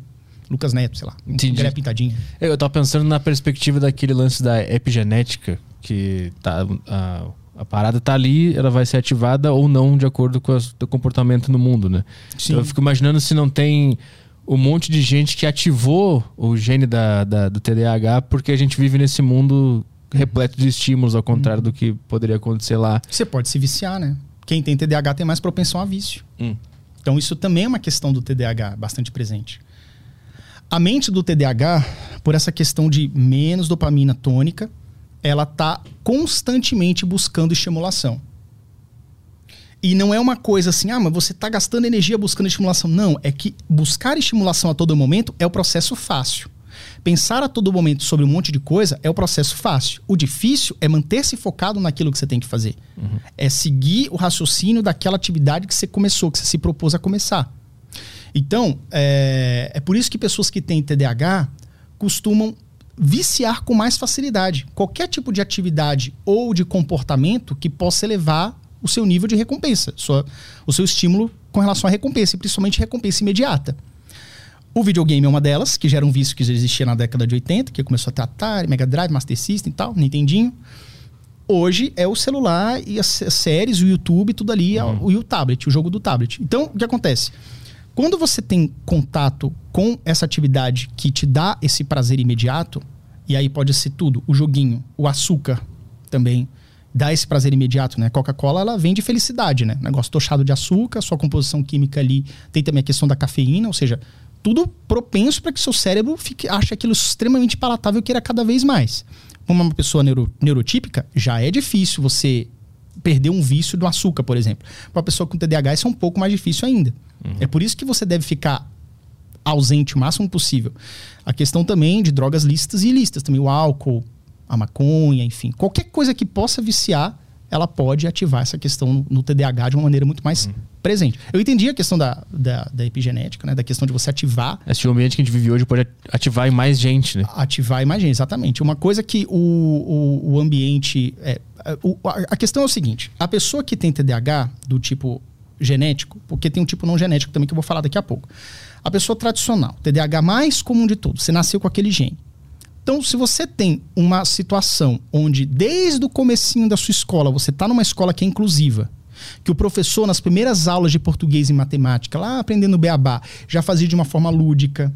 Lucas Neto, sei lá, um Entendi. pintadinha. Eu tava pensando na perspectiva daquele lance da epigenética, que tá. Uh a parada tá ali, ela vai ser ativada ou não de acordo com o comportamento no mundo, né? Sim. Então eu fico imaginando se não tem um monte de gente que ativou o gene da, da, do TDAH porque a gente vive nesse mundo repleto de estímulos, ao contrário hum. do que poderia acontecer lá. Você pode se viciar, né? Quem tem TDAH tem mais propensão a vício. Hum. Então isso também é uma questão do TDAH bastante presente. A mente do TDAH, por essa questão de menos dopamina tônica, ela está constantemente buscando estimulação. E não é uma coisa assim, ah, mas você está gastando energia buscando estimulação. Não, é que buscar estimulação a todo momento é o processo fácil. Pensar a todo momento sobre um monte de coisa é o processo fácil. O difícil é manter-se focado naquilo que você tem que fazer. Uhum. É seguir o raciocínio daquela atividade que você começou, que você se propôs a começar. Então, é, é por isso que pessoas que têm TDAH costumam viciar com mais facilidade. Qualquer tipo de atividade ou de comportamento que possa elevar o seu nível de recompensa, sua, o seu estímulo com relação à recompensa, e principalmente recompensa imediata. O videogame é uma delas, que já era um vício que já existia na década de 80, que começou a ter Atari, Mega Drive, Master System e tal, Nintendinho. Hoje é o celular e as séries, o YouTube, tudo ali, uhum. e o tablet, o jogo do tablet. Então, o que acontece? Quando você tem contato com essa atividade que te dá esse prazer imediato, e aí pode ser tudo, o joguinho, o açúcar também, dá esse prazer imediato, né? Coca-Cola, ela vem de felicidade, né? Negócio tochado de açúcar, sua composição química ali tem também a questão da cafeína, ou seja, tudo propenso para que seu cérebro fique, ache aquilo extremamente palatável e queira cada vez mais uma pessoa neuro, neurotípica, já é difícil você perder um vício do açúcar, por exemplo. Para uma pessoa com TDAH, isso é um pouco mais difícil ainda. Uhum. É por isso que você deve ficar ausente o máximo possível. A questão também de drogas lícitas e ilícitas, também o álcool, a maconha, enfim. Qualquer coisa que possa viciar, ela pode ativar essa questão no, no TDAH de uma maneira muito mais uhum presente. Eu entendi a questão da, da, da, epigenética, né? Da questão de você ativar. Esse ambiente que a gente vive hoje pode ativar em mais gente, né? Ativar em mais gente, exatamente. Uma coisa que o, o, o ambiente. É, o, a questão é o seguinte: a pessoa que tem TDAH do tipo genético, porque tem um tipo não genético também que eu vou falar daqui a pouco. A pessoa tradicional, TDAH mais comum de todos, você nasceu com aquele gene. Então, se você tem uma situação onde desde o comecinho da sua escola, você está numa escola que é inclusiva, que o professor, nas primeiras aulas de português e matemática, lá aprendendo beabá, já fazia de uma forma lúdica,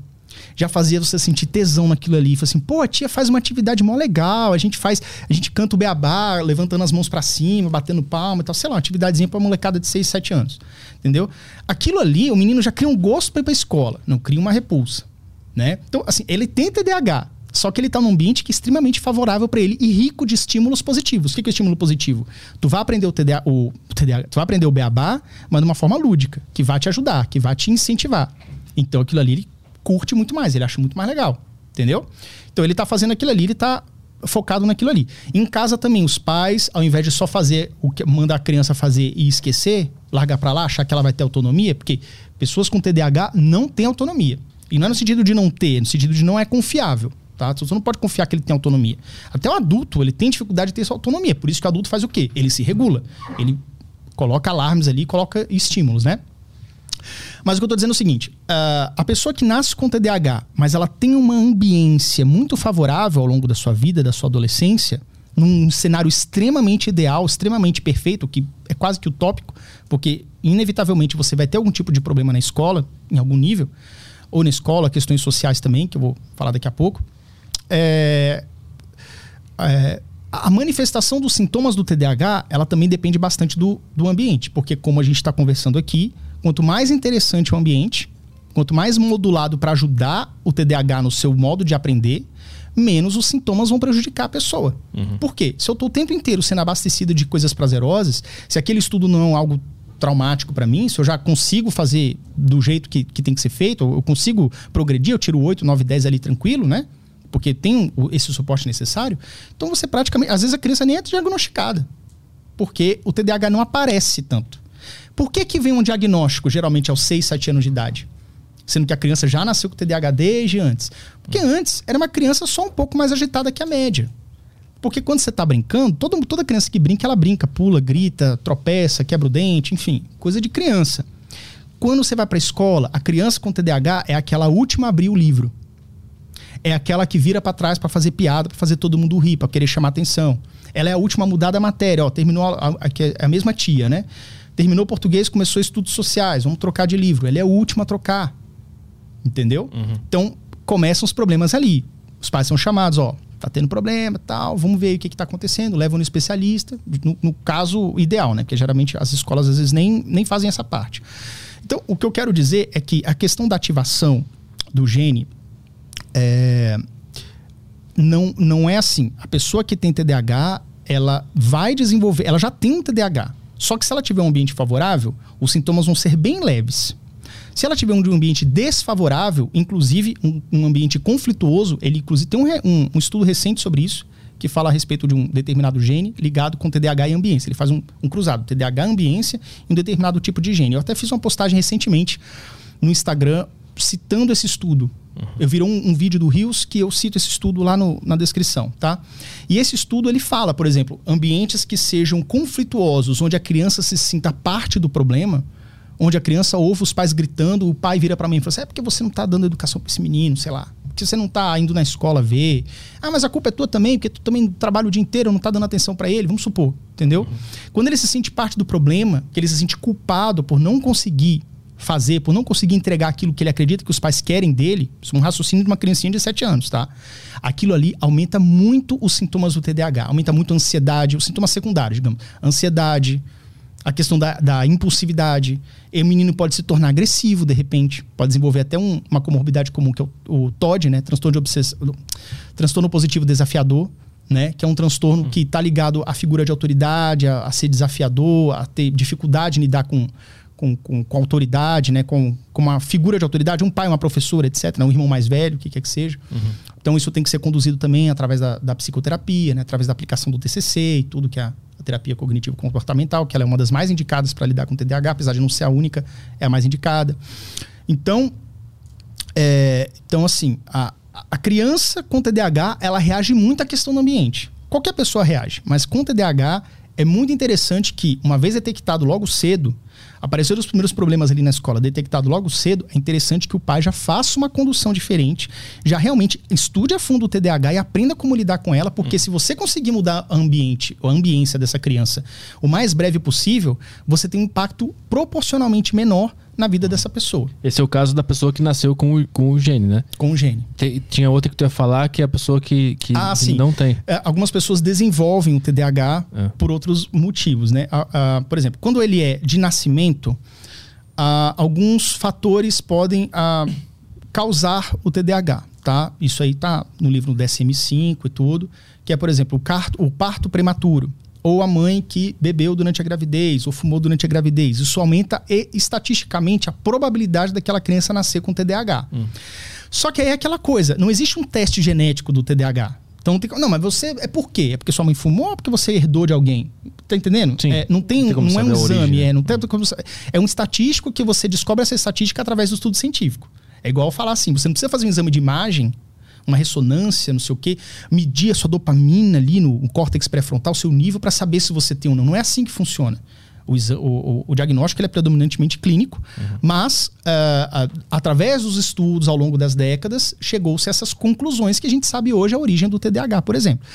já fazia você sentir tesão naquilo ali. Falei assim, pô, a tia faz uma atividade mó legal, a gente faz, a gente canta o beabá, levantando as mãos para cima, batendo palma e tal, sei lá, uma atividadezinha pra molecada de 6, 7 anos. Entendeu? Aquilo ali, o menino já cria um gosto para ir pra escola, não cria uma repulsa, né? Então, assim, ele tem TDAH, só que ele está num ambiente que é extremamente favorável para ele e rico de estímulos positivos. O que é, o estímulo positivo? Tu vai aprender o TDA, o TDA, tu vai aprender o beabá, mas de uma forma lúdica, que vai te ajudar, que vai te incentivar. Então aquilo ali ele curte muito mais, ele acha muito mais legal, entendeu? Então ele está fazendo aquilo ali, ele está focado naquilo ali. Em casa também, os pais, ao invés de só fazer o que manda a criança fazer e esquecer, largar para lá, achar que ela vai ter autonomia, porque pessoas com TDAH não têm autonomia. E não é no sentido de não ter, é no sentido de não é confiável. Tá? Você não pode confiar que ele tem autonomia. Até o adulto, ele tem dificuldade de ter essa autonomia. Por isso que o adulto faz o quê? Ele se regula. Ele coloca alarmes ali, coloca estímulos, né? Mas o que eu estou dizendo é o seguinte: uh, a pessoa que nasce com TDAH, mas ela tem uma ambiência muito favorável ao longo da sua vida, da sua adolescência, num cenário extremamente ideal, extremamente perfeito, que é quase que utópico, porque inevitavelmente você vai ter algum tipo de problema na escola, em algum nível, ou na escola, questões sociais também, que eu vou falar daqui a pouco. É, é, a manifestação dos sintomas do TDAH, ela também depende bastante do, do ambiente, porque como a gente está conversando aqui, quanto mais interessante o ambiente, quanto mais modulado para ajudar o TDAH no seu modo de aprender, menos os sintomas vão prejudicar a pessoa. Uhum. Por quê? Se eu estou o tempo inteiro sendo abastecido de coisas prazerosas, se aquele estudo não é algo traumático para mim, se eu já consigo fazer do jeito que, que tem que ser feito, eu consigo progredir, eu tiro 8, 9, 10 ali tranquilo, né? porque tem esse suporte necessário, então você praticamente. Às vezes a criança nem é diagnosticada, porque o TDAH não aparece tanto. Por que, que vem um diagnóstico geralmente aos 6, 7 anos de idade? Sendo que a criança já nasceu com TDAH desde antes. Porque antes era uma criança só um pouco mais agitada que a média. Porque quando você está brincando, todo, toda criança que brinca, ela brinca, pula, grita, tropeça, quebra o dente, enfim, coisa de criança. Quando você vai para a escola, a criança com TDAH é aquela última a abrir o livro é aquela que vira para trás para fazer piada, para fazer todo mundo rir, para querer chamar atenção. Ela é a última a mudar da matéria, ó, terminou a, a, a, é a mesma tia, né? Terminou português, começou estudos sociais, vamos trocar de livro. Ela é a última a trocar. Entendeu? Uhum. Então, começam os problemas ali. Os pais são chamados, ó, tá tendo problema, tal, vamos ver o que está acontecendo, levam no especialista, no, no, caso ideal, né? Porque geralmente as escolas às vezes nem, nem fazem essa parte. Então, o que eu quero dizer é que a questão da ativação do gene é, não, não é assim. A pessoa que tem TDAH, ela vai desenvolver, ela já tem um TDAH. Só que se ela tiver um ambiente favorável, os sintomas vão ser bem leves. Se ela tiver um ambiente desfavorável, inclusive um, um ambiente conflituoso, ele inclusive tem um, um, um, estudo recente sobre isso, que fala a respeito de um determinado gene ligado com TDAH e ambiência. Ele faz um, cruzado, TDAH, ambiência e um determinado tipo de gene. Eu até fiz uma postagem recentemente no Instagram citando esse estudo. Uhum. Eu virou um, um, vídeo do Rios que eu cito esse estudo lá no, na descrição, tá? E esse estudo ele fala, por exemplo, ambientes que sejam conflituosos, onde a criança se sinta parte do problema, onde a criança ouve os pais gritando, o pai vira para mim e fala assim, é porque você não está dando educação para esse menino, sei lá, que você não tá indo na escola ver. Ah, mas a culpa é tua também, porque tu também trabalha o dia inteiro, não tá dando atenção para ele, vamos supor, entendeu? Uhum. Quando ele se sente parte do problema, que ele se sente culpado por não conseguir fazer, por não conseguir entregar aquilo que ele acredita que os pais querem dele, isso é um raciocínio de uma criancinha de 7 anos, tá? Aquilo ali aumenta muito os sintomas do TDAH, aumenta muito a ansiedade, os sintomas secundários, digamos. Ansiedade, a questão da, da impulsividade. E o menino pode se tornar agressivo, de repente. Pode desenvolver até um, uma comorbidade comum, que é o, o TOD, né? Transtorno, de obsess... Transtorno positivo desafiador, né? Que é um transtorno que está ligado à figura de autoridade, a, a, ser desafiador, a ter dificuldade em lidar com com, com, com autoridade, né? Com, com uma figura de autoridade, um pai, uma professora, etc., né? um irmão mais velho, o que quer que seja. Uhum. Então isso tem que ser conduzido também através da, da psicoterapia, né? através da aplicação do TCC e tudo que é a terapia cognitivo-comportamental, que ela é uma das mais indicadas para lidar com TDAH, apesar de não ser a única, é a mais indicada. Então, é, então assim, a, a criança com TDAH, ela reage muito à questão do ambiente. Qualquer pessoa reage, mas com TDAH é muito interessante que, uma vez detectado logo cedo, apareceram os primeiros problemas ali na escola, detectado logo cedo, é interessante que o pai já faça uma condução diferente, já realmente estude a fundo o TDAH e aprenda como lidar com ela, porque hum. se você conseguir mudar o ambiente, a ambiência dessa criança o mais breve possível, você tem um impacto proporcionalmente menor na vida dessa pessoa. Esse é o caso da pessoa que nasceu com o, com o gene, né? Com o gene. Tem, tinha outra que tu ia falar que é a pessoa que, que ah, não tem. É, algumas pessoas desenvolvem o TDAH é. por outros motivos, né? Ah, por exemplo, quando ele é de nascimento, alguns fatores podem causar o TDAH, tá? Isso aí tá no livro DSM-5 e tudo, que é, por exemplo, o, carto, o parto prematuro ou a mãe que bebeu durante a gravidez ou fumou durante a gravidez. Isso aumenta e, estatisticamente a probabilidade daquela criança nascer com TDAH. Hum. Só que aí é aquela coisa, não existe um teste genético do TDAH. Então não tem Não, mas você. É por quê? É porque sua mãe fumou ou porque você herdou de alguém? Tá entendendo? Sim. É, não tem, não, tem não é um exame, origem, é, não tem como, é um estatístico que você descobre essa estatística através do estudo científico. É igual falar assim: você não precisa fazer um exame de imagem uma ressonância, não sei o quê, medir a sua dopamina ali no, no córtex pré-frontal, seu nível, para saber se você tem ou não. Não é assim que funciona. O, o, o, diagnóstico é predominantemente clínico, uhum. mas uh, através dos estudos ao longo das décadas, chegou-se a essas conclusões que a gente sabe hoje a origem do TDAH, por exemplo.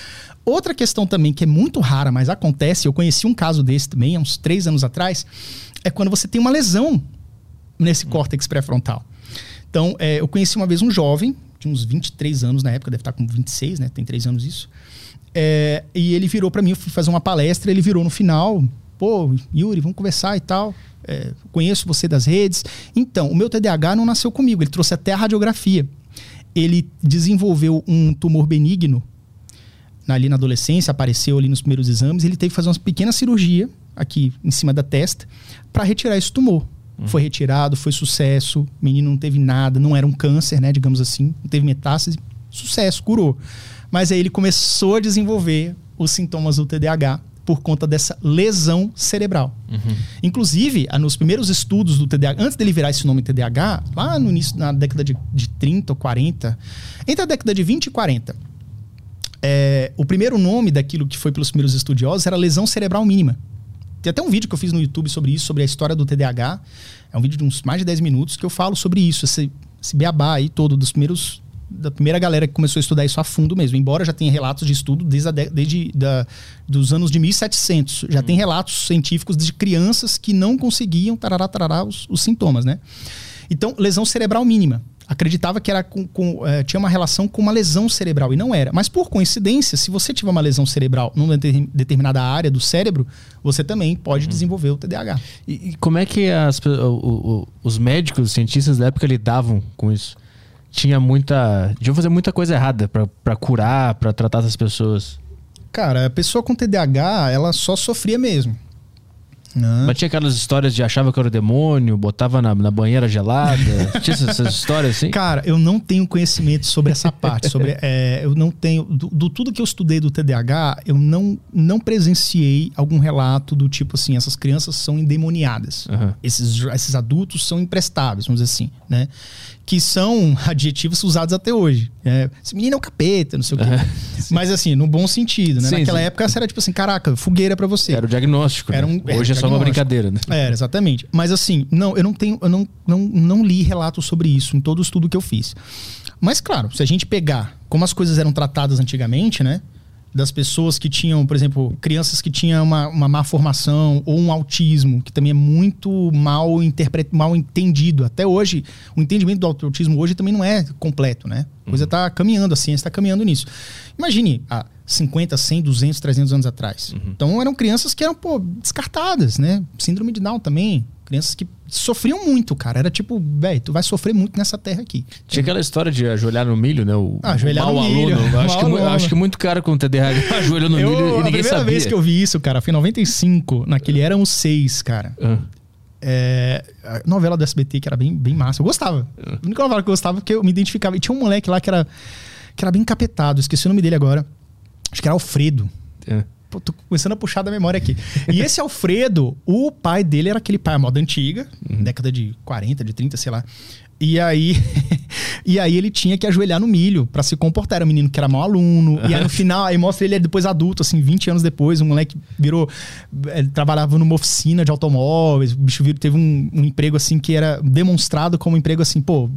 Outra questão também que é muito rara, mas acontece, eu conheci um caso desse também, há uns três anos atrás, é quando você tem uma lesão nesse uhum. córtex pré-frontal. Então, é, eu conheci uma vez um jovem tinha uns 23 anos na época, deve estar com 26, né? Tem três anos isso. É, e ele virou para mim, eu fui fazer uma palestra, ele virou no final, pô, Yuri, vamos conversar e tal. É, conheço você das redes. Então, o meu TDAH não nasceu comigo, ele trouxe até a radiografia. Ele desenvolveu um tumor benigno ali na adolescência, apareceu ali nos primeiros exames, ele teve que fazer uma pequena cirurgia aqui em cima da testa para retirar esse tumor. Uhum. Foi retirado, foi sucesso. O menino não teve nada, não era um câncer, né? Digamos assim, não teve metástase. Sucesso, curou. Mas aí ele começou a desenvolver os sintomas do TDAH por conta dessa lesão cerebral. Uhum. Inclusive, nos primeiros estudos do TDAH, antes dele virar esse nome TDAH, lá no início, na década de, de 30 ou 40, entre a década de 20 e 40, é, o primeiro nome daquilo que foi pelos primeiros estudiosos era lesão cerebral mínima. Tem até um vídeo que eu fiz no YouTube sobre isso, sobre a história do TDAH. É um vídeo de uns mais de 10 minutos que eu falo sobre isso, esse, esse beabá aí todo, dos primeiros da primeira galera que começou a estudar isso a fundo mesmo. Embora já tenha relatos de estudo desde, a de, desde da, dos anos de 1700. Já hum. tem relatos científicos de crianças que não conseguiam tarará, tarará, os, os sintomas, né? Então, lesão cerebral mínima acreditava que era com, com é, tinha uma relação com uma lesão cerebral e não era. Mas por coincidência, se você tiver uma lesão cerebral numa determinada área do cérebro, você também pode uhum. desenvolver o TDAH. E, e como é que as, o, o, os médicos, os cientistas da época lidavam com isso? Tinha muita. Deviam fazer muita coisa errada para curar, para tratar essas pessoas. Cara, a pessoa com TDAH, ela só sofria mesmo. Não. Mas tinha aquelas histórias de achava que era o demônio, botava na, na banheira gelada. tinha essas histórias assim? Cara, eu não tenho conhecimento sobre essa parte. sobre, é, eu não tenho. Do, do, tudo que eu estudei do TDAH, eu não, não presenciei algum relato do tipo assim: essas crianças são endemoniadas. Uhum. Esses, esses adultos são imprestáveis, vamos dizer assim, né? Que são adjetivos usados até hoje. É, esse menino é o capeta, não sei o quê. Mas assim, no bom sentido, né? Sim, Naquela sim. época era tipo assim, caraca, fogueira para você. Era o diagnóstico. Era um, né? Hoje é só uma brincadeira, né? Era, exatamente. Mas assim, não, eu não tenho, eu não, não, não li relatos sobre isso em todo o estudo que eu fiz. Mas claro, se a gente pegar como as coisas eram tratadas antigamente, né? Das pessoas que tinham, por exemplo, crianças que tinham uma, uma má formação ou um autismo, que também é muito mal, interpret, mal entendido. Até hoje, o entendimento do autismo hoje também não é completo, né? A coisa está caminhando, a ciência está caminhando nisso. Imagine há 50, 100, 200, 300 anos atrás. Então eram crianças que eram, pô, descartadas, né? Síndrome de Down também. Crianças que sofriam muito, cara. Era tipo, velho, tu vai sofrer muito nessa terra aqui. Tinha aquela história de ajoelhar no milho, né? O, Ah, ajoelhar o no milho. aluno. Acho, que, aluno. acho que muito cara com TDAH ajoelhou no Eu, milho e a ninguém primeira sabia. vez que eu vi isso, cara, foi em 95. Naquele eram os seis, cara. Ah, É, a novela do SBT que era bem, bem massa. Eu gostava. A única novela que eu gostava porque eu me identificava. E tinha um moleque lá que era, que era bem encapetado. Esqueci o nome dele agora. Acho que era Alfredo. é. Tô começando a puxar da memória aqui. E esse Alfredo, o pai dele era aquele pai à moda antiga, década de 40, de 30, sei lá. E aí, e aí ele tinha que ajoelhar no milho pra se comportar. Era um menino que era mau aluno. E aí no final, aí mostra ele depois adulto, assim, 20 anos depois, um moleque virou. Ele trabalhava numa oficina de automóveis. O bicho virou, teve um, um emprego assim que era demonstrado como um emprego assim, pô.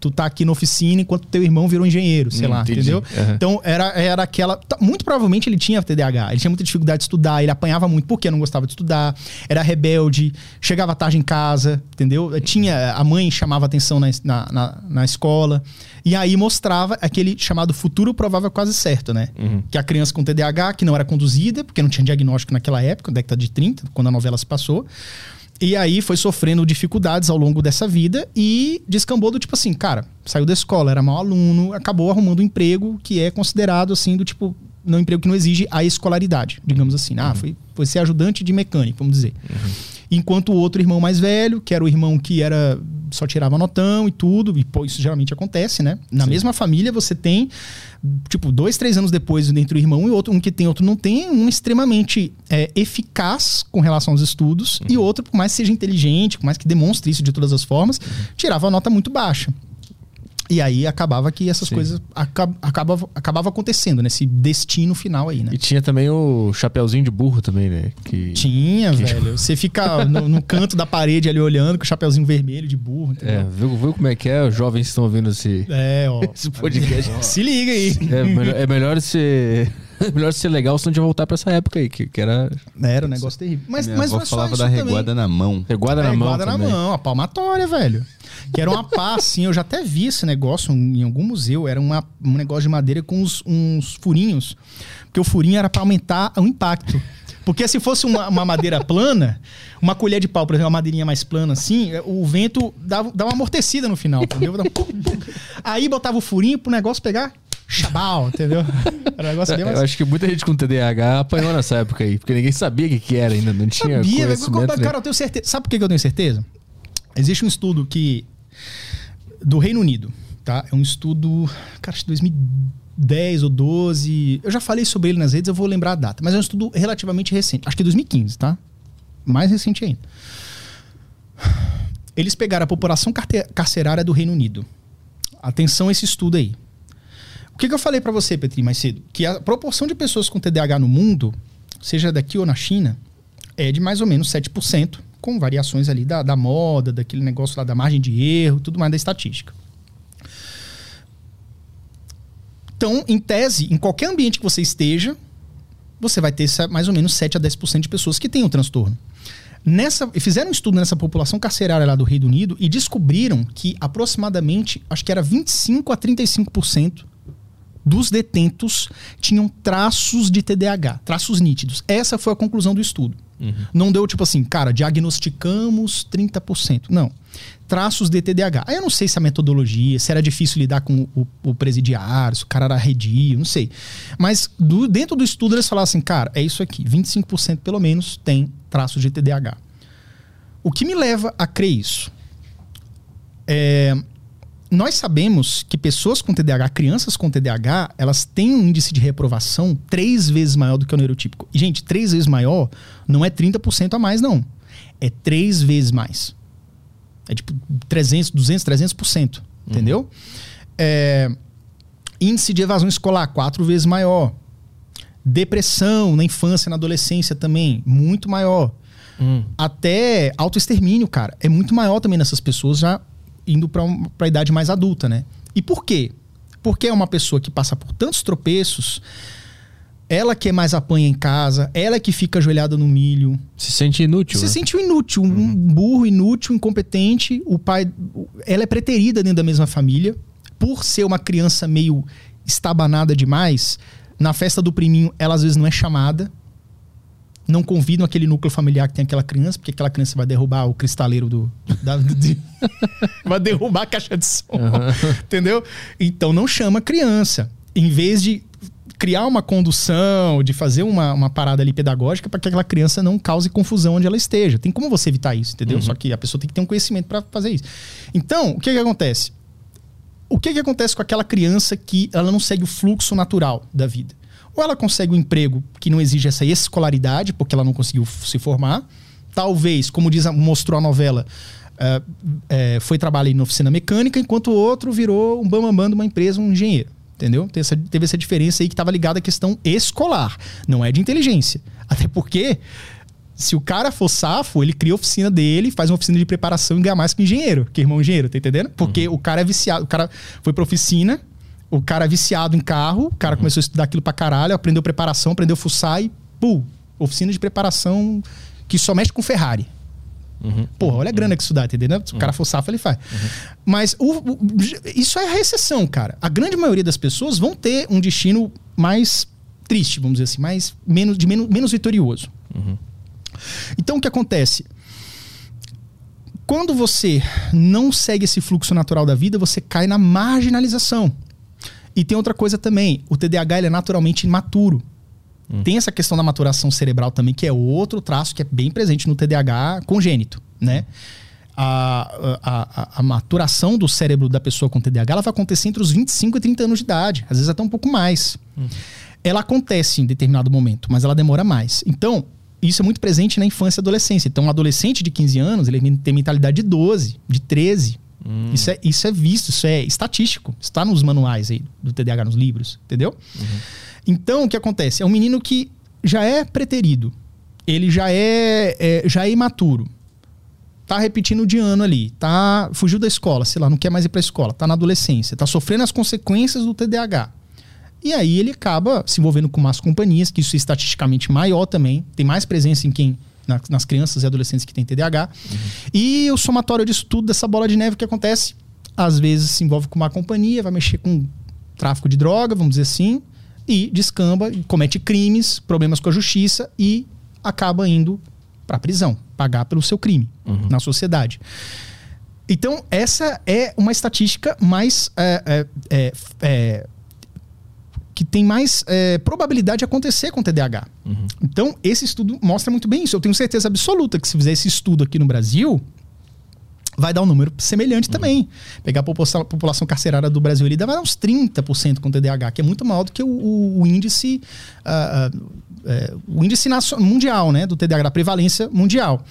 Tu tá aqui na oficina enquanto teu irmão virou engenheiro, sei Hum, lá, entendi. entendeu? Aham. Então era, era aquela. tá, Muito provavelmente ele tinha TDAH. Ele tinha muita dificuldade de estudar, ele apanhava muito porque não gostava de estudar, era rebelde, chegava tarde em casa, entendeu? Tinha. A mãe chamava atenção na, na, na, na escola. E aí mostrava aquele chamado futuro provável quase certo, né? Que a criança com TDAH, que não era conduzida, porque não tinha diagnóstico naquela época, década de 30, quando a novela se passou. E aí foi sofrendo dificuldades ao longo dessa vida e descambou do tipo assim, cara, saiu da escola, era mau aluno, acabou arrumando um emprego que é considerado assim do tipo, não emprego que não exige a escolaridade, digamos assim. Ah, foi, foi ser ajudante de mecânico, vamos dizer. Enquanto o outro irmão mais velho, que era o irmão que era só tirava notão e tudo, e pô, isso geralmente acontece, né? Na mesma família você tem, tipo, dois, três anos depois, entre o irmão e outro, um que tem, outro não tem, um extremamente é, eficaz com relação aos estudos, e outro, por mais que seja inteligente, por mais que demonstre isso de todas as formas, tirava a nota muito baixa. E aí acabava que essas Sim. coisas aca- acabava, acabava acontecendo, nesse destino final aí, né? E tinha também o chapeuzinho de burro também, né? Que... Tinha, velho. Você fica no, no canto da parede ali olhando com o chapeuzinho vermelho de burro, É, entendeu? viu, viu como é que é? Os jovens que estão ouvindo esse, É, ó. esse podcast. Se liga aí. É melhor, é melhor ser. Melhor ser legal se não de voltar pra essa época aí, que, que era Era um negócio terrível. Mas, Minha mas avó não é só falava isso da também. reguada na mão. reguada na mão. guarda na também. mão, a palmatória, velho. Que era uma pá, assim, eu já até vi esse negócio em algum museu. Era uma, um negócio de madeira com uns, uns furinhos. Porque o furinho era pra aumentar o impacto. Porque se fosse uma, uma madeira plana, uma colher de pau, por exemplo, uma madeirinha mais plana assim, o vento dava, dava uma amortecida no final, entendeu? Aí botava o furinho pro negócio pegar chabal, entendeu? Era um negócio bem mais Eu acho que muita gente com TDAH apanhou nessa época aí, porque ninguém sabia o que, que era ainda, não tinha Sabia, conhecimento. né? cara, eu tenho certeza. Sabe por que eu tenho certeza? Existe um estudo que do Reino Unido, tá? É um estudo, cara, acho que 2010 ou 12. Eu já falei sobre ele nas redes, eu vou lembrar a data, mas é um estudo relativamente recente. Acho que é 2015, tá? Mais recente ainda. Eles pegaram a população carcerária do Reino Unido. Atenção a esse estudo aí. O que, que eu falei pra você, Petri, mais cedo? Que a proporção de pessoas com TDAH no mundo, seja daqui ou na China, é de mais ou menos 7%, com variações ali da, da moda, daquele negócio lá da margem de erro, tudo mais da estatística. Então, em tese, em qualquer ambiente que você esteja, você vai ter mais ou menos 7 a 10% de pessoas que têm o transtorno. Nessa, fizeram um estudo nessa população carcerária lá do Reino Unido e descobriram que aproximadamente, acho que era 25 a 35% dos detentos tinham traços de TDAH, traços nítidos. Essa foi a conclusão do estudo. Não deu tipo assim, cara, diagnosticamos 30%. Não. Traços de TDAH. Aí eu não sei se a metodologia, se era difícil lidar com o, o presidiário, se o cara era arredio, não sei. Mas do- dentro do estudo eles falaram assim, cara, é isso aqui, 25% pelo menos tem traços de TDAH. O que me leva a crer isso? É, nós sabemos que pessoas com TDAH, crianças com TDAH, elas têm um índice de reprovação três vezes maior do que o neurotípico. E, gente, três vezes maior não é 30% a mais, não. É três vezes mais. É tipo 300, 200, 300%. Entendeu? É, índice de evasão escolar, quatro vezes maior. Depressão na infância e na adolescência também, muito maior. Hum. Até autoextermínio, cara, é muito maior também nessas pessoas já indo para a idade mais adulta, né? E por quê? Porque é uma pessoa que passa por tantos tropeços, ela que é mais apanha em casa, ela que fica ajoelhada no milho. Se sente inútil. Se né? sente inútil, um burro, inútil, incompetente. O pai. Ela é preterida dentro da mesma família. Por ser uma criança meio estabanada demais, na festa do priminho, ela às vezes não é chamada. Não convidam aquele núcleo familiar que tem aquela criança, porque aquela criança vai derrubar o cristaleiro do. da- de- vai derrubar a caixa de som. Entendeu? Então não chama a criança. Em vez de criar uma condução, de fazer uma, uma parada ali pedagógica para que aquela criança não cause confusão onde ela esteja. Tem como você evitar isso, entendeu? Só que a pessoa tem que ter um conhecimento para fazer isso. Então, o que, que acontece? O que, que acontece com aquela criança que ela não segue o fluxo natural da vida? Ou ela consegue um emprego que não exige essa escolaridade, porque ela não conseguiu se formar. Talvez, como diz mostrou a novela, eh, foi trabalhar na oficina mecânica, enquanto o outro virou um bambambam de uma empresa, um engenheiro. Entendeu? Essa- teve essa diferença aí que estava ligada à questão escolar, não é de inteligência. Até porque, se o cara for safo, ele cria a oficina dele, faz uma oficina de preparação e ganha mais que engenheiro, que irmão engenheiro, tá entendendo? Porque o cara é viciado, o cara foi pra oficina, o cara é viciado em carro, o cara começou a estudar aquilo pra caralho, aprendeu preparação, aprendeu fuçar e, pum, oficina de preparação que só mexe com Ferrari. Porra, olha a grana que isso dá, entendeu? Se o cara for safo, ele faz. Mas o- o- isso é a recessão, cara. A grande maioria das pessoas vão ter um destino mais triste, vamos dizer assim, mais, menos, de menos, menos vitorioso. Então o que acontece? Quando você não segue esse fluxo natural da vida, você cai na marginalização. E tem outra coisa também, o TDAH ele é naturalmente imaturo. Tem essa questão da maturação cerebral também, que é outro traço que é bem presente no TDAH congênito, né? A, a, a, a maturação do cérebro da pessoa com TDAH ela vai acontecer entre os 25 e 30 anos de idade, às vezes até um pouco mais. Ela acontece em determinado momento, mas ela demora mais. Então, isso é muito presente na infância e adolescência. Então, um adolescente de 15 anos, ele tem mentalidade de 12, de 13. Isso, é, isso é visto, isso é estatístico. Está nos manuais aí do TDAH, nos livros, entendeu? Então, o que acontece? É um menino que já é preterido. Ele já é, é- já é imaturo. Tá repetindo de ano ali. Tá, fugiu da escola, sei lá, não quer mais ir pra escola. Tá na adolescência. Tá sofrendo as consequências do TDAH. E aí ele acaba se envolvendo com más companhias, que isso é estatisticamente maior também. Tem mais presença em quem na- nas crianças e adolescentes que têm TDAH. E o somatório disso tudo, dessa bola de neve que acontece, às vezes se envolve com má companhia, vai mexer com tráfico de droga, vamos dizer assim, e descamba, comete crimes, problemas com a justiça e acaba indo para prisão, pagar pelo seu crime na sociedade. Então, essa é uma estatística mais. é, é, é, é, que tem mais é, probabilidade de acontecer com TDAH. Então, esse estudo mostra muito bem isso. Eu tenho certeza absoluta que se fizer esse estudo aqui no Brasil, vai dar um número semelhante também. Pegar a população, população carcerária do Brasil, ele dá uns 30% com TDAH, que é muito maior do que o, o- o índice, ah, é, o índice mundial, né, do TDAH, da prevalência mundial.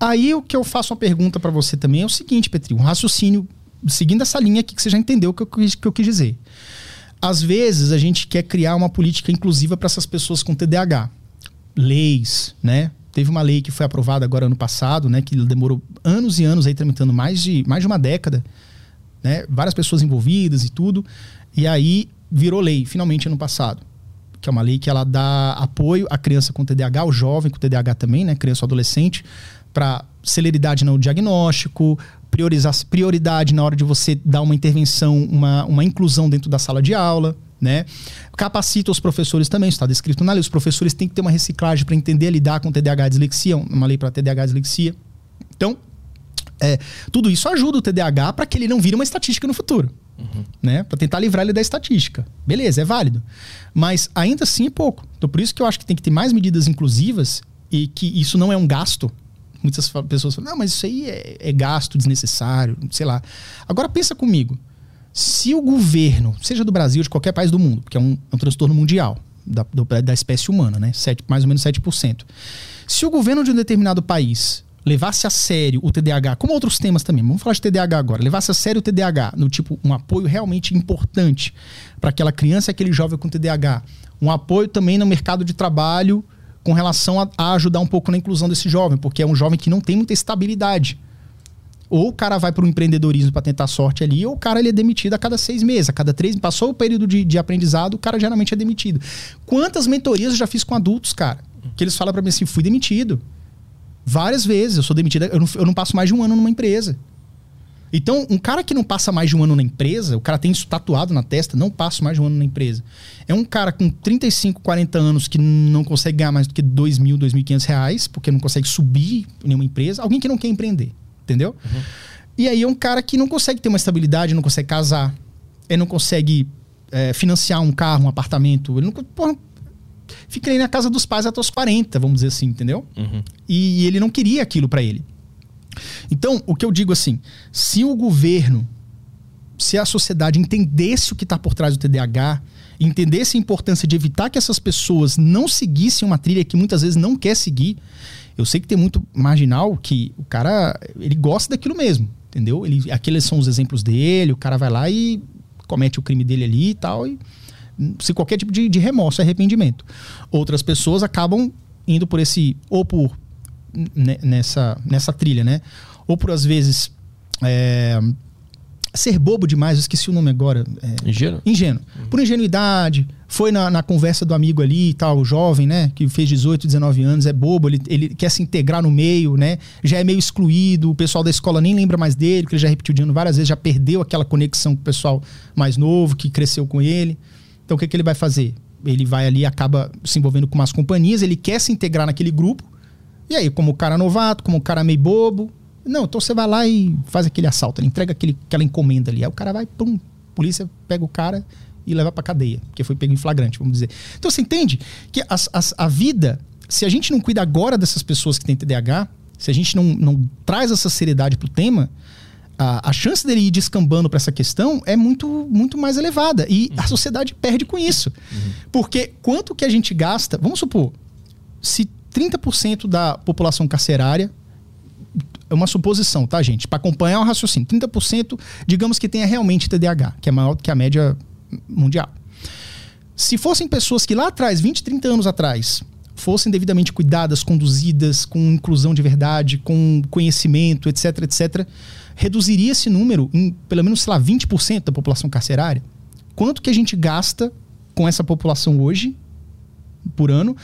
Aí o que eu faço uma pergunta para você também é o seguinte, Petri, um raciocínio seguindo essa linha aqui que você já entendeu o que que eu quis dizer. Às vezes a gente quer criar uma política inclusiva para essas pessoas com TDAH. Leis, né? Teve uma lei que foi aprovada agora ano passado, né? Que demorou anos e anos aí tramitando mais de, mais de uma década, né? Várias pessoas envolvidas e tudo. E aí virou lei, finalmente, ano passado. Que é uma lei que ela dá apoio à criança com TDAH, ao jovem com TDAH também, né? Criança ou adolescente, para celeridade no diagnóstico, prioridade na hora de você dar uma intervenção, uma, uma inclusão dentro da sala de aula, né? Capacita os professores também, está descrito na lei. Os professores têm que ter uma reciclagem para entender lidar com TDAH e dislexia, uma lei para TDAH e dislexia. Então, é, tudo isso ajuda o TDAH para que ele não vire uma estatística no futuro. Né? Para tentar livrar ele da estatística. Beleza, é válido. Mas ainda assim é pouco. Então, por isso que eu acho que tem que ter mais medidas inclusivas e que isso não é um gasto. Muitas pessoas falam, não, mas isso aí é, é gasto desnecessário, sei lá. Agora pensa comigo. Se o governo, seja do Brasil ou de qualquer país do mundo, porque é um, é um transtorno mundial da, da espécie humana, né? Sete- mais ou menos 7%. Se o governo de um determinado país levasse a sério o TDAH, como outros temas também, vamos falar de TDAH agora, levasse a sério o TDAH, no tipo, um apoio realmente importante para aquela criança e aquele jovem com TDAH, um apoio também no mercado de trabalho com relação a, a ajudar um pouco na inclusão desse jovem, porque é um jovem que não tem muita estabilidade. Ou o cara vai para o empreendedorismo para tentar sorte ali, ou o cara ele é demitido a cada seis meses, a cada três. Passou o período de, de aprendizado, o cara geralmente é demitido. Quantas mentorias eu já fiz com adultos, cara? Que eles falam para mim assim: fui demitido. Várias vezes. Eu sou demitido, eu não, eu não passo mais de um ano numa empresa. Então, um cara que não passa mais de um ano na empresa, o cara tem isso tatuado na testa, não passa mais de um ano na empresa. É um cara com 35, 40 anos que não consegue ganhar mais do que 2 mil, 2.500 reais, porque não consegue subir em nenhuma empresa. Alguém que não quer empreender, entendeu? Uhum. E aí é um cara que não consegue ter uma estabilidade, não consegue casar, ele não consegue é, financiar um carro, um apartamento. Ele não. Porra, fica aí na casa dos pais até os 40, vamos dizer assim, entendeu? Uhum. E, e ele não queria aquilo para ele. Então, o que eu digo assim, se o governo, se a sociedade entendesse o que está por trás do TDAH, entendesse a importância de evitar que essas pessoas não seguissem uma trilha que muitas vezes não quer seguir, eu sei que tem muito marginal que o cara, ele gosta daquilo mesmo, entendeu? Ele, aqueles são os exemplos dele, o cara vai lá e comete o crime dele ali e tal, e sem qualquer tipo de, de remorso, arrependimento. Outras pessoas acabam indo por esse, ou por nessa, nessa trilha, né? Ou por às vezes é, ser bobo demais, eu esqueci o nome agora. É, ingênuo? Ingênuo. Uhum. Por ingenuidade, foi na, na, conversa do amigo ali e tal, jovem, né? Que fez 18, 19 anos, é bobo, ele, ele quer se integrar no meio, né? Já é meio excluído, o pessoal da escola nem lembra mais dele, porque ele já repetiu de ano várias vezes, já perdeu aquela conexão com o pessoal mais novo, que cresceu com ele. Então o que, que ele vai fazer? Ele vai ali, acaba se envolvendo com umas companhias, ele quer se integrar naquele grupo, e aí, como o cara novato, como o cara meio bobo, não, então você vai lá e faz aquele assalto, ele entrega aquele, aquela encomenda ali. Aí o cara vai, pum, polícia pega o cara e leva pra cadeia, porque foi pego em flagrante, vamos dizer. Então você entende que as, as, a vida, se a gente não cuida agora dessas pessoas que têm TDAH, se a gente não, não traz essa seriedade pro tema, a, a chance dele ir descambando para essa questão é muito, muito mais elevada. E uhum. a sociedade perde com isso. Uhum. Porque quanto que a gente gasta, vamos supor, se 30% da população carcerária é uma suposição, tá, gente? Para acompanhar o raciocínio. 30%, digamos que tenha realmente TDAH, que é maior do que a média mundial. Se fossem pessoas que lá atrás, 20, 30 anos atrás, fossem devidamente cuidadas, conduzidas, com inclusão de verdade, com conhecimento, etc, etc, reduziria esse número em pelo menos, sei lá, 20% da população carcerária. Quanto que a gente gasta com essa população hoje, por ano,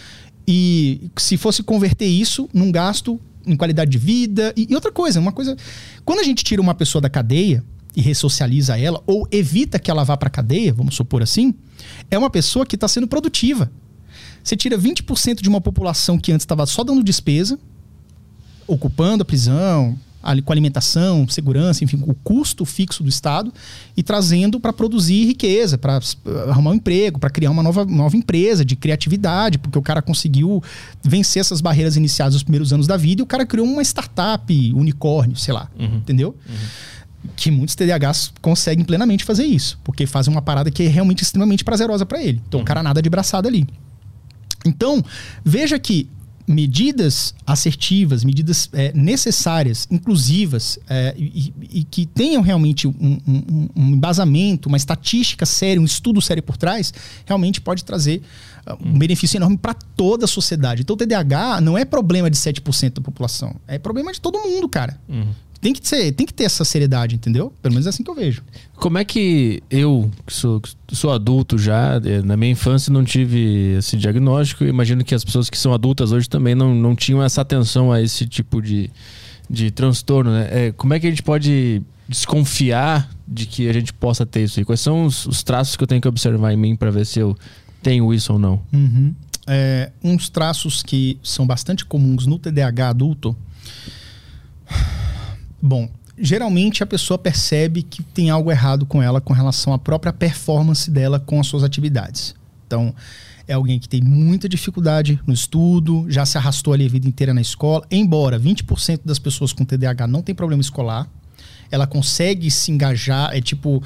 e se fosse converter isso num gasto em qualidade de vida. E, e, outra coisa, uma coisa. Quando a gente tira uma pessoa da cadeia e ressocializa ela, ou evita que ela vá para cadeia, vamos supor assim, é uma pessoa que está sendo produtiva. Você tira 20% de uma população que antes estava só dando despesa, ocupando a prisão, com alimentação, segurança, enfim, o custo fixo do Estado e trazendo para produzir riqueza, para arrumar um emprego, para criar uma nova, nova empresa de criatividade, porque o cara conseguiu vencer essas barreiras iniciadas nos primeiros anos da vida e o cara criou uma startup, unicórnio, sei lá, uhum. entendeu? Uhum. Que muitos TDAHs conseguem plenamente fazer isso, porque fazem uma parada que é realmente extremamente prazerosa para ele. Então uhum. o cara nada de braçada ali. Então, veja que medidas assertivas, medidas é, necessárias, inclusivas é, e, e, que tenham realmente um, um, um, embasamento, uma estatística séria, um estudo sério por trás, realmente pode trazer uh, um benefício enorme para toda a sociedade. Então, o TDAH não é problema de 7% da população, é problema de todo mundo, cara. Uhum tem que, ser, tem que ter essa seriedade, entendeu? Pelo menos é assim que eu vejo. Como é que eu, que sou, sou adulto já, eh, na minha infância não tive esse diagnóstico, imagino que as pessoas que são adultas hoje também não, não tinham essa atenção a esse tipo de, de transtorno, né? É, como é que a gente pode desconfiar de que a gente possa ter isso aí? Quais são os, os traços que eu tenho que observar em mim para ver se eu tenho isso ou não? Uhum. É, uns traços que são bastante comuns no TDAH adulto Bom, geralmente a pessoa percebe que tem algo errado com ela com relação à própria performance dela com as suas atividades. Então, é alguém que tem muita dificuldade no estudo, já se arrastou ali a vida inteira na escola, embora 20% das pessoas com TDAH não tem problema escolar, ela consegue se engajar, é tipo,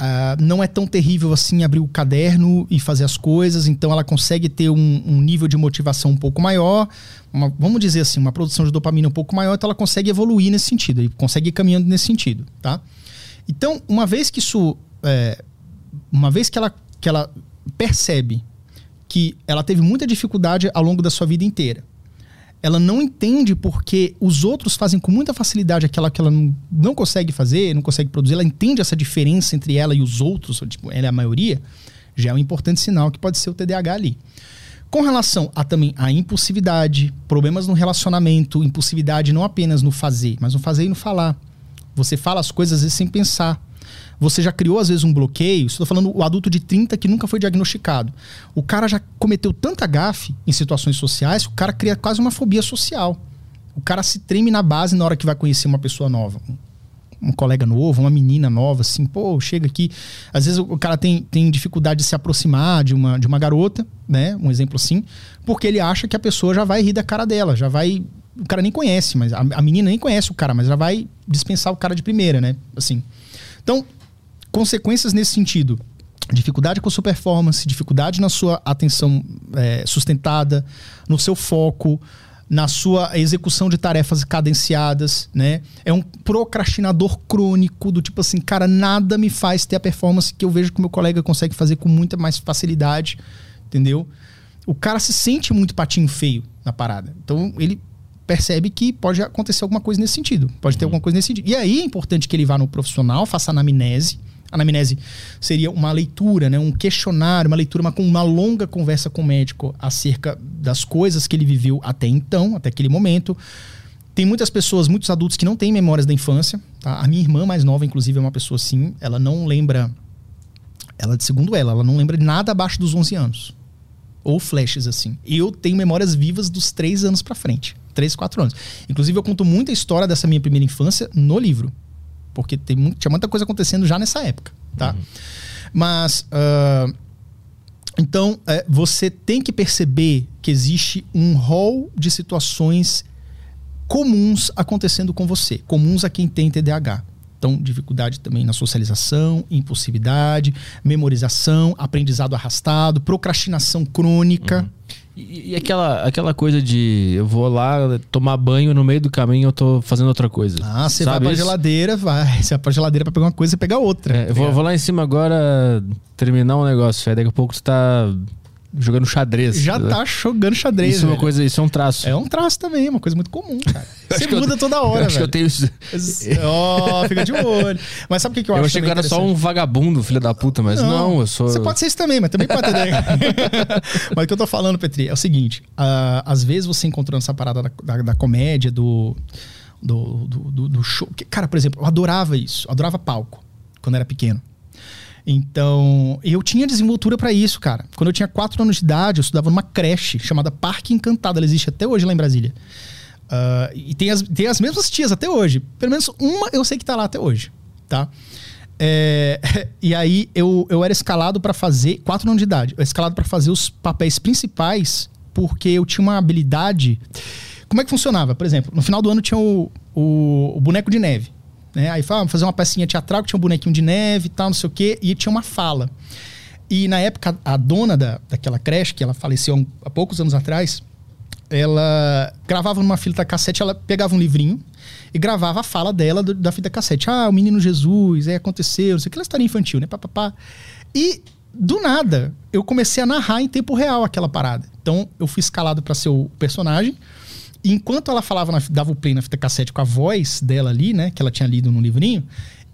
Uh, não é tão terrível assim abrir o caderno e fazer as coisas, então ela consegue ter um, um nível de motivação um pouco maior, uma, vamos dizer assim, uma produção de dopamina um pouco maior, então ela consegue evoluir nesse sentido, e consegue ir caminhando nesse sentido, tá? Então, uma vez que isso, é, uma vez que ela, que ela percebe que ela teve muita dificuldade ao longo da sua vida inteira, Ela não entende porque os outros fazem com muita facilidade aquela que ela não, não consegue fazer, não consegue produzir. Ela entende essa diferença entre ela e os outros, tipo, ela é a maioria, já é um importante sinal que pode ser o TDAH ali. Com relação a também a impulsividade, problemas no relacionamento, impulsividade não apenas no fazer, mas no fazer e no falar. Você fala as coisas às vezes sem pensar. Você já criou, às vezes, um bloqueio. Estou falando o adulto de 30 que nunca foi diagnosticado. O cara já cometeu tanta gafe em situações sociais que o cara cria quase uma fobia social. O cara se treme na base na hora que vai conhecer uma pessoa nova. Um colega novo, uma menina nova, assim, pô, chega aqui. Às vezes o cara tem, tem dificuldade de se aproximar de uma, de uma garota, né? Um exemplo assim, porque ele acha que a pessoa já vai rir da cara dela, já vai. O cara nem conhece, mas a, menina nem conhece o cara, mas já vai dispensar o cara de primeira, né? Assim. Então, consequências nesse sentido. Dificuldade com a sua performance, dificuldade na sua atenção é, sustentada, no seu foco, na sua execução de tarefas cadenciadas, né? É um procrastinador crônico do tipo assim, cara, nada me faz ter a performance que eu vejo que o meu colega consegue fazer com muita mais facilidade, entendeu? O cara se sente muito patinho feio na parada. Então ele percebe que pode acontecer alguma coisa nesse sentido, pode ter uhum. alguma coisa nesse sentido. E aí é importante que ele vá no profissional, faça anamnese, Anamnese seria uma leitura, né, um questionário, uma leitura, uma, uma longa conversa com o médico acerca das coisas que ele viveu até então, até aquele momento. Tem muitas pessoas, muitos adultos que não têm memórias da infância. Tá? A minha irmã mais nova, inclusive, é uma pessoa assim. Ela não lembra. Ela, segundo ela, ela não lembra nada abaixo dos 11 anos. Ou flashes, assim. Eu tenho memórias vivas dos 3 anos para frente. 3, 4 anos. Inclusive, eu conto muita história dessa minha primeira infância no livro. Porque tem muito, tinha muita coisa acontecendo já nessa época, tá? Uhum. Mas. Uh, então, é, você tem que perceber que existe um rol de situações comuns acontecendo com você, comuns a quem tem TDAH. Então, dificuldade também na socialização, impulsividade, memorização, aprendizado arrastado, procrastinação crônica. Uhum. E, e, aquela, aquela coisa de eu vou lá tomar banho no meio do caminho eu tô fazendo outra coisa. Ah, você vai pra isso? geladeira, vai. Você vai pra geladeira pra pegar uma coisa e pegar outra. É, eu vou, vou, lá em cima agora terminar um negócio. Aí daqui a pouco você tá jogando xadrez. Já tá jogando xadrez. Isso é uma coisa, isso é um traço. É um traço também, é uma coisa muito comum, cara. Você muda eu, toda hora, acho velho. que eu tenho isso. Oh, fica de olho. Mas sabe o que, que eu, eu acho? Eu achei que era só um vagabundo, filho da puta, mas não, não, eu sou. Você pode ser isso também, mas também pode ter. mas o que eu tô falando, Petri, é o seguinte: uh, às vezes você encontrando essa parada da, da, da comédia, do, do, do, do show. Cara, por exemplo, eu adorava isso, eu adorava palco quando era pequeno. Então, eu tinha desenvoltura para isso, cara. Quando eu tinha 4 anos de idade, eu estudava numa creche chamada Parque Encantado. Ela existe até hoje lá em Brasília. Uh, e tem as, tem as mesmas tias até hoje. Pelo menos uma eu sei que tá lá até hoje, tá? É, e aí eu, eu era escalado para fazer, 4 anos de idade, eu era escalado para fazer os papéis principais porque eu tinha uma habilidade. Como é que funcionava? Por exemplo, no final do ano tinha o, o, o boneco de neve. Né? Aí fala, fazer uma pecinha teatral que tinha um bonequinho de neve e tal, não sei o quê, e tinha uma fala. E na época, a dona da, daquela creche, que ela faleceu há poucos anos atrás, ela gravava numa fita cassete, ela pegava um livrinho e gravava a fala dela do, da fita cassete. Ah, o menino Jesus, aí aconteceu, não sei o que, aquela história infantil, né? Pá, pá, pá. E do nada, eu comecei a narrar em tempo real aquela parada. Então, eu fui escalado para ser o personagem. Enquanto ela falava, na, dava o play na fita cassete com a voz dela ali, né? Que ela tinha lido no livrinho.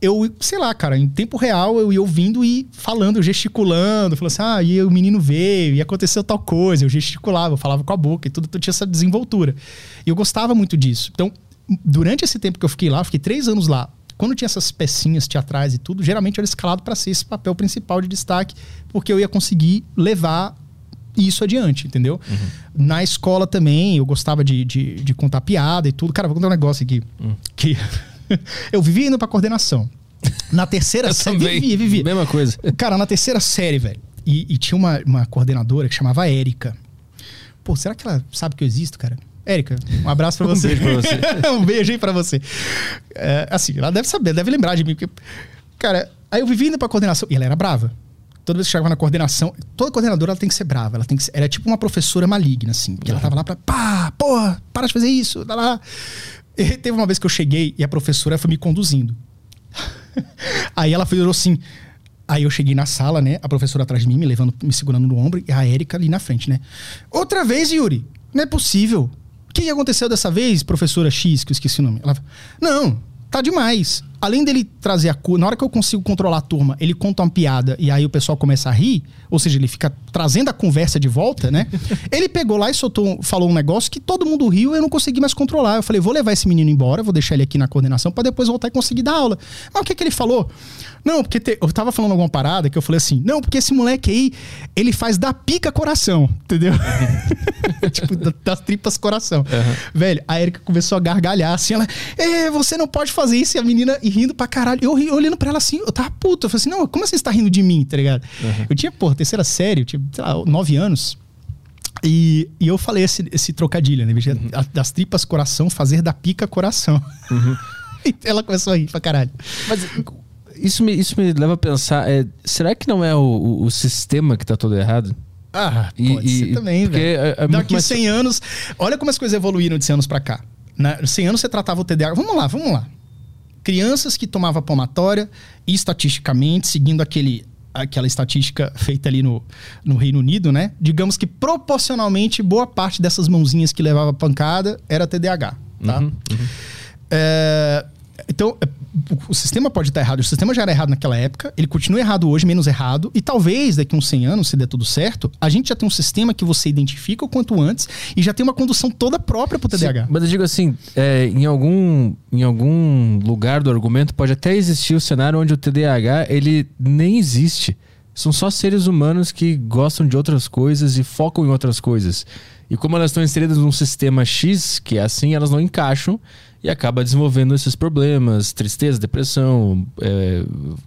Eu, sei lá, cara, em tempo real eu ia ouvindo e falando, gesticulando, falando assim, ah, e o menino veio, e aconteceu tal coisa, eu gesticulava, eu falava com a boca e tudo, eu tinha essa desenvoltura. E eu gostava muito disso. Então, durante esse tempo que eu fiquei lá, eu fiquei três anos lá, quando tinha essas pecinhas teatrais e tudo, geralmente eu era escalado para ser esse papel principal de destaque, porque eu ia conseguir levar isso adiante, entendeu? Uhum. Na escola também, eu gostava de, de, de, contar piada e tudo. Cara, vou contar um negócio aqui. Uhum. Que eu vivia indo pra coordenação. Na terceira série. Vivia, vivia. Mesma coisa. Cara, na terceira série, velho. E, e, tinha uma, uma coordenadora que chamava Érica. Pô, será que ela sabe que eu existo, cara? Érica, um abraço pra você. um beijo pra você. um beijo aí pra você. É, assim, ela deve saber, deve lembrar de mim. Porque, cara, aí eu vivia indo pra coordenação. E ela era brava toda vez que chegava na coordenação, toda coordenadora ela tem que ser brava, ela tem que ser, era tipo uma professora maligna, assim, porque uhum. ela tava lá pra, pá, porra, para de fazer isso, tá lá. E teve uma vez que eu cheguei e a professora foi me conduzindo. aí ela falou assim, aí eu cheguei na sala, né, a professora atrás de mim, me levando, me segurando no ombro, e a Érica ali na frente, né. Outra vez, Yuri, não é possível. que aconteceu dessa vez, professora X, que eu esqueci o nome? Ela, não, tá demais. Além dele trazer a cura, na hora que eu consigo controlar a turma, ele conta uma piada e aí o pessoal começa a rir, ou seja, ele fica trazendo a conversa de volta, né? ele pegou lá e soltou, falou um negócio que todo mundo riu e eu não consegui mais controlar. Eu falei, vou levar esse menino embora, vou deixar ele aqui na coordenação para depois voltar e conseguir dar aula. Mas o que que ele falou? Não, porque te, eu tava falando alguma parada que eu falei assim, não, porque esse moleque aí, ele faz da pica coração, entendeu? tipo, das tripas coração. Uhum. Velho, a Erika começou a gargalhar assim, ela, você não pode fazer isso. E a menina e rindo pra caralho. Eu, eu olhando pra ela assim, eu tava puto. Eu falei assim, não, como assim você tá rindo de mim, tá ligado? Uhum. Eu tinha, pô, terceira série, eu tinha, sei lá, nove anos. E, e eu falei esse, esse trocadilho, né? Uhum. Das tripas coração, fazer da pica coração. Uhum. e ela começou a rir pra caralho. Mas isso me, isso me leva a pensar, é, será que não é o, o, o sistema que está todo errado? Ah, e, pode e, ser também, velho. É, é Daqui mais... 100 anos, olha como as coisas evoluíram de 100 anos para cá. Na, 100 anos você tratava o TDAH. Vamos lá, vamos lá. Crianças que tomavam palmatória, e estatisticamente, seguindo aquele, aquela estatística feita ali no, no Reino Unido, né? Digamos que proporcionalmente boa parte dessas mãozinhas que levava pancada era TDAH, tá? Uhum, uhum. É, então, é, o sistema pode estar errado. O sistema já era errado naquela época, ele continua errado hoje, menos errado. E talvez daqui uns 100 anos, se der tudo certo, a gente já tem um sistema que você identifica o quanto antes e já tem uma condução toda própria para o TDAH. Sim, mas eu digo assim, é, em, algum, em algum lugar do argumento pode até existir o cenário onde o TDAH ele nem existe. São só seres humanos que gostam de outras coisas e focam em outras coisas. E como elas estão inseridas num sistema X, que é assim, elas não encaixam e acaba desenvolvendo esses problemas, tristeza, depressão, é,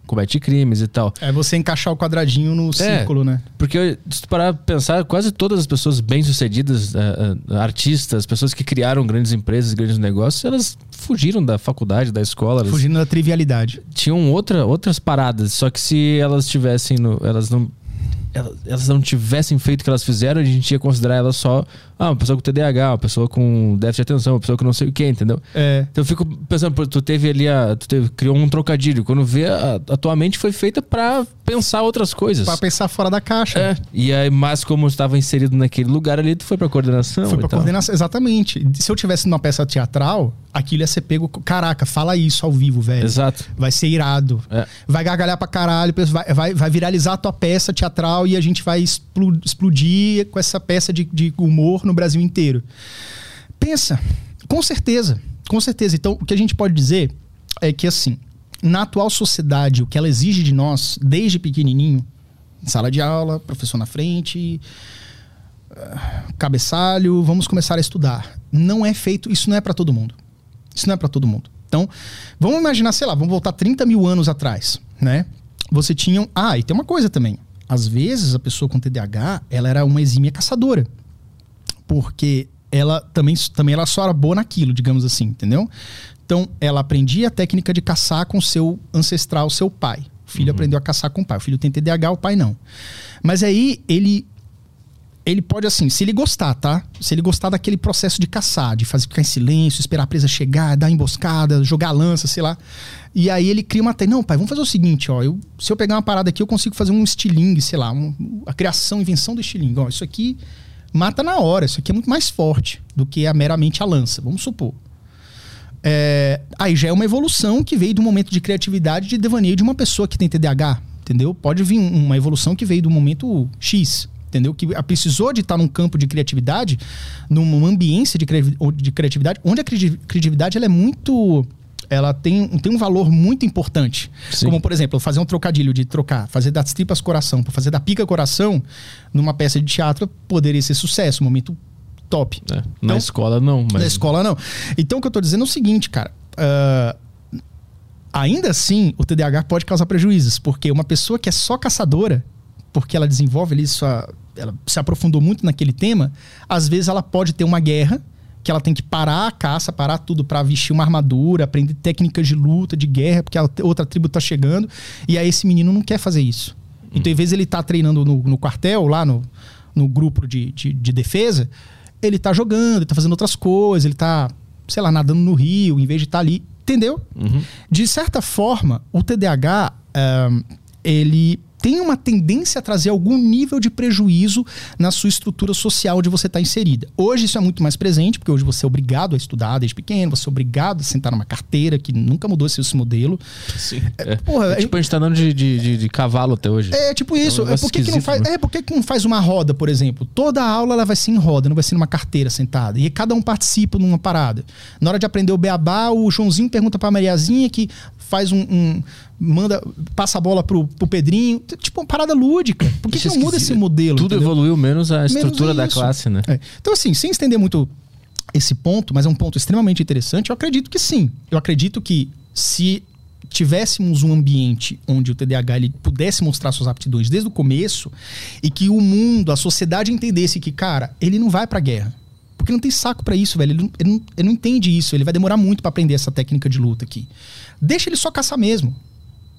comete crimes e tal. É você encaixar o quadradinho no é, círculo, né? Porque se tu parar pra pensar, quase todas as pessoas bem-sucedidas, uh, artistas, pessoas que criaram grandes empresas, grandes negócios, elas fugiram da faculdade, da escola. Fugiram da trivialidade. Tinham outra, outras paradas, só que se elas tivessem, no, elas não elas não tivessem feito o que elas fizeram, a gente ia considerar elas só ah, uma pessoa com TDAH, uma pessoa com déficit de atenção, uma pessoa que não sei o que, entendeu? É. Então eu fico pensando, tu teve ali a. Tu teve, criou um trocadilho. Quando vê, a, a tua mente foi feita para pensar outras coisas. Para pensar fora da caixa. É. E aí, mas como estava inserido naquele lugar ali, tu foi pra coordenação. Foi pra coordenação, exatamente. Se eu tivesse numa peça teatral, aquilo ia ser pego. Caraca, fala isso ao vivo, velho. Exato. Vai ser irado. É. Vai gargalhar pra caralho, vai, vai, vai viralizar a tua peça teatral e a gente vai explodir com essa peça de, de humor no Brasil inteiro. Pensa, com certeza, com certeza. Então, o que a gente pode dizer é que, assim, na atual sociedade, o que ela exige de nós, desde pequenininho, sala de aula, professor na frente, ah, cabeçalho, vamos começar a estudar. Não é feito, isso não é para todo mundo. Isso não é para todo mundo. Então, vamos imaginar, sei lá, vamos voltar 30 mil anos atrás, né? Você tinha. Ah, e tem uma coisa também. Às vezes, a pessoa com TDAH, ela era uma exímia caçadora porque ela também, também ela só era boa naquilo, digamos assim, entendeu? Então, ela aprendia a técnica de caçar com seu ancestral, seu pai. O filho uhum. aprendeu a caçar com o pai. O filho tem TDAH, o pai não. Mas aí ele ele pode assim, se ele gostar, tá? Se ele gostar daquele processo de caçar, de fazer ficar em silêncio, esperar a presa chegar, dar emboscada, jogar lança, sei lá. E aí ele cria uma técnica. Não, pai, vamos fazer o seguinte, ó. Eu, se eu pegar uma parada aqui, eu consigo fazer um estilingue, sei lá, um, a criação, invenção do estilingue. Ó, isso aqui mata na hora. Isso aqui é muito mais forte do que a meramente a lança, vamos supor. É, aí já é uma evolução que veio do momento de criatividade de devaneio de uma pessoa que tem TDAH, entendeu? Pode vir uma evolução que veio do momento X, entendeu? Que precisou de estar num campo de criatividade, numa ambiência de, criatividade, onde a criatividade ela é muito ela tem, tem um valor muito importante. Sim. Como, por exemplo, fazer um trocadilho de trocar, fazer das tripas coração para fazer da pica coração numa peça de teatro poderia ser sucesso, um momento top. É, então, na escola não. Mas... Na escola não. Então o que eu tô dizendo é o seguinte, cara. Uh, ainda assim, o TDAH pode causar prejuízos, porque uma pessoa que é só caçadora, porque ela desenvolve ali sua. Ela se aprofundou muito naquele tema, às vezes ela pode ter uma guerra que ela tem que parar a caça, parar tudo para vestir uma armadura, aprender técnicas de luta, de guerra, porque a outra tribo tá chegando. E aí esse menino não quer fazer isso. Hum. Então, em vez de ele estar tá treinando no, no, quartel, lá no, no grupo de, de, de, defesa, ele tá jogando, ele tá fazendo outras coisas, ele tá, sei lá, nadando no rio, em vez de estar tá ali. Entendeu? Uhum. De certa forma, o TDAH, um, ele tem uma tendência a trazer algum nível de prejuízo na sua estrutura social onde você está inserida. Hoje isso é muito mais presente, porque hoje você é obrigado a estudar desde pequeno, você é obrigado a sentar numa carteira, que nunca mudou esse, esse modelo. Sim. É, porra, é, tipo, a gente tá andando de, de, de, de, cavalo até hoje. É, tipo isso. É, um é, por que, que não faz, né? é, por que, que não faz uma roda, por exemplo? Toda aula ela vai ser em roda, não vai ser numa carteira sentada. E cada um participa numa parada. Na hora de aprender o beabá, o Joãozinho pergunta pra Mariazinha que faz um, um manda, passa a bola pro, pro Pedrinho. Tipo, uma parada lúdica. Por que, que não muda esse modelo? Tudo entendeu? evoluiu, menos a estrutura menos da classe, né? É. Então, assim, sem estender muito esse ponto, mas é um ponto extremamente interessante, eu acredito que sim. Eu acredito que se tivéssemos um ambiente onde o TDAH ele pudesse mostrar suas aptidões desde o começo e que o mundo, a sociedade entendesse que, cara, ele não vai pra guerra. Porque não tem saco para isso, velho. Ele não, ele, não, ele não entende isso. Ele vai demorar muito para aprender essa técnica de luta aqui. Deixa ele só caçar mesmo.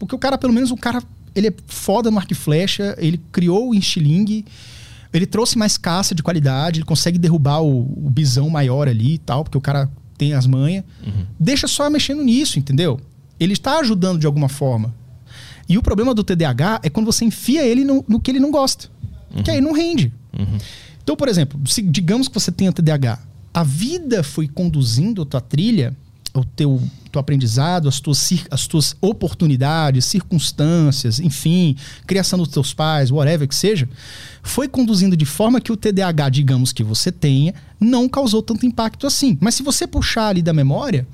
Porque o cara, pelo menos, o cara, ele é foda no arco e flecha, ele criou o instiling, ele trouxe mais caça de qualidade, ele consegue derrubar o, o bisão maior ali e tal, porque o cara tem as manhas. Uhum. Deixa só mexendo nisso, entendeu? Ele está ajudando de alguma forma. E o problema do TDAH é quando você enfia ele no, no que ele não gosta. Uhum. Que aí não rende. Uhum. Então, por exemplo, se, digamos que você tenha TDAH, a vida foi conduzindo a tua trilha o teu, teu aprendizado, as tuas, as tuas oportunidades, circunstâncias, enfim, criação dos teus pais, whatever que seja, foi conduzindo de forma que o TDAH, digamos que você tenha, não causou tanto impacto assim. Mas se você puxar ali da memória,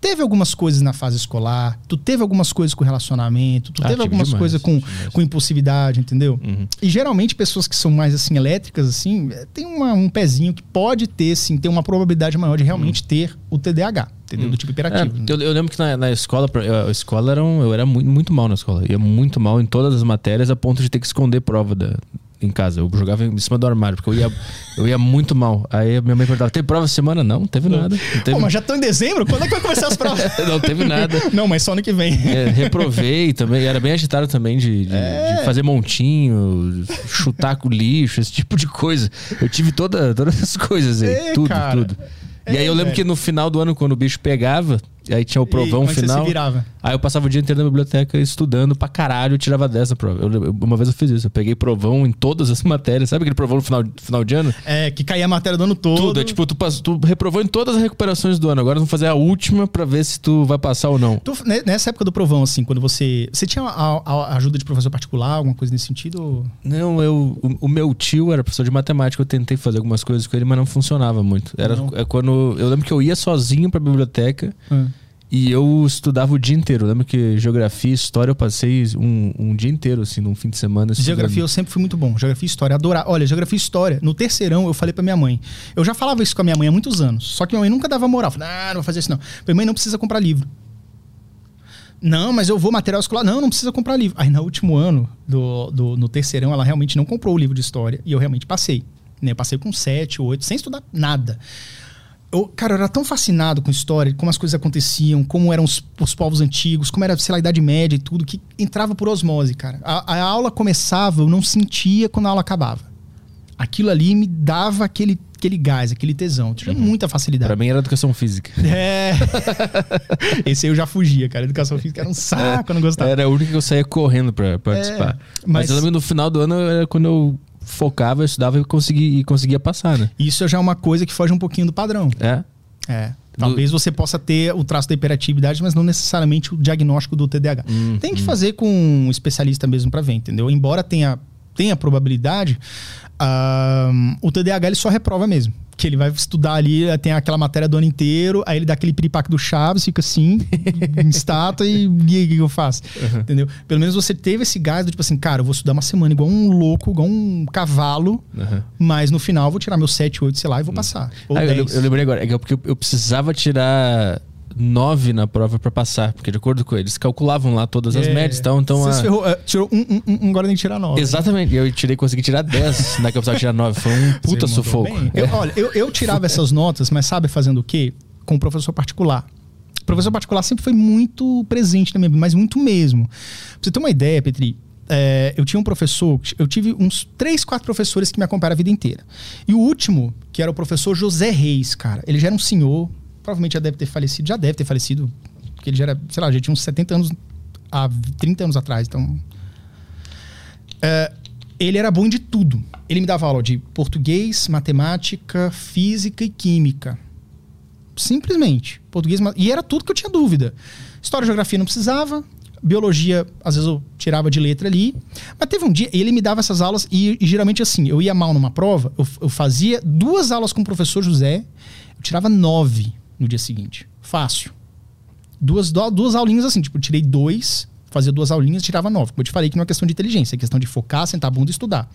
teve algumas coisas na fase escolar, tu teve algumas coisas com relacionamento, tu ah, teve algumas demais, coisas com, com impulsividade, entendeu? Uhum. E geralmente pessoas que são mais assim elétricas, assim, eh, tem uma, um pezinho que pode ter, sim, ter uma probabilidade maior de realmente uhum. ter o TDAH, entendeu? Do tipo hiperativo. É, né? eu, eu, lembro que na, na escola, a escola era um, eu era muito, muito mal na escola. Eu ia muito mal em todas as matérias a ponto de ter que esconder prova da, em casa. Eu jogava em cima do armário, porque eu ia, eu ia muito mal. Aí minha mãe perguntava: teve prova semana? Não, não teve nada. Não teve... Pô, mas já tô em dezembro? Quando é que vai começar as provas? não teve nada. Não, mas só ano que vem. É, reprovei também. Era bem agitado também de, de, é. de, fazer montinho, chutar com lixo, esse tipo de coisa. Eu tive toda, todas as coisas aí. É, tudo, cara. tudo. E aí eu lembro velho. que no final do ano, quando o bicho pegava, aí tinha o provão e, final. Aí eu passava o dia inteiro na biblioteca estudando pra caralho e tirava dessa prova. Eu, uma vez eu fiz isso, eu peguei provão em todas as matérias. Sabe aquele provão no final, final de ano? É, que caía a matéria do ano todo. Tudo, é tipo, tu, tu reprovou em todas as recuperações do ano. Agora vamos fazer a última pra ver se tu vai passar ou não. Tu, nessa época do provão, assim, quando você. Você tinha a, a ajuda de professor particular, alguma coisa nesse sentido? Não, eu. O, o, meu tio era professor de matemática, eu tentei fazer algumas coisas com ele, mas não funcionava muito. Era é quando. Eu lembro que eu ia sozinho pra biblioteca. Hum. E eu estudava o dia inteiro. Eu lembro que geografia e história eu passei um, um dia inteiro, assim, num fim de semana. Estudando. Geografia eu sempre fui muito bom. Geografia e história, adorar. Olha, geografia e história. No terceirão eu falei pra minha mãe. Eu já falava isso com a minha mãe há muitos anos. Só que minha mãe nunca dava moral. Falei, ah, não vou fazer isso não. Minha mãe não precisa comprar livro. Não, mas eu vou material escolar. Não, não precisa comprar livro. Aí no último ano, do, do, no terceirão, ela realmente não comprou o livro de história. E eu realmente passei. Né? Eu passei com sete, oito, sem estudar nada eu, cara, eu era tão fascinado com história, como as coisas aconteciam, como eram os, os povos antigos, como era, sei lá, a Idade Média e tudo, que entrava por osmose, cara. A, a aula começava, eu não sentia quando a aula acabava. Aquilo ali me dava aquele, aquele gás, aquele tesão. Eu tinha uhum. muita facilidade. Pra mim era educação física. É. Esse aí eu já fugia, cara. Educação física era um saco, eu não gostava. Era a única que eu saía correndo pra participar. É, mas... mas eu lembro no final do ano era quando eu focava, eu estudava e conseguia, e conseguia passar, né? Isso já é uma coisa que foge um pouquinho do padrão. É? É. Talvez você possa ter o traço da hiperatividade, mas não necessariamente o diagnóstico do TDAH. Hum, Tem que hum. fazer com um especialista mesmo para ver, entendeu? Embora tenha, tenha probabilidade, uh, o TDAH ele só reprova mesmo que ele vai estudar ali, tem aquela matéria do ano inteiro, aí ele dá aquele piripaque do Chaves, fica assim, em estátua, e o que eu faço? Uhum. Entendeu? Pelo menos você teve esse gás do tipo assim, cara, eu vou estudar uma semana igual um louco, igual um cavalo, uhum. mas no final eu vou tirar meu 7, 8, sei lá, e vou uhum. passar. Ah, eu, eu, lembrei agora, é porque eu precisava tirar 9 na prova para passar, porque de acordo com eles, calculavam lá todas as é. médias então, então Você a... ferrou, uh, tirou um, um, um, agora nem tirar 9. Exatamente, eu tirei, consegui tirar 10 na que eu precisava tirar 9. Foi um puta sufoco. Eu, olha, eu, eu tirava essas notas, mas sabe fazendo o quê? Com o professor particular. O professor particular sempre foi muito presente na minha vida, mas muito mesmo. Pra você ter uma ideia, Petri, é, eu tinha um professor, eu tive uns três, quatro professores que me acompanharam a vida inteira. E o último, que era o professor José Reis, cara, ele já era um senhor, provavelmente já deve ter falecido, já deve ter falecido, porque ele já era, sei lá, já tinha uns 70 anos, há 30 anos atrás, então... É, ele era bom de tudo. Ele me dava aula de português, matemática, física e química. Simplesmente. Português e era tudo que eu tinha dúvida. História e geografia não precisava. Biologia, às vezes eu tirava de letra ali. Mas teve um dia, ele me dava essas aulas e, e geralmente assim, eu ia mal numa prova, eu, eu fazia duas aulas com o professor José, eu tirava nove no dia seguinte. Fácil. Duas, duas aulinhas assim, tipo, tirei dois, fazia duas aulinhas, tirava nove. Como eu te falei que não é questão de inteligência, é questão de focar, sentar a bunda e estudar.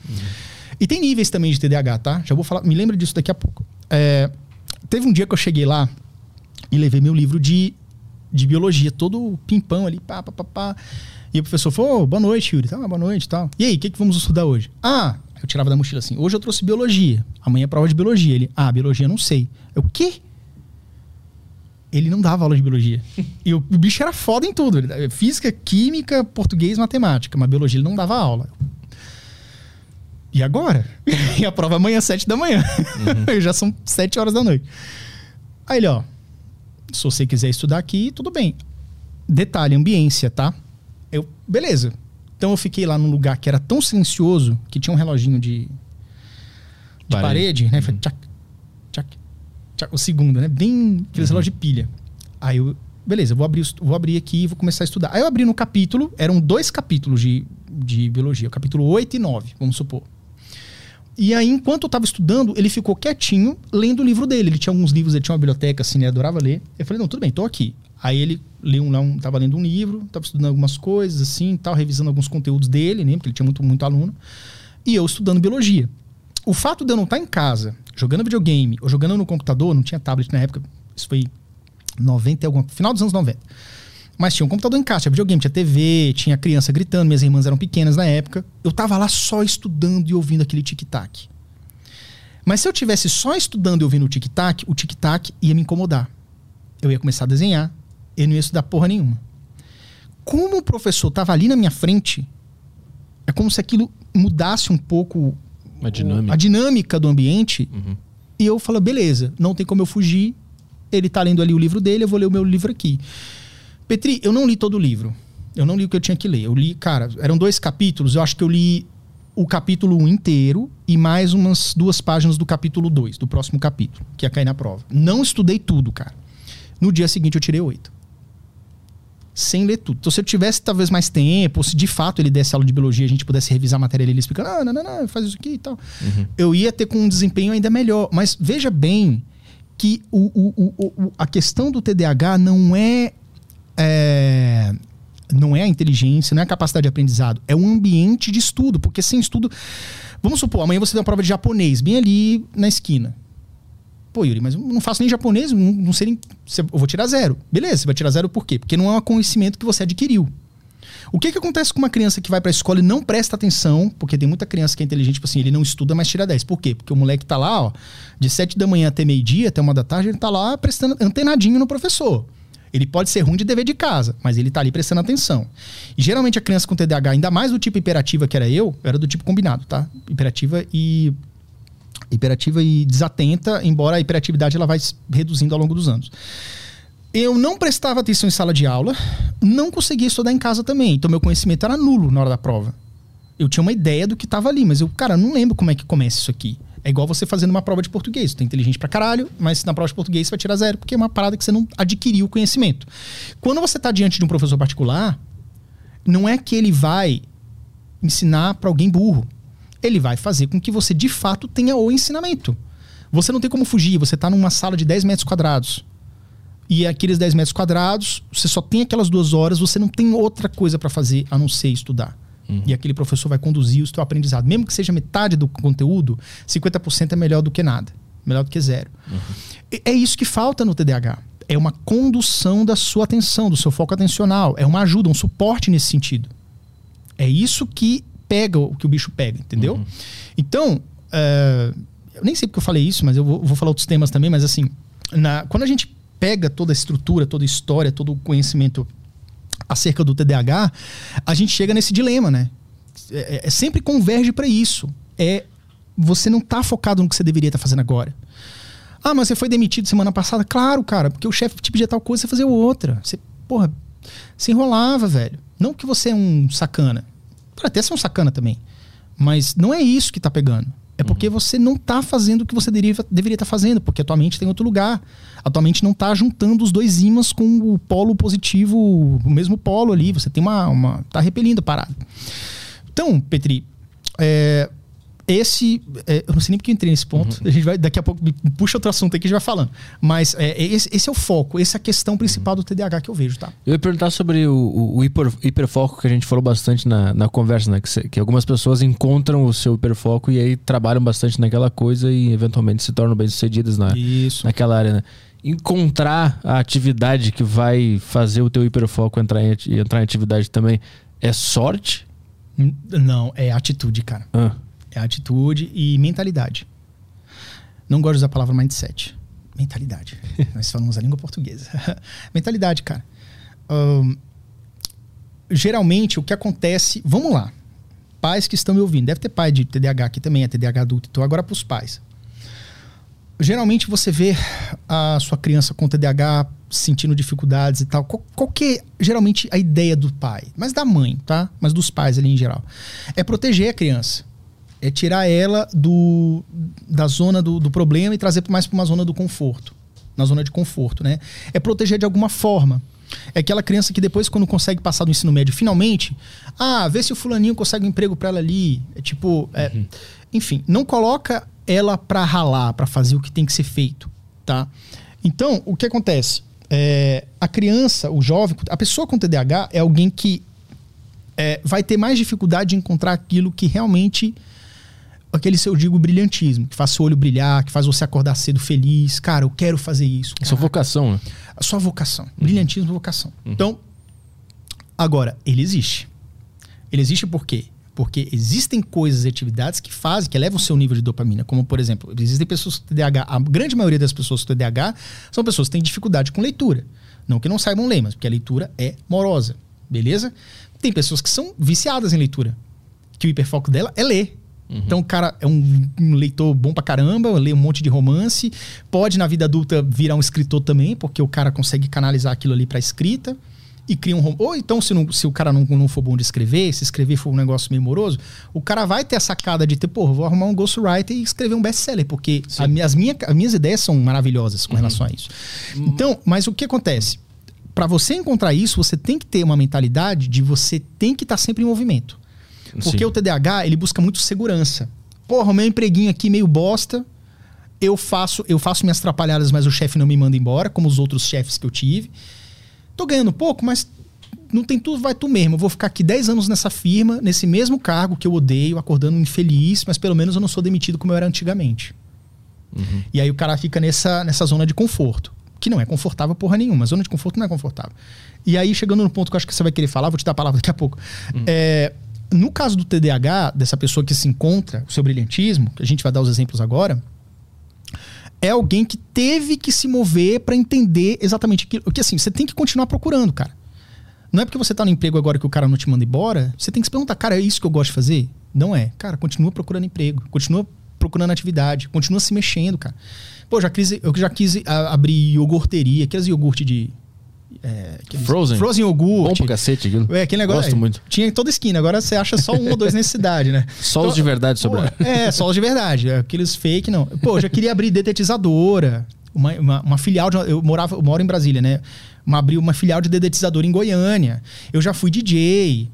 E tem níveis também de TDAH, tá? Já vou falar, me lembra disso daqui a pouco. É, teve um dia que eu cheguei lá e levei meu livro de, de biologia, todo pimpão ali, pá, pá, pá, pá. E o professor falou, "Ô, boa noite, Yuri. Tá, boa noite tal. E aí, o que, que vamos estudar hoje? Ah, eu tirava da mochila assim, hoje eu trouxe biologia. Amanhã é prova de biologia. Ele, ah, biologia não sei. Eu, o quê? Ele não dava aula de biologia. E o, o bicho era foda em tudo. Ele dava Física, química, português, matemática. Mas biologia ele não dava aula. E agora? e a prova é amanhã às sete da manhã. Já são sete horas da noite. Aí ele, ó. Se você quiser estudar aqui, tudo bem. Detalhe, ambiência, tá? Eu, beleza. Então eu fiquei lá num lugar que era tão silencioso que tinha um reloginho de, de parede, Parede. né? Tchac, tchac, o segundo, né? Bem aqueles relógios de pilha. Aí eu, beleza, eu vou abrir, vou abrir aqui e vou começar a estudar. Aí eu abri no capítulo, eram dois capítulos de, de biologia, o capítulo 8 e 9, vamos supor. E aí, enquanto eu tava estudando, ele ficou quietinho, lendo o livro dele. Ele tinha alguns livros, ele tinha uma biblioteca, assim, ele adorava ler. Eu falei, não, tudo bem, tô aqui. Aí ele leu um, um, tava lendo um livro, tava estudando algumas coisas, assim, tal, revisando alguns conteúdos dele, né? Porque ele tinha muito, muito aluno. E eu estudando biologia. O fato de eu não estar em casa, jogando videogame, ou jogando no computador, não tinha tablet na época, isso foi 90 e alguma, final dos anos 90. Mas tinha um computador em casa, tinha videogame, tinha TV, tinha criança gritando, minhas irmãs eram pequenas na época. Eu tava lá só estudando e ouvindo aquele tic-tac. Mas se eu tivesse só estudando e ouvindo o tic-tac, o tic-tac ia me incomodar. Eu ia começar a desenhar, eu não ia estudar porra nenhuma. Como o professor tava ali na minha frente, é como se aquilo mudasse um pouco A dinâmica. a dinâmica do ambiente. Uhum. E eu falo, beleza, não tem como eu fugir. Ele tá lendo ali o livro dele, eu vou ler o meu livro aqui. Petri, eu não li todo o livro. Eu não li o que eu tinha que ler. Eu li, cara, eram dois capítulos. Eu acho que eu li o capítulo 1 inteiro e mais umas duas páginas do capítulo 2, do próximo capítulo, que ia cair na prova. Não estudei tudo, cara. No dia seguinte eu tirei oito. Sem ler tudo. Então, se eu tivesse talvez mais tempo, ou se de fato ele desse aula de biologia, a gente pudesse revisar a matéria dele explicando, ah, não, não, não, faz isso aqui e tal. Eu ia ter com um desempenho ainda melhor. Mas veja bem que o, o- o- o- a questão do TDAH não é, é, não é a inteligência, não é a capacidade de aprendizado, é um ambiente de estudo, porque sem estudo, vamos supor, amanhã você tem uma prova de japonês bem ali na esquina. Pô, Yuri, mas eu não faço nem japonês, não, não sei nem. Eu vou tirar zero. Beleza, você vai tirar zero por quê? Porque não é um conhecimento que você adquiriu. O que, que acontece com uma criança que vai pra escola e não presta atenção? Porque tem muita criança que é inteligente, tipo assim, ele não estuda, mas tira 10. Por quê? Porque o moleque tá lá, ó, de 7 da manhã até meio-dia, até uma da tarde, ele tá lá prestando antenadinho no professor. Ele pode ser ruim de dever de casa, mas ele tá ali prestando atenção. E geralmente a criança com TDAH, ainda mais do tipo hiperativa que era eu, eu era do tipo combinado, tá? Hiperativa e hiperativa e desatenta, embora a hiperatividade ela vai reduzindo ao longo dos anos. Eu não prestava atenção em sala de aula, não conseguia estudar em casa também, então meu conhecimento era nulo na hora da prova. Eu tinha uma ideia do que estava ali, mas eu, cara, não lembro como é que começa isso aqui. É igual você fazendo uma prova de português. Você é inteligente pra caralho, mas na prova de português você vai tirar zero, porque é uma parada que você não adquiriu o conhecimento. Quando você tá diante de um professor particular, não é que ele vai ensinar para alguém burro. Ele vai fazer com que você de fato tenha o ensinamento. Você não tem como fugir, você tá numa sala de 10 metros quadrados. E aqueles 10 metros quadrados, você só tem aquelas duas horas, você não tem outra coisa para fazer a não ser estudar. E aquele professor vai conduzir o seu aprendizado. Mesmo que seja metade do conteúdo, 50% é melhor do que nada. Melhor do que zero. E- É isso que falta no TDAH. É uma condução da sua atenção, do seu foco atencional. É uma ajuda, um suporte nesse sentido. É isso que pega o que o bicho pega, entendeu? Então, é, eu nem sei porque eu falei isso, mas eu vou, vou falar outros temas também, mas assim, na- quando a gente pega toda a estrutura, toda a história, todo o conhecimento acerca do TDAH, a gente chega nesse dilema, né? É, é- sempre converge para isso. É você não tá focado no que você deveria estar fazendo agora. Ah, mas você foi demitido semana passada? Claro, cara, porque o chefe te pedia tal coisa, você fazia outra. Você, porra, se enrolava, velho. Não que você é um sacana. Ser um sacana também. Mas não é isso que tá pegando. É porque Uhum. você não tá fazendo o que você deveria deveria estar fazendo, porque a tua mente tem outro lugar. A tua mente não tá juntando os dois ímãs com o polo positivo, o mesmo polo ali. Você tem uma. uma tá repelindo a parada. Então, Petri, é, esse. é, eu não sei nem porque eu entrei nesse ponto. Uhum. A gente vai, daqui a pouco puxa outro assunto aí que a gente vai falando. Mas é, esse, esse é o foco, essa é a questão principal do TDAH que eu vejo, tá? Eu ia perguntar sobre o, o- o hiper- hiperfoco que a gente falou bastante na, na conversa, né? Que, se- que algumas pessoas encontram o seu hiperfoco e aí trabalham bastante naquela coisa e eventualmente se tornam bem-sucedidas na, Isso. naquela área, né? Encontrar a atividade que vai fazer o teu hiperfoco entrar em, entrar em atividade também é sorte? Não, é atitude, cara. Ah, É atitude e mentalidade. Não gosto de usar a palavra mindset. Mentalidade. Nós falamos a língua portuguesa. mentalidade, cara. Ahn, geralmente, o que acontece. Vamos lá. Pais que estão me ouvindo. Deve ter pai de TDAH aqui também, é TDAH adulto. Então, agora para os pais. Geralmente você vê a sua criança com TDAH sentindo dificuldades e tal. Qual, qual que é geralmente a ideia do pai? Mas da mãe, tá? Mas dos pais ali em geral. É proteger a criança. É tirar ela do, da zona do, do problema e trazer mais para uma zona do conforto. Na zona de conforto, né? É proteger de alguma forma. É aquela criança que depois, quando consegue passar do ensino médio, finalmente, ah, vê se o fulaninho consegue um emprego para ela ali. É tipo, é, enfim, não coloca ela para ralar, para fazer o que tem que ser feito, tá? Então, o que acontece? É, a criança, o jovem, a pessoa com TDAH é alguém que é, vai ter mais dificuldade de encontrar aquilo que realmente aquele seu digo brilhantismo, que faz seu olho brilhar, que faz você acordar cedo feliz. Cara, eu quero fazer isso. é sua Caraca, vocação, né? a sua vocação. Brilhantismo vocação. Então, agora, ele existe. Ele existe por quê? Porque existem coisas e atividades que fazem, que elevam o seu nível de dopamina. Como, por exemplo, existem pessoas com TDAH. A grande maioria das pessoas com TDAH são pessoas que têm dificuldade com leitura. Não que não saibam ler, mas porque a leitura é morosa. Beleza? Tem pessoas que são viciadas em leitura. Que o hiperfoco dela é ler. Então o cara é um, um leitor bom pra caramba, lê um monte de romance, pode na vida adulta virar um escritor também, porque o cara consegue canalizar aquilo ali pra escrita e cria um rom- Ou então, se, não- se o cara não, não for bom de escrever, se escrever for um negócio meio moroso, o cara vai ter a sacada de ter, pô, vou arrumar um ghostwriter e escrever um best-seller, porque a as, minha, as minhas ideias são maravilhosas com relação a isso. Então, mas o que acontece? Pra você encontrar isso, você tem que ter uma mentalidade de você tem que estar sempre em movimento. Porque Sim. o TDAH, ele busca muito segurança. Porra, o meu empreguinho aqui meio bosta. Eu faço, eu faço minhas atrapalhadas, mas o chefe não me manda embora, como os outros chefes que eu tive. Tô ganhando pouco, mas não tem tudo, vai tu mesmo. Eu vou ficar aqui 10 anos nessa firma, nesse mesmo cargo que eu odeio, acordando infeliz, mas pelo menos eu não sou demitido como eu era antigamente. E aí o cara fica nessa, nessa zona de conforto. Que não é confortável porra nenhuma. Zona de conforto não é confortável. E aí, chegando no ponto que eu acho que você vai querer falar, vou te dar a palavra daqui a pouco. É, no caso do TDAH, dessa pessoa que se encontra, o seu brilhantismo, que a gente vai dar os exemplos agora, é alguém que teve que se mover para entender exatamente aquilo. Porque assim, você tem que continuar procurando, cara. Não é porque você tá no emprego agora que o cara não te manda embora, você tem que se perguntar, cara, é isso que eu gosto de fazer? Não é. Cara, continua procurando emprego, continua procurando atividade, continua se mexendo, cara. Pô, já quis, eu já quis abrir iogurteria, aqueles iogurte de. É, aqueles- Frozen? Frozen Bom iogurte. pra cacete aquilo. É, aquele negócio. Gosto é, muito. Tinha toda esquina, agora você acha só um ou dois nessa cidade, né? Só os de verdade sobraram. É, só os de verdade. é, Aqueles fake, não. Pô, eu já queria abrir dedetizadora. Uma, uma, uma filial de. Eu, morava, eu moro em Brasília, né? Uma, abri uma filial de dedetizadora em Goiânia. Eu já fui DJ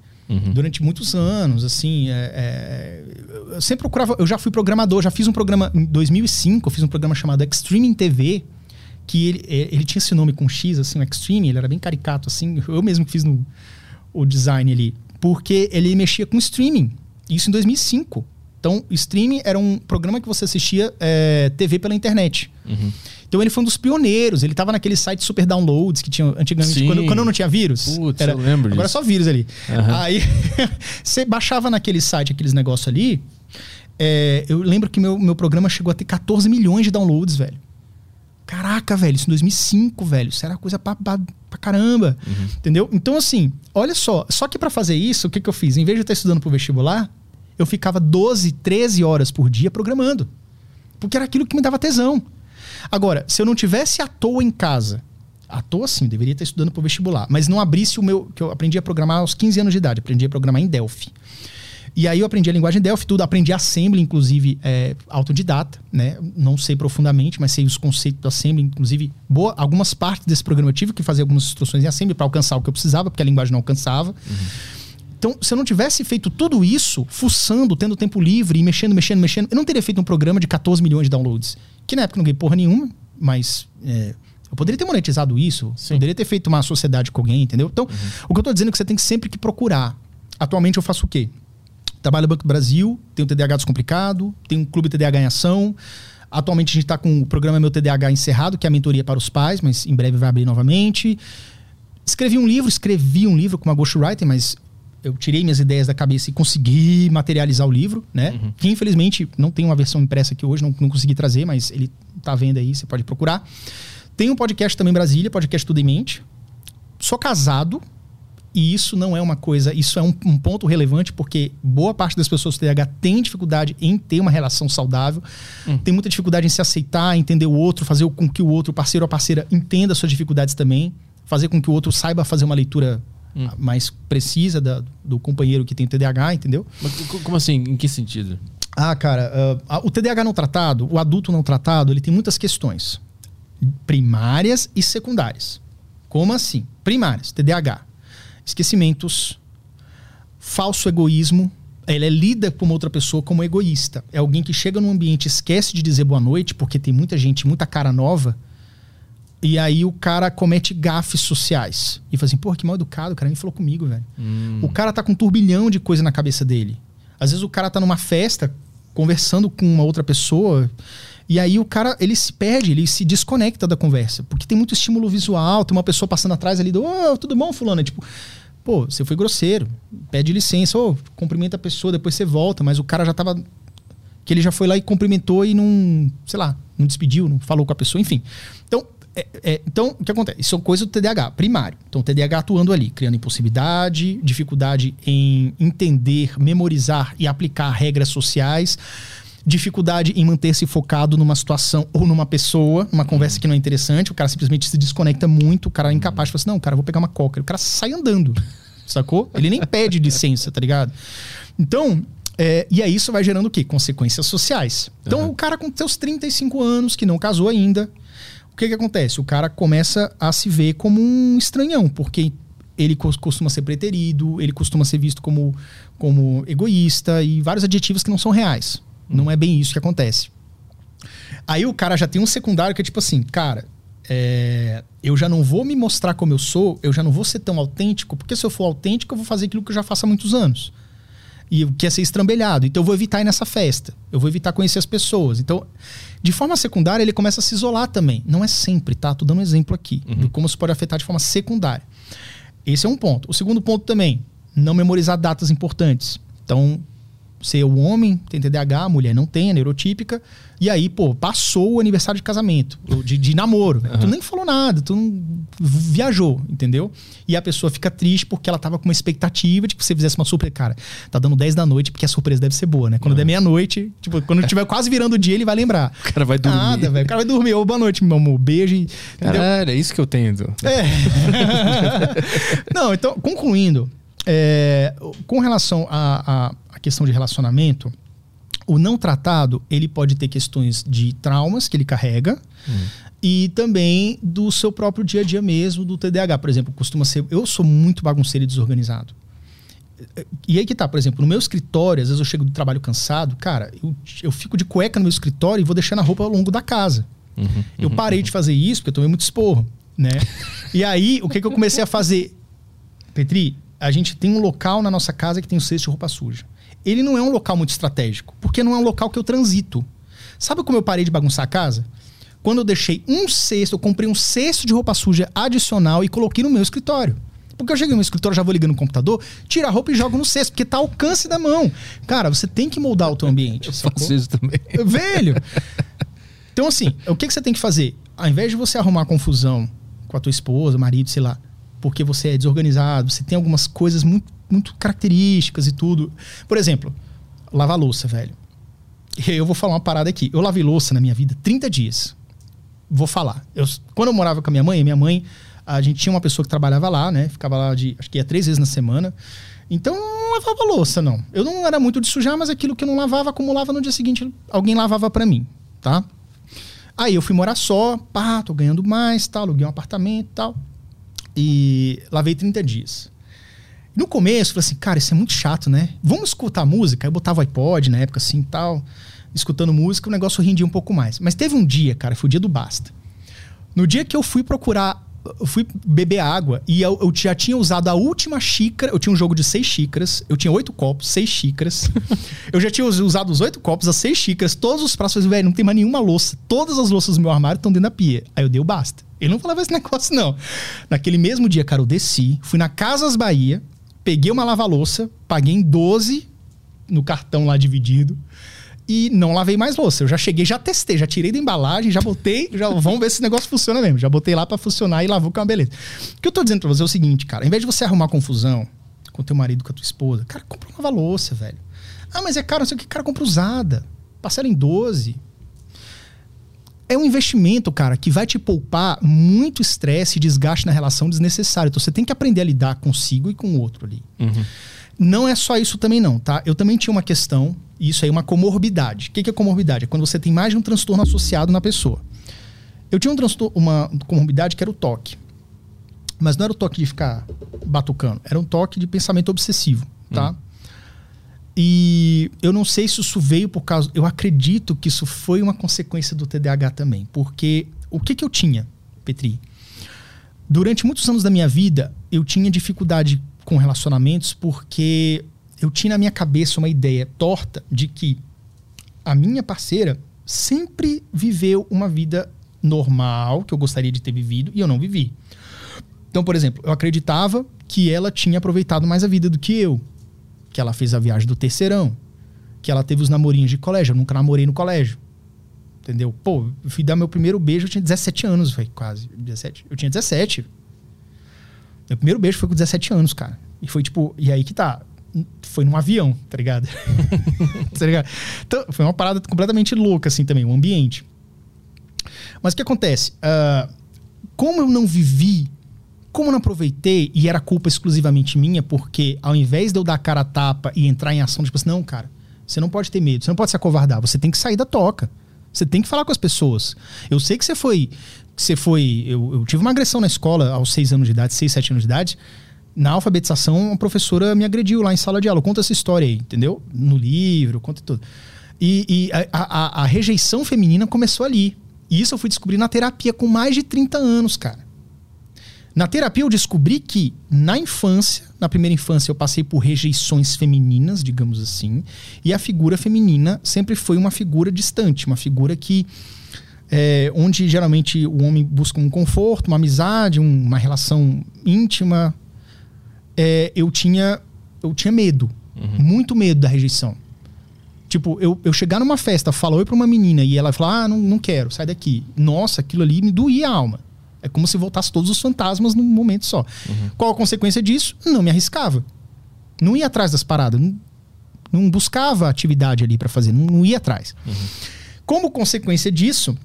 durante muitos anos, assim. é, é, eu sempre procurava. Eu já fui programador, já fiz um programa. Em 2005, eu fiz um programa chamado Extreme TV. Que ele, é, ele tinha esse nome com X, assim, o Extreme, ele era bem caricato, assim. Eu mesmo que fiz no, o design ali. Porque ele mexia com streaming. Isso em 2005. Então, streaming era um programa que você assistia é, TV pela internet. Uhum. Então, ele foi um dos pioneiros. Ele estava naquele site super downloads que tinha antigamente, quando, quando não tinha vírus. Putz, era, eu lembro Agora disso. só vírus ali. Aham. Aí, você baixava naquele site aqueles negócios ali. é, eu lembro que meu, meu programa chegou a ter 14 milhões de downloads, velho. Caraca, velho, isso em 2005, velho. Isso era coisa pra, pra, pra caramba. Entendeu? Então, assim, olha só. Só que pra fazer isso, o que, que eu fiz? Em vez de eu estar estudando pro vestibular, eu ficava 12, 13 horas por dia programando. Porque era aquilo que me dava tesão. Agora, se eu não tivesse à toa em casa, à toa sim, eu deveria estar estudando pro vestibular, mas não abrisse o meu. que eu aprendi a programar aos 15 anos de idade, aprendi a programar em Delphi. E aí eu aprendi a linguagem Delphi, tudo, aprendi Assembly, inclusive é, autodidata, né? Não sei profundamente, mas sei os conceitos do Assembly, inclusive boa, algumas partes desse programa eu tive que fazer algumas instruções em Assembly para alcançar o que eu precisava, porque a linguagem não alcançava. Uhum. Então, se eu não tivesse feito tudo isso, fuçando, tendo tempo livre e mexendo, mexendo, mexendo, eu não teria feito um programa de 14 milhões de downloads. Que na época não ganhei porra nenhuma, mas é, eu poderia ter monetizado isso, Sim. poderia ter feito uma sociedade com alguém, entendeu? Então, uhum. o que eu tô dizendo é que você tem que sempre que procurar. Atualmente eu faço o quê? Trabalho no Banco do Brasil, tenho TDAH descomplicado, tenho um clube TDAH em ação. Atualmente a gente está com o programa Meu TDAH encerrado, que é a mentoria para os pais, mas em breve vai abrir novamente. Escrevi um livro, escrevi um livro com uma ghostwriter, mas eu tirei minhas ideias da cabeça e consegui materializar o livro, né? Uhum. Que infelizmente não tem uma versão impressa aqui hoje, não, não consegui trazer, mas ele tá vendo aí, você pode procurar. Tem um podcast também em Brasília, podcast Tudo em Mente. Sou casado, e isso não é uma coisa, isso é um, um, ponto relevante, porque boa parte das pessoas com TDAH tem dificuldade em ter uma relação saudável, hum. tem muita dificuldade em se aceitar, entender o outro, fazer com que o outro, parceiro ou a parceira, entenda suas dificuldades também, fazer com que o outro saiba fazer uma leitura hum. mais precisa da, do companheiro que tem TDAH, entendeu? Mas como assim? Em que sentido? Ah, cara, uh, o TDAH não tratado, o adulto não tratado, ele tem muitas questões primárias e secundárias. Como assim? Primárias, TDAH. Esquecimentos, falso egoísmo. Ela é lida com uma outra pessoa como egoísta. É alguém que chega num ambiente esquece de dizer boa noite, porque tem muita gente, muita cara nova e aí o cara comete gafes sociais. E fala assim, porra, que mal educado, o cara nem falou comigo, velho. Hum. O cara tá com um turbilhão de coisa na cabeça dele. Às vezes o cara tá numa festa, conversando com uma outra pessoa, e aí o cara, ele se perde, ele se desconecta da conversa. Porque tem muito estímulo visual, tem uma pessoa passando atrás ali do, oh, tudo bom, fulano? É tipo, pô, você foi grosseiro, pede licença, ou cumprimenta a pessoa, depois você volta, mas o cara já tava que ele já foi lá e cumprimentou e não, sei lá, não despediu, não falou com a pessoa, enfim. Então, é, é, então, o que acontece? Isso é coisa do TDAH, primário. Então, o TDAH atuando ali, criando impulsividade, dificuldade em entender, memorizar e aplicar regras sociais, dificuldade em manter-se focado numa situação ou numa pessoa, numa conversa uhum. que não é interessante, o cara simplesmente se desconecta muito, o cara é incapaz de falar assim, não, cara, vou pegar uma coca. O cara sai andando, sacou? Ele nem pede licença, tá ligado? Então, é, e aí isso vai gerando o quê? Consequências sociais. Então, uhum. o cara com seus 35 anos, que não casou ainda, que, que acontece? O cara começa a se ver como um estranhão, porque ele costuma ser preterido, ele costuma ser visto como, como egoísta e vários adjetivos que não são reais. Não é bem isso que acontece. Aí o cara já tem um secundário que é tipo assim, cara, é, eu já não vou me mostrar como eu sou, eu já não vou ser tão autêntico, porque se eu for autêntico, eu vou fazer aquilo que eu já faço há muitos anos. E que é ser estrambelhado. Então eu vou evitar ir nessa festa. Eu vou evitar conhecer as pessoas. Então, de forma secundária, ele começa a se isolar também. Não é sempre, tá? Tô dando um exemplo aqui uhum. de como isso pode afetar de forma secundária. Esse é um ponto. O segundo ponto também, não memorizar datas importantes. Então, ser o homem tem TDAH, a mulher não tem, é neurotípica. E aí, pô, passou o aniversário de casamento, de, de namoro. Uhum. Tu nem falou nada, tu não viajou, entendeu? E a pessoa fica triste porque ela tava com uma expectativa de que você fizesse uma surpresa. Cara, tá dando 10 da noite porque a surpresa deve ser boa, né? Quando uhum. der meia-noite, tipo, quando tiver quase virando o dia, ele vai lembrar. O cara vai dormir. Nada, velho. O cara vai dormir. Ô, boa noite, meu amor. Beijo. E, Caralho, é isso que eu tenho. É. não, então, concluindo, é, com relação à questão de relacionamento, o não tratado, ele pode ter questões de traumas que ele carrega hum. e também do seu próprio dia a dia mesmo, do TDAH. Por exemplo, costuma ser. Eu sou muito bagunceiro e desorganizado. E aí que tá, por exemplo, no meu escritório, às vezes eu chego do trabalho cansado, cara, eu, eu fico de cueca no meu escritório e vou deixando a roupa ao longo da casa. Uhum, eu parei uhum. de fazer isso porque eu tomei muito esporro, né? e aí, o que, que eu comecei a fazer? Petri, a gente tem um local na nossa casa que tem o um cesto de roupa suja ele não é um local muito estratégico, porque não é um local que eu transito. Sabe como eu parei de bagunçar a casa? Quando eu deixei um cesto, eu comprei um cesto de roupa suja adicional e coloquei no meu escritório. Porque eu cheguei no meu escritório, já vou ligando no computador, tiro a roupa e jogo no cesto, porque tá ao alcance da mão. Cara, você tem que moldar o teu ambiente. Eu faço isso também. Velho! Então, assim, o que, que você tem que fazer? Ao invés de você arrumar confusão com a tua esposa, marido, sei lá, porque você é desorganizado, você tem algumas coisas muito muito características e tudo. Por exemplo, lavar louça, velho. Eu vou falar uma parada aqui. Eu lavei louça na minha vida 30 dias. Vou falar. Eu, quando eu morava com a minha mãe, minha mãe, a gente tinha uma pessoa que trabalhava lá, né? Ficava lá de, acho que ia três vezes na semana. Então, lavava louça, não. Eu não era muito de sujar, mas aquilo que eu não lavava, acumulava no dia seguinte, alguém lavava para mim, tá? Aí eu fui morar só, pá, tô ganhando mais, tal, aluguei um apartamento e tal. E lavei 30 dias. No começo, eu falei assim, cara, isso é muito chato, né? Vamos escutar música? Eu botava o iPod na época assim tal, escutando música, o negócio rendia um pouco mais. Mas teve um dia, cara, foi o dia do basta. No dia que eu fui procurar, eu fui beber água e eu, eu já tinha usado a última xícara. Eu tinha um jogo de seis xícaras, eu tinha oito copos, seis xícaras. eu já tinha usado os oito copos, as seis xícaras, todos os pratos. Velho, não tem mais nenhuma louça. Todas as louças do meu armário estão dentro da pia. Aí eu dei o basta. Ele não falava esse negócio, não. Naquele mesmo dia, cara, eu desci, fui na Casas Bahia, peguei uma lava-louça, paguei em 12 no cartão lá dividido e não lavei mais louça. Eu já cheguei, já testei, já tirei da embalagem, já botei, já vamos ver se esse negócio funciona mesmo. Já botei lá para funcionar e lavou com uma beleza. O que eu tô dizendo pra você é o seguinte, cara, em vez de você arrumar confusão com teu marido, com a tua esposa, cara, compra uma lava-louça, velho. Ah, mas é caro, não sei o que, cara, compra usada. Parcela em 12. É um investimento, cara, que vai te poupar muito estresse e desgaste na relação desnecessário. Então você tem que aprender a lidar consigo e com o outro ali. Uhum. Não é só isso também, não, tá? Eu também tinha uma questão, isso aí é uma comorbidade. O que é comorbidade? É quando você tem mais de um transtorno associado na pessoa. Eu tinha um transtorno, uma comorbidade que era o toque. Mas não era o toque de ficar batucando, era um toque de pensamento obsessivo, tá? Hum. E eu não sei se isso veio por causa. Eu acredito que isso foi uma consequência do TDAH também. Porque o que, que eu tinha, Petri? Durante muitos anos da minha vida, eu tinha dificuldade com relacionamentos porque eu tinha na minha cabeça uma ideia torta de que a minha parceira sempre viveu uma vida normal que eu gostaria de ter vivido e eu não vivi. Então, por exemplo, eu acreditava que ela tinha aproveitado mais a vida do que eu, que ela fez a viagem do terceirão, que ela teve os namorinhos de colégio. Eu nunca namorei no colégio. Entendeu? Pô, eu fui dar meu primeiro beijo, eu tinha 17 anos, foi quase. 17. Eu tinha 17. Meu primeiro beijo foi com 17 anos, cara. E foi tipo, e aí que tá. Foi num avião, tá ligado? tá ligado? Então, foi uma parada completamente louca, assim, também, o um ambiente. Mas o que acontece? Uh, como eu não vivi, como não aproveitei, e era culpa exclusivamente minha, porque ao invés de eu dar cara a tapa e entrar em ação, tipo assim, não, cara, você não pode ter medo, você não pode se acovardar, você tem que sair da toca. Você tem que falar com as pessoas. Eu sei que você foi você foi. Eu, eu, tive uma agressão na escola aos seis anos de idade, seis, sete anos de idade. Na alfabetização, uma professora me agrediu lá em sala de aula. Conta essa história aí, entendeu? No livro, conta tudo. E, e a, a, a, rejeição feminina começou ali. E isso eu fui descobrir na terapia com mais de 30 anos, cara. Na terapia eu descobri que na infância, na primeira infância, eu passei por rejeições femininas, digamos assim, e a figura feminina sempre foi uma figura distante, uma figura que é, onde geralmente o homem busca um conforto, uma amizade, um, uma relação íntima. É, eu tinha eu tinha medo, uhum. muito medo da rejeição. Tipo, eu, eu chegar numa festa, falar oi pra uma menina e ela falar, ah, não, não quero, sai daqui. Nossa, aquilo ali me doía a alma. É como se voltasse todos os fantasmas num momento só. Uhum. Qual a consequência disso? Não me arriscava. Não ia atrás das paradas. Não, não buscava atividade ali para fazer. Não, não, ia atrás. Uhum. Como consequência disso,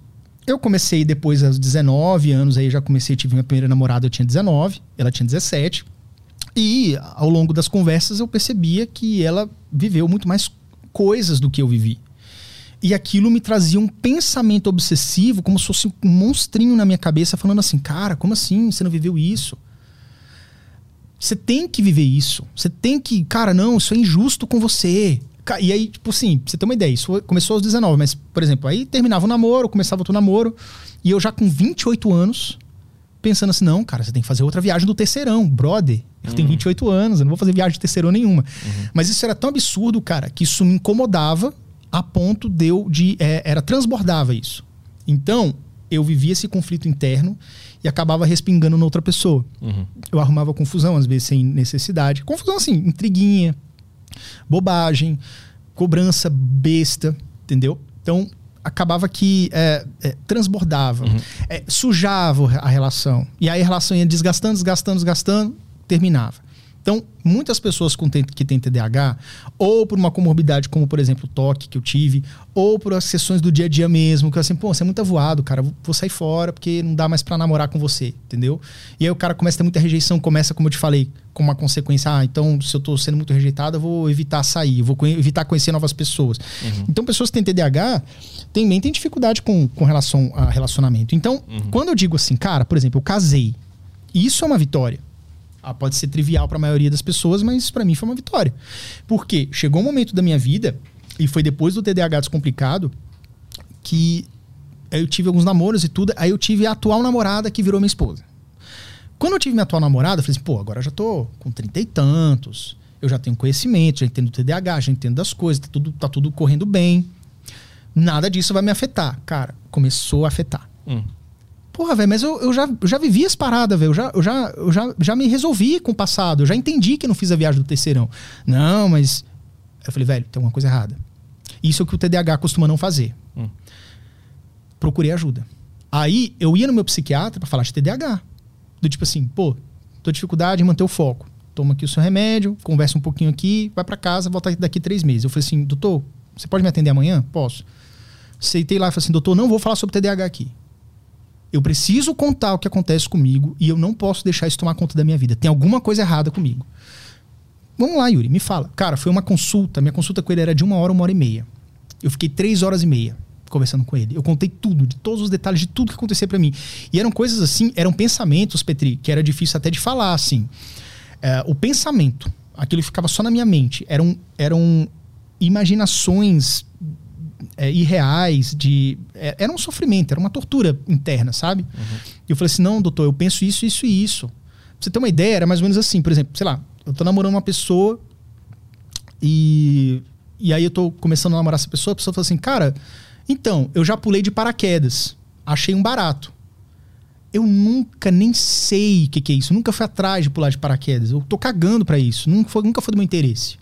eu comecei depois aos 19 anos, aí já comecei, tive minha primeira namorada, eu tinha 19, ela tinha 17. E ao longo das conversas eu percebia que ela viveu muito mais coisas do que eu vivi. E aquilo me trazia um pensamento obsessivo, como se fosse um monstrinho na minha cabeça, falando assim: cara, como assim? Você não viveu isso? Você tem que viver isso. Você tem que. Cara, não, isso é injusto com você. E aí, tipo assim, pra você ter uma ideia, isso começou aos 19, mas, por exemplo, aí terminava o namoro, começava outro namoro, e eu já com 28 anos, pensando assim, não, cara, você tem que fazer outra viagem do terceirão, brother. Eu uhum. tenho 28 anos, eu não vou fazer viagem de terceirão nenhuma. Uhum. Mas isso era tão absurdo, cara, que isso me incomodava a ponto de eu de. É, era transbordava isso. Então, eu vivia esse conflito interno e acabava respingando na outra pessoa. Uhum. Eu arrumava confusão, às vezes sem necessidade. Confusão assim, intriguinha, bobagem, cobrança besta, entendeu? Então acabava que é, é, transbordava, uhum. é, sujava a relação. E aí a relação ia desgastando, desgastando, desgastando, terminava. Então, muitas pessoas com, que têm TDAH, ou por uma comorbidade como, por exemplo, o toque que eu tive, ou por as sessões do dia a dia mesmo, que assim, pô, você é muito avoado, cara, vou sair fora porque não dá mais para namorar com você, entendeu? E aí o cara começa a ter muita rejeição, começa, como eu te falei, com uma consequência, ah, então se eu tô sendo muito rejeitado, eu vou evitar sair, vou evitar conhecer novas pessoas. Uhum. Então, pessoas que têm TDAH também têm dificuldade com, com relação a relacionamento. Então, uhum. quando eu digo assim, cara, por exemplo, eu casei, isso é uma vitória. Ah, pode ser trivial para a maioria das pessoas, mas para mim foi uma vitória. Porque chegou um momento da minha vida, e foi depois do TDAH descomplicado, que eu tive alguns namoros e tudo, aí eu tive a atual namorada que virou minha esposa. Quando eu tive minha atual namorada, eu falei assim, pô, agora eu já tô com trinta e tantos, eu já tenho conhecimento, já entendo o TDAH, já entendo das coisas, tá tudo, tá tudo correndo bem. Nada disso vai me afetar. Cara, começou a afetar. Hum. Porra, velho, mas eu, eu, já, eu já vivi as paradas, velho. Eu, já, eu, já, eu já, já me resolvi com o passado. Eu já entendi que não fiz a viagem do terceirão. Não, mas. Eu falei, velho, tem alguma coisa errada. Isso é o que o TDAH costuma não fazer. Hum. Procurei ajuda. Aí eu ia no meu psiquiatra para falar de TDAH. Do tipo assim, pô, tô dificuldade em manter o foco. Toma aqui o seu remédio, conversa um pouquinho aqui, vai para casa, volta daqui três meses. Eu falei assim, doutor, você pode me atender amanhã? Posso. Aceitei lá e falei assim, doutor, não vou falar sobre TDAH aqui. Eu preciso contar o que acontece comigo e eu não posso deixar isso tomar conta da minha vida. Tem alguma coisa errada comigo. Vamos lá, Yuri, me fala. Cara, foi uma consulta. Minha consulta com ele era de uma hora, uma hora e meia. Eu fiquei três horas e meia conversando com ele. Eu contei tudo, de todos os detalhes de tudo que acontecia para mim. E eram coisas assim, eram pensamentos, Petri, que era difícil até de falar, assim. É, o pensamento, aquilo ficava só na minha mente. Eram, eram imaginações é, irreais, de. É, era um sofrimento, era uma tortura interna, sabe? Uhum. E eu falei assim: não, doutor, eu penso isso, isso e isso. Pra você ter uma ideia, era mais ou menos assim, por exemplo, sei lá, eu tô namorando uma pessoa e. E aí eu tô começando a namorar essa pessoa, a pessoa fala assim, cara, então, eu já pulei de paraquedas, achei um barato. Eu nunca nem sei o que, que, é isso, nunca fui atrás de pular de paraquedas. Eu tô cagando para isso, nunca foi, nunca foi do meu interesse.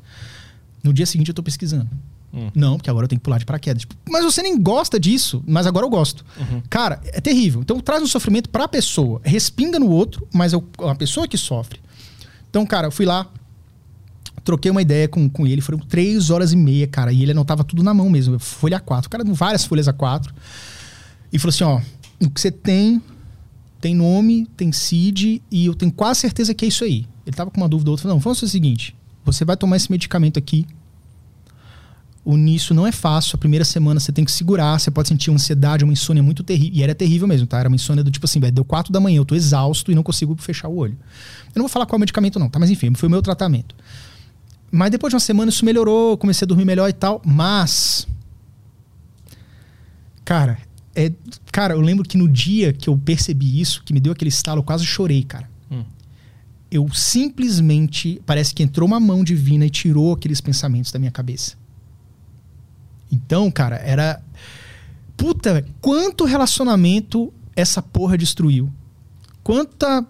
No dia seguinte eu tô pesquisando. Hum. Não, porque agora eu tenho que pular de paraquedas. Tipo, mas você nem gosta disso, mas agora eu gosto. Uhum. Cara, é terrível. Então traz um sofrimento pra pessoa. Respinga no outro, mas é a pessoa que sofre. Então, cara, eu fui lá, troquei uma ideia com, com ele, foram três horas e meia, cara, e ele anotava tudo na mão mesmo, folha A4. O cara deu várias folhas A4. E falou assim: ó, o que você tem, tem nome, tem CID, e eu tenho quase certeza que é isso aí. Ele tava com uma dúvida ou outra. Não, vamos fazer o seguinte: você vai tomar esse medicamento aqui, o nisso não é fácil. A primeira semana você tem que segurar, você pode sentir uma ansiedade, uma insônia muito terrível. E era terrível mesmo, tá? Era uma insônia do tipo assim, velho, deu quatro da manhã, eu tô exausto e não consigo fechar o olho. Eu não vou falar qual é o medicamento, não, tá? Mas enfim, foi o meu tratamento. Mas depois de uma semana isso melhorou, comecei a dormir melhor e tal. Mas. Cara, é, cara, eu lembro que no dia que eu percebi isso, que me deu aquele estalo, eu quase chorei, cara. Hum. Eu simplesmente. Parece que entrou uma mão divina e tirou aqueles pensamentos da minha cabeça. Então, cara, era. Puta, quanto relacionamento essa porra destruiu. Quanta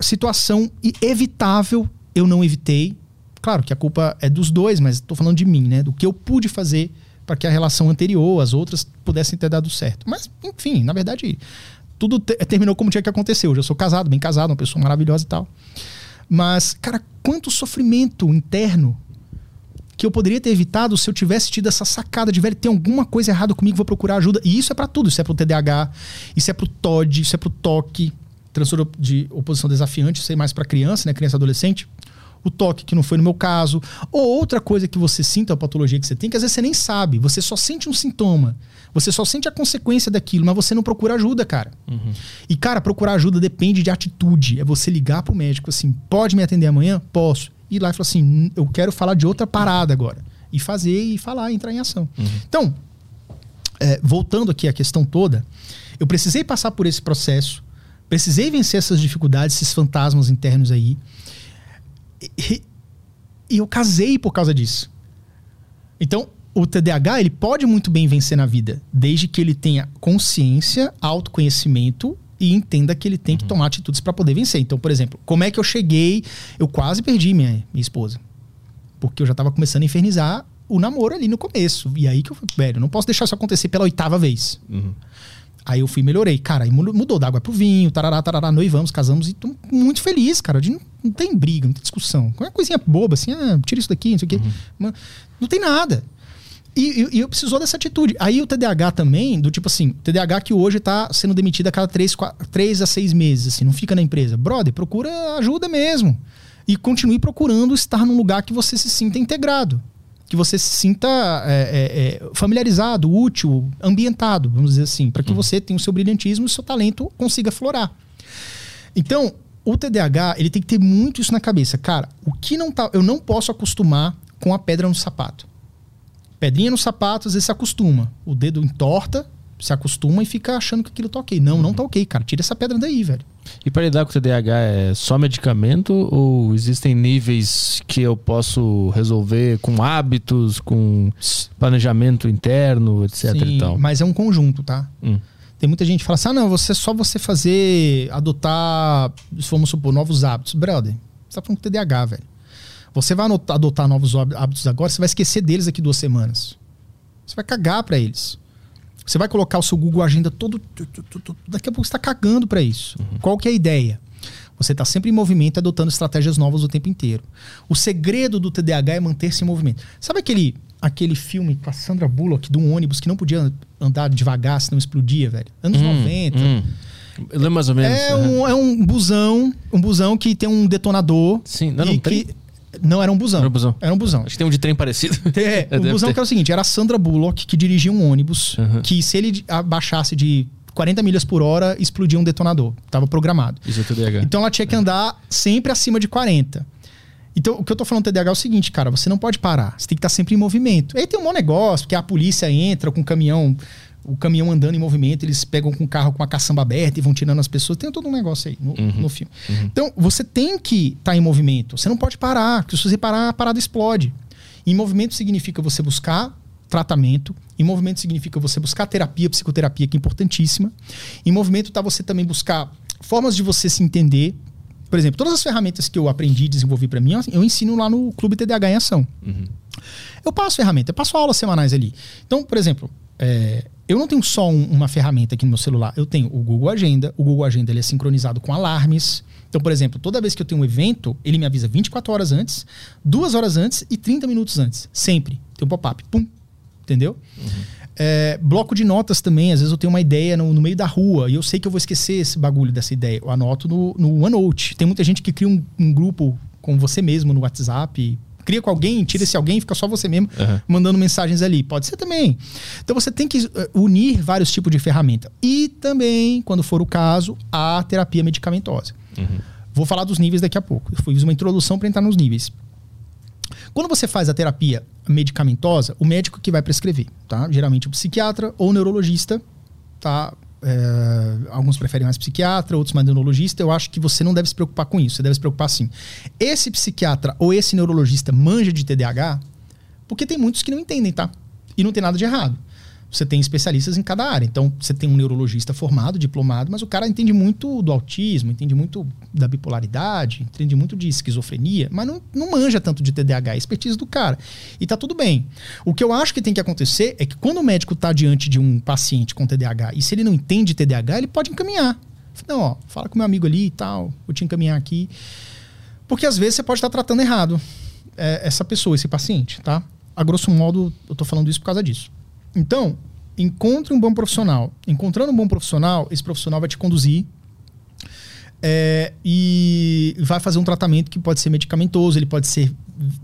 situação evitável eu não evitei. Claro que a culpa é dos dois, mas tô falando de mim, né? Do que eu pude fazer para que a relação anterior, as outras, pudessem ter dado certo. Mas, enfim, na verdade, tudo te terminou como tinha que acontecer. Hoje eu sou casado, bem casado, uma pessoa maravilhosa e tal. Mas, cara, quanto sofrimento interno que eu poderia ter evitado se eu tivesse tido essa sacada de, velho, tem alguma coisa errada comigo, vou procurar ajuda. E isso é para tudo. Isso é pro TDAH, isso é pro TOD, isso é pro TOC, transtorno de oposição desafiante, isso é mais para criança, né? Criança e adolescente. O toque, que não foi no meu caso. Ou outra coisa que você sinta, a patologia que você tem, que às vezes você nem sabe. Você só sente um sintoma. Você só sente a consequência daquilo, mas você não procura ajuda, cara. Uhum. E, cara, procurar ajuda depende de atitude. É você ligar pro médico assim: pode me atender amanhã? Posso ir lá e falar assim: eu quero falar de outra parada agora. E fazer e falar, entrar em ação. Uhum. Então, é, voltando aqui à questão toda, eu precisei passar por esse processo, precisei vencer essas dificuldades, esses fantasmas internos aí. E, e eu casei por causa disso. Então, o TDAH ele pode muito bem vencer na vida, desde que ele tenha consciência, autoconhecimento e entenda que ele tem que uhum. tomar atitudes para poder vencer. Então, por exemplo, como é que eu cheguei? Eu quase perdi minha, minha esposa. Porque eu já tava começando a infernizar o namoro ali no começo. E aí que eu falei, velho, não posso deixar isso acontecer pela oitava vez. Uhum. Aí eu fui e melhorei. Cara, aí mu- mudou da água pro vinho, tarará, tarará, noivamos, casamos e tô muito feliz, cara. De não, não tem briga, não tem discussão. Qualquer coisinha boba, assim, ah, tira isso daqui, não sei o quê. Mas Não tem nada. E, e- e eu precisou dessa atitude. Aí o TDAH também, do tipo assim, TDAH que hoje tá sendo demitido a cada três, quatro, três a seis meses, assim, não fica na empresa. Brother, procura ajuda mesmo. E continue procurando estar num lugar que você se sinta integrado. Que você se sinta é, é, é, familiarizado, útil, ambientado, vamos dizer assim, para que você tenha o seu brilhantismo e o seu talento consiga florar. Então, o TDAH, ele tem que ter muito isso na cabeça. Cara, o que não tá. Eu não posso acostumar com a pedra no sapato. Pedrinha no sapato, às vezes se acostuma. O dedo entorta, se acostuma e fica achando que aquilo tá ok. Não, não tá ok, cara. Tira essa pedra daí, velho. E para lidar com o TDAH é só medicamento ou existem níveis que eu posso resolver com hábitos, com planejamento interno, etc Sim, e tal? mas é um conjunto, tá? Hum. Tem muita gente que fala assim: ah, não, você só você fazer, adotar, vamos supor, novos hábitos. Brother, você tá falando com TDAH, velho. Você vai adotar novos hábitos agora, você vai esquecer deles daqui duas semanas. Você vai cagar pra eles. Você vai colocar o seu Google Agenda todo. Daqui a pouco você tá cagando pra isso. Qual que é a ideia? Você está sempre em movimento, adotando estratégias novas o tempo inteiro. O segredo do TDAH é manter-se em movimento. Sabe aquele, aquele filme com a Sandra Bullock de um ônibus que não podia andar devagar, senão explodia, velho? Anos Hum, 90. hum. Eu lembro mais ou menos. É, um, é um busão, um busão que tem um detonador. Sim, não trem? que- Não, era um busão. Era um busão. Era um busão. Acho que tem um de trem parecido. É, o deve busão ter. que era o seguinte, era a Sandra Bullock que dirigia um ônibus Uhum. que se ele abaixasse de 40 milhas por hora, explodia um detonador. Tava programado. Isso é TDAH. Então ela tinha que andar sempre acima de 40. Então, o que eu tô falando do TDAH é o seguinte, cara, você não pode parar. Você tem que estar sempre em movimento. Aí tem um bom negócio, porque a polícia entra com o caminhão, o caminhão andando em movimento, eles pegam com o carro com a caçamba aberta e vão tirando as pessoas. Tem todo um negócio aí no, no filme. Então, você tem que estar em movimento. Você não pode parar, porque se você parar, a parada explode. Em movimento significa você buscar tratamento. Em movimento significa você buscar terapia, psicoterapia, que é importantíssima. Em movimento tá você também buscar formas de você se entender. Por exemplo, todas as ferramentas que eu aprendi e desenvolvi para mim, eu ensino lá no Clube TDAH em Ação. Eu passo ferramenta, eu passo aulas semanais ali. Então, por exemplo, é, eu não tenho só um- uma ferramenta aqui no meu celular. Eu tenho o Google Agenda. O Google Agenda ele é sincronizado com alarmes. Então, por exemplo, toda vez que eu tenho um evento, ele me avisa 24 horas antes, 2 horas antes e 30 minutos antes. Sempre. Tem um pop-up. Pum. Entendeu? É, bloco de notas também. Às vezes eu tenho uma ideia no, no meio da rua e eu sei que eu vou esquecer esse bagulho dessa ideia. Eu anoto no, no OneNote. Tem muita gente que cria um, um grupo com você mesmo no WhatsApp. Cria com alguém, tira esse alguém, fica só você mesmo Aham. mandando mensagens ali. Pode ser também. Então você tem que eh, unir vários tipos de ferramenta. E também, quando for o caso, a terapia medicamentosa. Vou falar dos níveis daqui a pouco. Eu fiz uma introdução para entrar nos níveis. Quando você faz a terapia medicamentosa, o médico que vai prescrever, tá? Geralmente o psiquiatra ou o neurologista, tá? É, alguns preferem mais psiquiatra, outros mais neurologista. Eu acho que você não deve se preocupar com isso. Você deve se preocupar assim. Esse psiquiatra ou esse neurologista manja de TDAH, porque tem muitos que não entendem, tá? E não tem nada de errado. Você tem especialistas em cada área. Então, você tem um neurologista formado, diplomado, mas o cara entende muito do autismo, entende muito da bipolaridade, entende muito de esquizofrenia, mas não, não manja tanto de TDAH, é expertise do cara. E tá tudo bem. O que eu acho que tem que acontecer é que quando o médico tá diante de um paciente com TDAH e se ele não entende TDAH, ele pode encaminhar. Não, ó, fala com meu amigo ali e tal, vou te encaminhar aqui. Porque às vezes você pode estar tratando errado é, essa pessoa, esse paciente, tá? A grosso modo, eu tô falando isso por causa disso. Então, encontre um bom profissional. Encontrando um bom profissional, esse profissional vai te conduzir é, e vai fazer um tratamento que pode ser medicamentoso, ele pode ser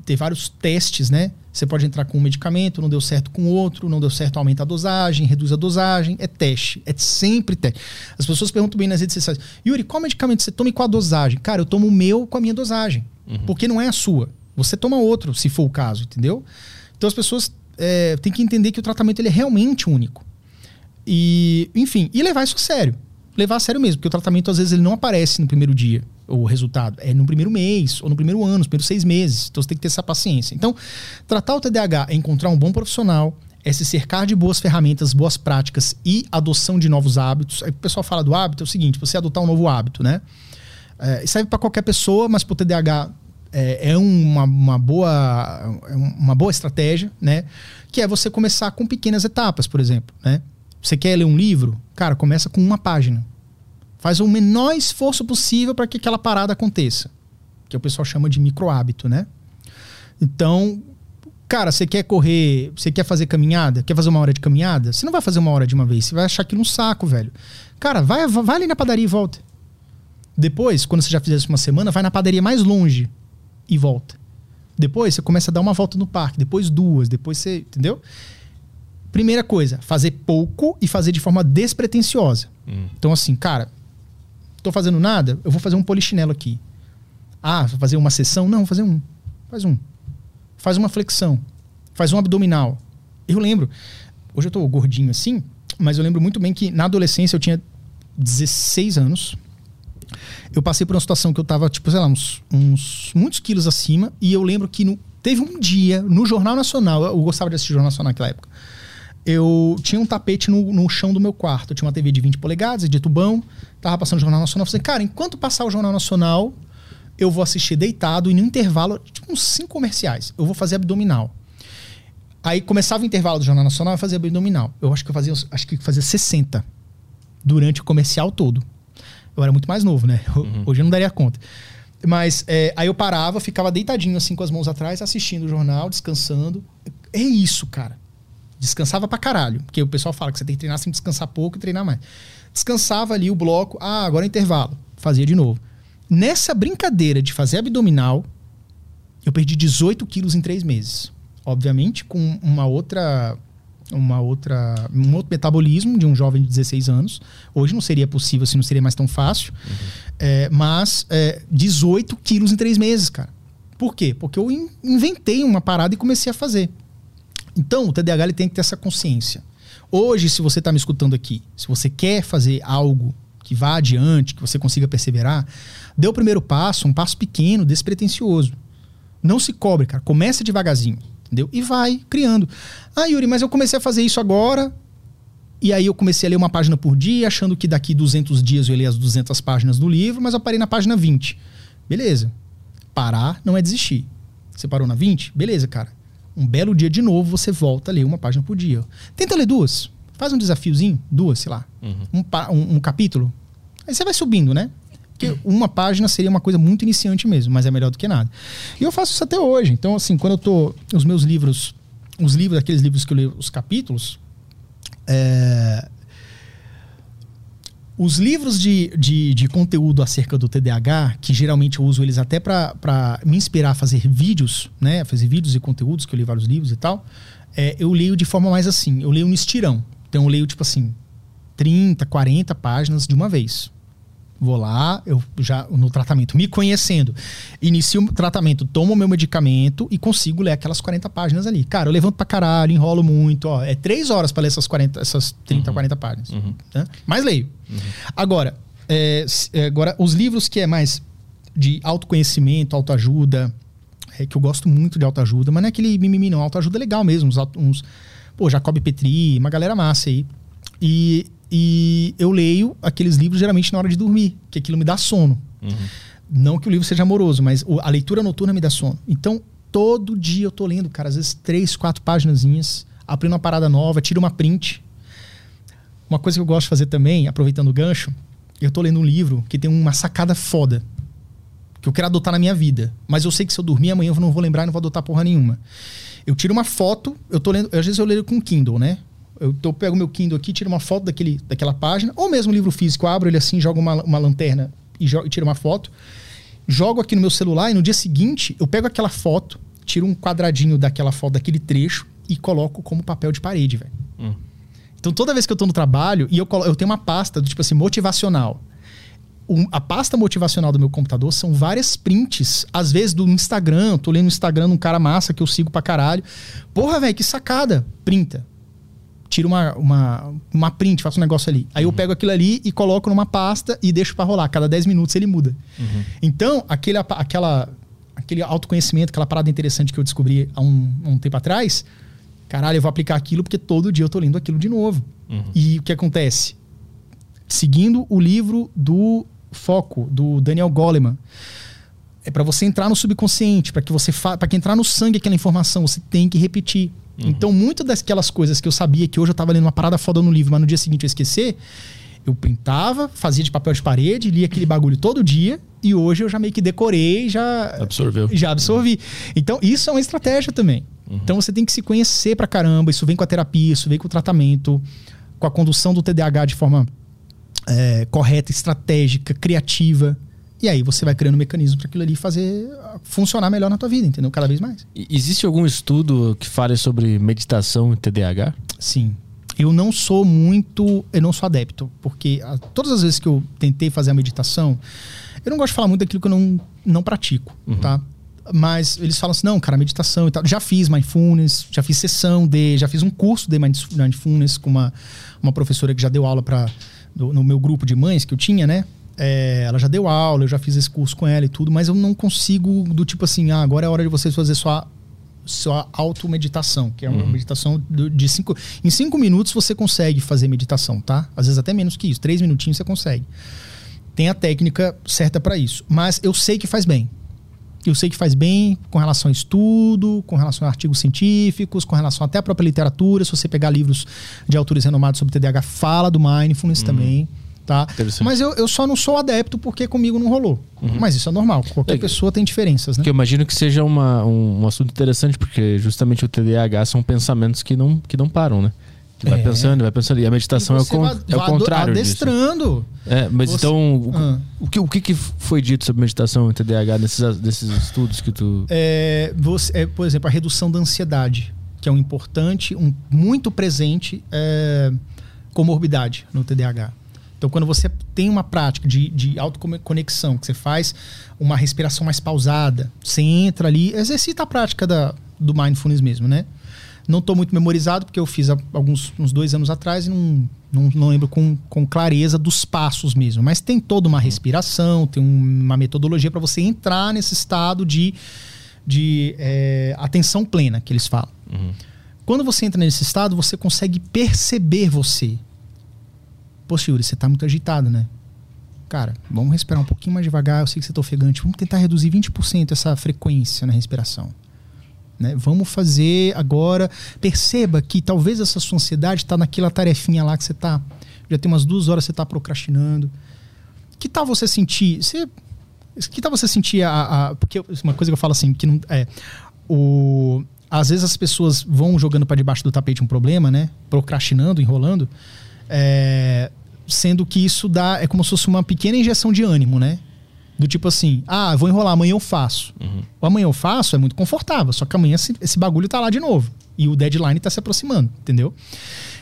ter vários testes, né? Você pode entrar com um medicamento, não deu certo com outro, não deu certo, aumenta a dosagem, reduz a dosagem, é teste, é sempre teste. As pessoas perguntam bem nas redes sociais, Yuri, qual medicamento você toma e qual a dosagem? Cara, eu tomo o meu com a minha dosagem, porque não é a sua. Você toma outro, se for o caso, entendeu? Então as pessoas é, têm que entender que o tratamento ele é realmente único. E, enfim, e levar isso a sério. Levar a sério mesmo, porque o tratamento às vezes ele não aparece no primeiro dia, o resultado. É no primeiro mês, ou no primeiro ano, nos primeiros seis meses. Então você tem que ter essa paciência. Então, tratar o TDAH é encontrar um bom profissional, é se cercar de boas ferramentas, boas práticas e adoção de novos hábitos. Aí o pessoal fala do hábito, é o seguinte: você adotar um novo hábito, né? É, serve para qualquer pessoa, mas para o TDAH é, é uma, uma, boa, uma boa estratégia, né? Que é você começar com pequenas etapas, por exemplo, né? Você quer ler um livro? Cara, começa com uma página. Faz o menor esforço possível para que aquela parada aconteça. Que o pessoal chama de micro hábito, né? Então, cara, você quer correr, você quer fazer caminhada, quer fazer uma hora de caminhada? Você não vai fazer uma hora de uma vez, você vai achar aquilo um saco, velho. Cara, vai, vai ali na padaria e volta. Depois, quando você já fizer isso uma semana, vai na padaria mais longe e volta. Depois você começa a dar uma volta no parque, depois duas, depois você. Entendeu? Primeira coisa, fazer pouco e fazer de forma despretensiosa. Hum. Então, assim, cara, tô fazendo nada, eu vou fazer um polichinelo aqui. Ah, vou fazer uma sessão? Não, vou fazer um. Faz um. Faz uma flexão. Faz um abdominal. Eu lembro, hoje eu tô gordinho assim, mas eu lembro muito bem que na adolescência eu tinha 16 anos. Eu passei por uma situação que eu tava, tipo, sei lá, uns, uns muitos quilos acima. E eu lembro que no- teve um dia, no Jornal Nacional, eu gostava de assistir Jornal Nacional naquela época. Eu tinha um tapete no, no chão do meu quarto. Eu tinha uma TV de 20 polegadas, de tubão. Tava passando o Jornal Nacional. Eu falei, cara, enquanto passar o Jornal Nacional, eu vou assistir deitado e no intervalo, tipo uns cinco comerciais, eu vou fazer abdominal. Aí começava o intervalo do Jornal Nacional, eu fazia abdominal. Eu acho que eu fazia, acho que fazia 60 durante o comercial todo. Eu era muito mais novo, né? Eu- Hoje eu não daria conta. Mas é, aí eu parava, ficava deitadinho assim com as mãos atrás, assistindo o jornal, descansando. É isso, cara. Descansava pra caralho. Porque o pessoal fala que você tem que treinar sem descansar pouco e treinar mais. Descansava ali o bloco. Ah, agora é intervalo. Fazia de novo. Nessa brincadeira de fazer abdominal, eu perdi 18 quilos em três meses. Obviamente, com uma outra. Uma outra, um outro metabolismo de um jovem de 16 anos. Hoje não seria possível, assim, não seria mais tão fácil. É, mas é, 18 quilos em três meses, cara. Por quê? Porque eu in- inventei uma parada e comecei a fazer. Então, o TDAH ele tem que ter essa consciência. Hoje, se você está me escutando aqui, se você quer fazer algo que vá adiante, que você consiga perseverar, dê o primeiro passo, um passo pequeno, despretensioso. Não se cobre, cara. Começa devagarzinho, entendeu? E vai criando. Ah, Yuri, mas eu comecei a fazer isso agora, e aí eu comecei a ler uma página por dia, achando que daqui 200 dias eu ia ler as 200 páginas do livro, mas eu parei na página 20. Beleza. Parar não é desistir. Você parou na 20? Beleza, cara. Um belo dia de novo, você volta a ler uma página por dia. Tenta ler duas. Faz um desafiozinho, duas, sei lá. Um, pa- um- um capítulo. Aí você vai subindo, né? Porque uma página seria uma coisa muito iniciante mesmo, mas é melhor do que nada. E eu faço isso até hoje. Então, assim, quando eu tô. Os meus livros, os livros, aqueles livros que eu leio, os capítulos, é, os livros de, de, de conteúdo acerca do TDAH, que geralmente eu uso eles até para me inspirar a fazer vídeos, né? Fazer vídeos e conteúdos, que eu li vários livros e tal. é, eu leio de forma mais assim, eu leio no estirão. Então eu leio, tipo assim, 30, 40 páginas de uma vez. Vou lá, eu já no tratamento, me conhecendo, inicio o tratamento, tomo o meu medicamento e consigo ler aquelas 40 páginas ali. Cara, eu levanto pra caralho, enrolo muito, ó. É três horas pra ler essas 40, essas 30, 40 páginas. né? Mas leio. Agora, é, é, agora, os livros que é mais de autoconhecimento, autoajuda, é que eu gosto muito de autoajuda, mas não é aquele mimimi, não. Autoajuda é legal mesmo. Uns, uns pô, Jacob Petri, uma galera massa aí. E, e eu leio aqueles livros geralmente na hora de dormir, que aquilo me dá sono. Não que o livro seja amoroso, mas a leitura noturna me dá sono. Então, todo dia eu tô lendo, cara, às vezes três, quatro páginazinhas, aprendo uma parada nova, tiro uma print. Uma coisa que eu gosto de fazer também, aproveitando o gancho, eu tô lendo um livro que tem uma sacada foda. Que eu quero adotar na minha vida. Mas eu sei que se eu dormir amanhã eu não vou lembrar e não vou adotar porra nenhuma. Eu tiro uma foto, eu tô lendo. Às vezes eu leio com Kindle, né? Eu, tô- pego meu Kindle aqui, tiro uma foto daquele, daquela página, ou mesmo livro físico, eu abro ele assim, jogo uma, uma lanterna e, e tiro uma foto. Jogo aqui no meu celular e no dia seguinte eu pego aquela foto, tiro um quadradinho daquela foto, daquele trecho e coloco como papel de parede, velho. Então toda vez que eu tô no trabalho e eu, eu tenho uma pasta do tipo assim, motivacional. Um- a pasta motivacional do meu computador são várias prints, às vezes do Instagram, eu tô lendo no Instagram de um cara massa que eu sigo pra caralho. Porra, velho, que sacada. Printa. Tira uma, uma, uma print, faço um negócio ali. Aí eu pego aquilo ali e coloco numa pasta e deixo pra rolar. Cada 10 minutos ele muda. Então, aquele, aquela, aquele autoconhecimento, aquela parada interessante que eu descobri há um, um tempo atrás, caralho, eu vou aplicar aquilo porque todo dia eu tô lendo aquilo de novo. E o que acontece? Seguindo o livro do Foco, do Daniel Goleman. é para você entrar no subconsciente, para que você para que entrar no sangue aquela informação, você tem que repetir. Uhum. Então, muitas daquelas coisas que eu sabia que hoje eu tava lendo uma parada foda no livro, mas no dia seguinte eu esquecer, eu printava, fazia de papel de parede, lia aquele bagulho todo dia e hoje eu já meio que decorei, já absorveu. Já absorvi. Então, isso é uma estratégia também. Uhum. Então, você tem que se conhecer pra caramba, isso vem com a terapia, isso vem com o tratamento, com a condução do TDAH de forma é, correta, estratégica, criativa. E aí você vai criando um mecanismo para aquilo ali fazer funcionar melhor na tua vida, entendeu? Cada vez mais. Existe algum estudo que fale sobre meditação e TDAH? Sim. Eu não sou muito, eu não sou adepto, porque a, todas as vezes que eu tentei fazer a meditação, eu não gosto de falar muito daquilo que eu não, não pratico, uhum. tá? Mas eles falam assim, não, cara, meditação e tal. Já fiz mindfulness, já fiz sessão de, já fiz um curso de mindfulness com uma, uma professora que já deu aula para no meu grupo de mães que eu tinha, né? É, ela já deu aula, eu já fiz esse curso com ela e tudo, mas eu não consigo do tipo assim, ah, agora é hora de vocês fazer sua sua automeditação, que é uma uhum. meditação de cinco. Em cinco minutos você consegue fazer meditação, tá? Às vezes até menos que isso. Três minutinhos você consegue. Tem a técnica certa para isso. Mas eu sei que faz bem. Eu sei que faz bem com relação a estudo, com relação a artigos científicos, com relação até à própria literatura. Se você pegar livros de autores renomados sobre TDAH, fala do mindfulness uhum. também tá? Mas eu, eu só não sou adepto porque comigo não rolou. Uhum. Mas isso é normal, qualquer é, pessoa tem diferenças, né? Que eu imagino que seja uma, um, um, assunto interessante, porque justamente o TDAH são pensamentos que não, que não param, né? Que vai é. pensando, vai pensando. E a meditação e é, o, vai, é o contrário adestrando. Disso. É, mas você... então, o, ah. o, que, o que foi dito sobre meditação e TDAH nesses, nesses estudos que tu... É, você, é, por exemplo, a redução da ansiedade, que é um importante, um muito presente é, comorbidade no TDAH. Então, quando você tem uma prática de, de autoconexão, que você faz uma respiração mais pausada, você entra ali, exercita a prática da, do mindfulness mesmo, né? Não estou muito memorizado, porque eu fiz há alguns uns dois anos atrás e não, não, não lembro com, com clareza dos passos mesmo. Mas tem toda uma respiração, tem uma metodologia para você entrar nesse estado de, de é, atenção plena, que eles falam. Uhum. Quando você entra nesse estado, você consegue perceber você. Poxa, Yuri, você tá muito agitado, né? Cara, vamos respirar um pouquinho mais devagar. Eu sei que você tá ofegante. Vamos tentar reduzir 20% essa frequência na respiração. Né? Vamos fazer agora. Perceba que talvez essa sua ansiedade está naquela tarefinha lá que você tá. Já tem umas duas horas você está procrastinando. Que tal você sentir. Você, que tal você sentir a, a, Porque uma coisa que eu falo assim, que não. É, o, às vezes as pessoas vão jogando para debaixo do tapete um problema, né? Procrastinando, enrolando. É, sendo que isso dá. É como se fosse uma pequena injeção de ânimo, né? Do tipo assim, ah, vou enrolar, amanhã eu faço. Uhum. O amanhã eu faço é muito confortável, só que amanhã esse, esse bagulho tá lá de novo. E o deadline tá se aproximando, entendeu?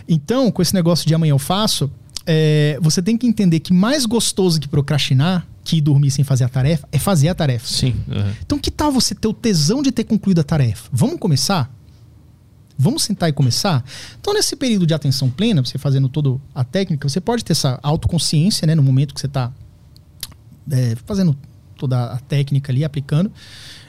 Então, com esse negócio de amanhã eu faço, é, você tem que entender que mais gostoso que procrastinar, que dormir sem fazer a tarefa, é fazer a tarefa. Sim. Uhum. Então, que tal você ter o tesão de ter concluído a tarefa? Vamos começar? Vamos sentar e começar? Então, nesse período de atenção plena, você fazendo toda a técnica, você pode ter essa autoconsciência, né, no momento que você está é, fazendo toda a técnica ali, aplicando.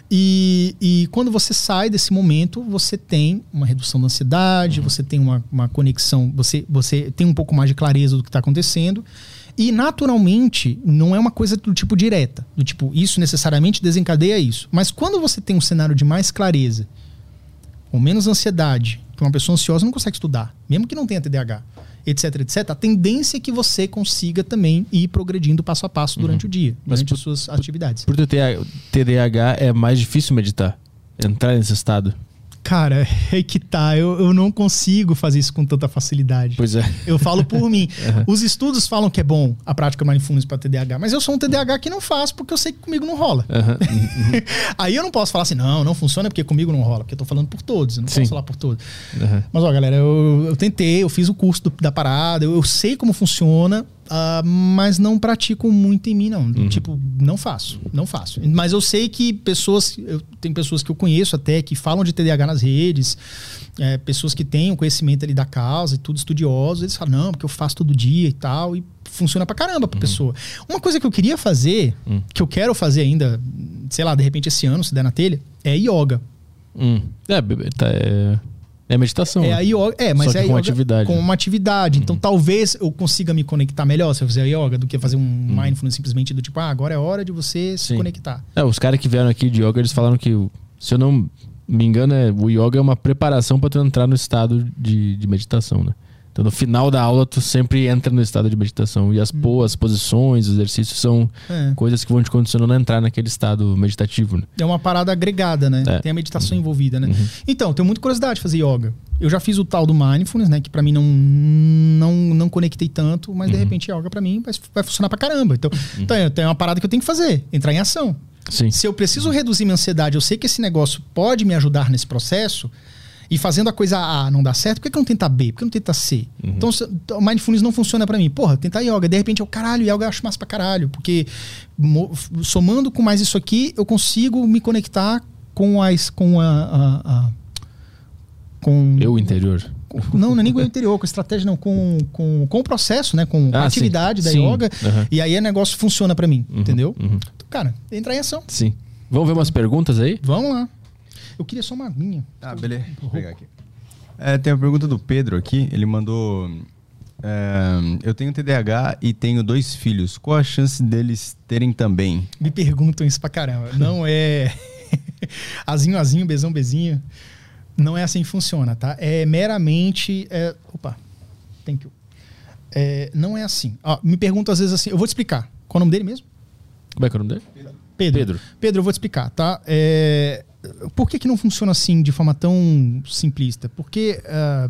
E, e, quando você sai desse momento, você tem uma redução da ansiedade, uhum. você tem uma, uma conexão, você, você tem um pouco mais de clareza do que está acontecendo. E naturalmente, não é uma coisa do tipo direta, do tipo, isso necessariamente desencadeia isso. Mas quando você tem um cenário de mais clareza, com menos ansiedade, que uma pessoa ansiosa não consegue estudar, mesmo que não tenha TDAH, etc, etc, a tendência é que você consiga também ir progredindo passo a passo durante uhum. o dia, durante por, as suas atividades. Por TDAH é mais difícil meditar, entrar nesse estado. Cara, é que tá. Eu, eu não consigo fazer isso com tanta facilidade. Pois é. Eu falo por mim. Uhum. Os estudos falam que é bom a prática mindfulness para TDAH, mas eu sou um TDAH que não faço porque eu sei que comigo não rola. Uhum. Aí eu não posso falar assim, não, não funciona porque comigo não rola, porque eu tô falando por todos, eu não Sim. posso falar por todos. Mas, ó, galera, eu, eu tentei, eu fiz o curso do, da parada, eu, eu sei como funciona, Uh, mas não pratico muito em mim, não. Uhum. Tipo, não faço. Não faço. Mas eu sei que pessoas. Eu, tem pessoas que eu conheço até que falam de TDAH nas redes, é, pessoas que têm o conhecimento ali da causa e tudo estudiosos, eles falam, não, porque eu faço todo dia e tal. E funciona pra caramba pra uhum. pessoa. Uma coisa que eu queria fazer, uhum. que eu quero fazer ainda, sei lá, de repente esse ano, se der na telha, é yoga. Hum. É, tá, é É meditação. É né? a yoga. É, mas Só é com yoga atividade. Com uma atividade. Então talvez eu consiga me conectar melhor se eu fizer a yoga do que fazer um mindfulness simplesmente do tipo, ah, agora é hora de você se Sim. conectar. É, os caras que vieram aqui de yoga, eles falaram que, se eu não me engano, é, o yoga é uma preparação para tu entrar no estado de, de meditação, né? Então, no final da aula, tu sempre entra no estado de meditação. E as boas posições, os exercícios são É. coisas que vão te condicionando a entrar naquele estado meditativo, né? É uma parada agregada, né? É. Uhum. Tem a meditação envolvida, né? Então, tenho muita curiosidade de fazer yoga. Eu já fiz o tal do mindfulness, né? Que pra mim não, não, não conectei tanto, mas Uhum. de repente yoga pra mim vai, vai funcionar pra caramba. Então, então, tem uma parada que eu tenho que fazer, entrar em ação. Sim. Se eu preciso reduzir minha ansiedade, eu sei que esse negócio pode me ajudar nesse processo, e fazendo a coisa A não dá certo, por que, que não tenta B? Por que não tenta C? Então, se- o mindfulness não funciona pra mim. Porra, tentar yoga. De repente eu, caralho, yoga eu acho massa pra caralho. Porque somando com mais isso aqui, eu consigo me conectar com as. com a. a- a- com, Eu interior. não, não é nem com o interior, com a estratégia, não, com, com, com o processo, né? Com Ah, a atividade sim. da Sim. yoga. Aham. E aí o negócio funciona pra mim, entendeu? uhum. Então, cara, entrar em ação. Sim. Vamos ver umas perguntas aí? Vamos lá. Eu queria só uma aguinha. Ah, beleza. Vou pegar aqui. É, tem uma pergunta do Pedro aqui. Ele mandou. é, eu tenho TDAH e tenho dois filhos. Qual a chance deles terem também? Me perguntam isso pra caramba. Não é azinho, azinho, bezão, bezinho. Não é assim que funciona, tá? É meramente. é- Opa, thank you. É, não é assim. Ó, me perguntam às vezes assim. Eu vou te explicar. Qual é o nome dele mesmo? Como é que é o nome dele? Pedro. Pedro. Pedro, eu vou te explicar, tá? É, por que, que não funciona assim de forma tão simplista? Porque ah,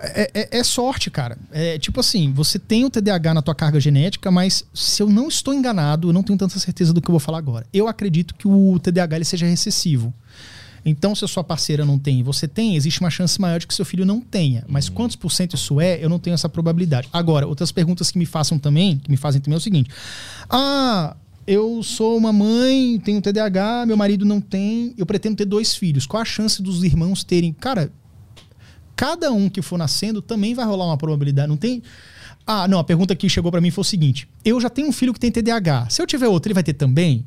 é, é- é sorte, cara. É tipo assim, você tem o TDAH na tua carga genética, mas se eu não estou enganado, eu não tenho tanta certeza do que eu vou falar agora. Eu acredito que o TDAH ele seja recessivo. Então, se a sua parceira não tem e você tem, existe uma chance maior de que seu filho não tenha. Mas quantos por cento isso é, eu não tenho essa probabilidade. Agora, outras perguntas que me façam também, que me fazem também é o seguinte: Ah, eu sou uma mãe, tenho TDAH, meu marido não tem, eu pretendo ter dois filhos. Qual a chance dos irmãos terem? Cara, cada um que for nascendo também vai rolar uma probabilidade. Não tem. Ah, não, a pergunta que chegou pra mim foi o seguinte: eu já tenho um filho que tem TDAH. Se eu tiver outro, ele vai ter também?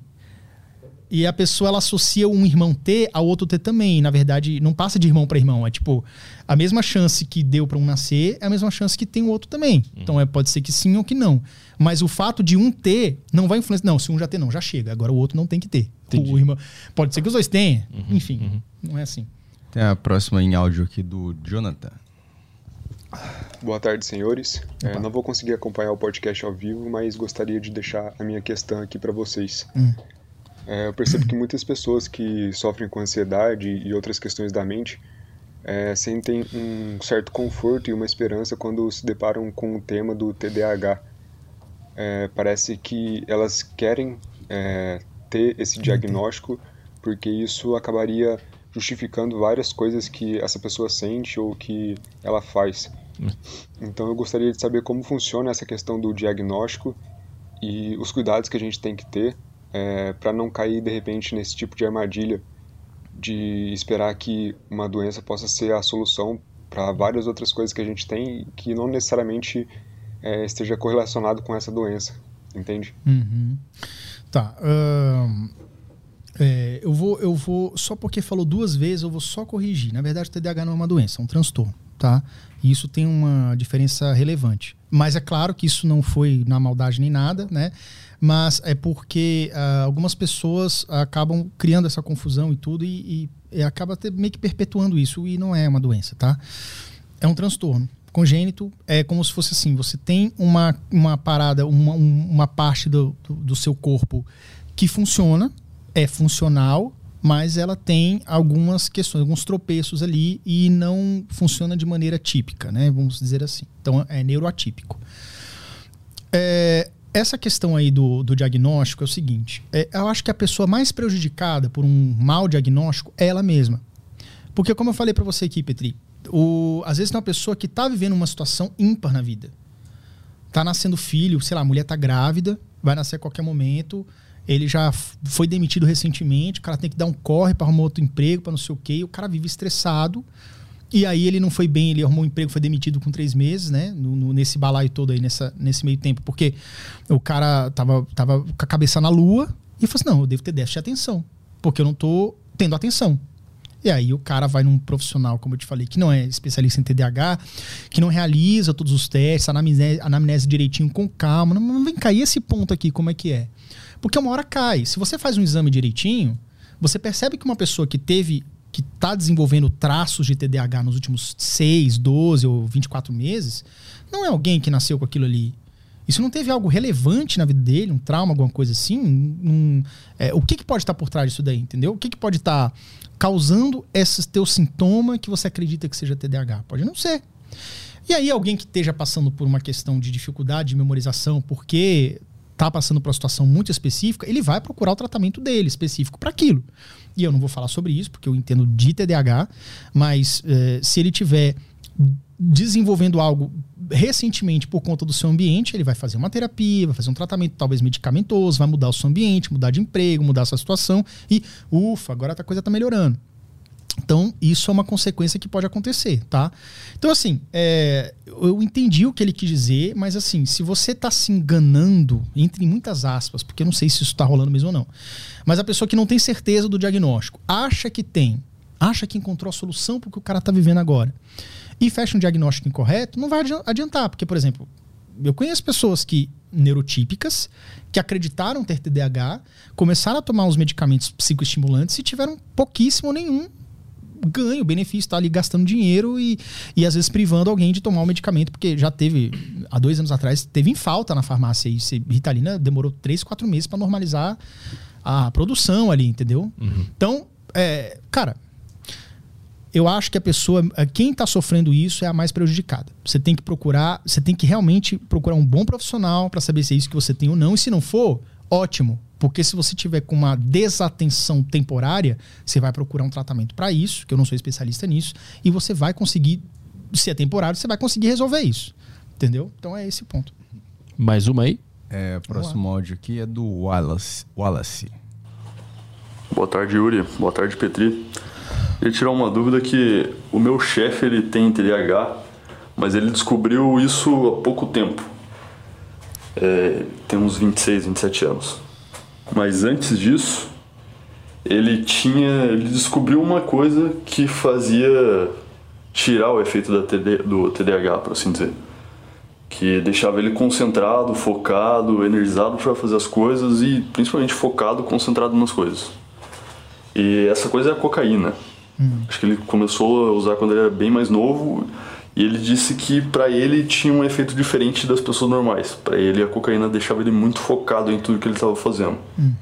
E a pessoa ela associa um irmão ter ao outro ter também. Na verdade, não passa de irmão para irmão. É tipo, a mesma chance que deu para um nascer é a mesma chance que tem o outro também. Então é, pode ser que sim ou que não. Mas o fato de um ter não vai influenciar. Não, se um já ter, não, já chega. Agora o outro não tem que ter. Entendi. O irmão, pode ser que os dois tenham. Enfim, não é assim. Tem a próxima em áudio aqui do Jonathan. Boa tarde, senhores. É, não vou conseguir acompanhar o podcast ao vivo, mas gostaria de deixar a minha questão aqui para vocês. É, eu percebo que muitas pessoas que sofrem com ansiedade e outras questões da mente é, sentem um certo conforto e uma esperança quando se deparam com o tema do TDAH. É, parece que elas querem é, ter esse diagnóstico porque isso acabaria justificando várias coisas que essa pessoa sente ou que ela faz. Então eu gostaria de saber como funciona essa questão do diagnóstico e os cuidados que a gente tem que ter para não cair de repente nesse tipo de armadilha de esperar que uma doença possa ser a solução para várias outras coisas que a gente tem que não necessariamente é, esteja correlacionado com essa doença, entende? Uhum. Tá. é, eu, vou, eu vou. Só porque falou duas vezes, eu vou só corrigir. Na verdade, o TDAH não é uma doença, é um transtorno, tá? E isso tem uma diferença relevante. Mas é claro que isso não foi na maldade nem nada, né? Mas é porque ah, algumas pessoas acabam criando essa confusão e tudo e, e, e acaba até meio que perpetuando isso e não é uma doença, tá? É um transtorno. Congênito é como se fosse assim: você tem uma, uma parada, uma, um- uma parte do, do, do seu corpo que funciona, é funcional, mas ela tem algumas questões, alguns tropeços ali e não funciona de maneira típica, né? Vamos dizer assim. Então é neuroatípico. É, essa questão aí do, do diagnóstico é o seguinte: é, eu acho que a pessoa mais prejudicada por um mau diagnóstico é ela mesma. Porque, como eu falei pra você aqui, Petri, o, às vezes tem uma pessoa que tá vivendo uma situação ímpar na vida. Tá nascendo filho, sei lá, a mulher tá grávida, vai nascer a qualquer momento, ele já foi demitido recentemente, o cara tem que dar um corre para arrumar outro emprego, para não sei o quê, o cara vive estressado. E aí ele não foi bem, ele arrumou um emprego, foi demitido com três meses, né? No, no- nesse balaio todo aí, nessa, nesse meio tempo. Porque o cara tava, tava com a cabeça na lua e falou assim: não, eu devo ter déficit de atenção. Porque eu não tô tendo atenção. E aí o cara vai num profissional, como eu te falei, que não é especialista em TDAH, que não realiza todos os testes, anamnese, anamnese direitinho com calma. Não, não vem cair esse ponto aqui, como é que é? Porque uma hora cai. Se você faz um exame direitinho, você percebe que uma pessoa que teve que está desenvolvendo traços de TDAH nos últimos 6, 12 ou 24 meses, não é alguém que nasceu com aquilo ali. Isso não teve algo relevante na vida dele, um trauma, alguma coisa assim? Um, é, o que, que pode estar por trás disso daí, entendeu? O que, que pode estar causando esse teu sintoma que você acredita que seja TDAH? Pode não ser. E aí, alguém que esteja passando por uma questão de dificuldade de memorização, porque está passando por uma situação muito específica, ele vai procurar o tratamento dele específico para aquilo. E eu não vou falar sobre isso, porque eu entendo de TDAH, mas eh, se ele tiver desenvolvendo algo recentemente por conta do seu ambiente, ele vai fazer uma terapia, vai fazer um tratamento talvez medicamentoso, vai mudar o seu ambiente, mudar de emprego, mudar a sua situação e ufa, agora a coisa está melhorando. Então, isso é uma consequência que pode acontecer, tá? Então, assim, é, eu entendi o que ele quis dizer, mas assim, se você está se enganando, entre muitas aspas, porque eu não sei se isso está rolando mesmo ou não, mas a pessoa que não tem certeza do diagnóstico, acha que tem, acha que encontrou a solução para o cara está vivendo agora, e fecha um diagnóstico incorreto, não vai adiantar, porque, por exemplo, eu conheço pessoas que neurotípicas que acreditaram ter TDAH, começaram a tomar os medicamentos psicoestimulantes e tiveram pouquíssimo ou nenhum ganho, benefício, tá ali gastando dinheiro e, e às vezes privando alguém de tomar o medicamento, porque já teve, há dois anos atrás, teve em falta na farmácia e Ritalina demorou três, quatro meses para normalizar a produção ali, entendeu? Uhum. Então, é, cara, eu acho que a pessoa, quem está sofrendo isso é a mais prejudicada. Você tem que procurar, você tem que realmente procurar um bom profissional para saber se é isso que você tem ou não. E se não for, ótimo. Porque se você tiver com uma desatenção temporária, você vai procurar um tratamento para isso, que eu não sou especialista nisso, e você vai conseguir, se é temporário, você vai conseguir resolver isso. Entendeu? Então é esse o ponto. Mais uma aí? É, próximo áudio aqui é do Wallace. Wallace. Boa tarde, Yuri. Boa tarde, Petri. Eu tirar uma dúvida que o meu chefe ele tem TDAH, mas ele descobriu isso há pouco tempo. É, tem uns 26, 27 anos. Mas antes disso, ele tinha. ele descobriu uma coisa que fazia tirar o efeito da TD, do TDAH, por assim dizer. Que deixava ele concentrado, focado, energizado para fazer as coisas e principalmente focado, concentrado nas coisas. E essa coisa é a cocaína. Hum. Acho que ele começou a usar quando ele era bem mais novo e ele disse que para ele tinha um efeito diferente das pessoas normais. Para ele a cocaína deixava ele muito focado em tudo que ele estava fazendo. Uhum.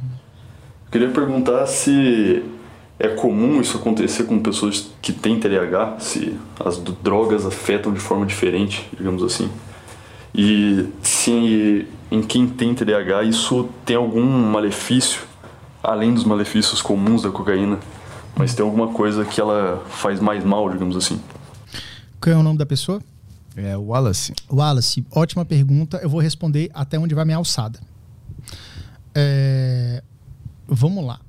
Queria perguntar se é comum isso acontecer com pessoas que têm TDAH, se as drogas afetam de forma diferente, digamos assim. E se em quem tem TDAH isso tem algum malefício além dos malefícios comuns da cocaína, mas tem alguma coisa que ela faz mais mal, digamos assim. Qual é o nome da pessoa? É Wallace. Wallace, ótima pergunta. Eu vou responder até onde vai minha alçada. É... Vamos lá.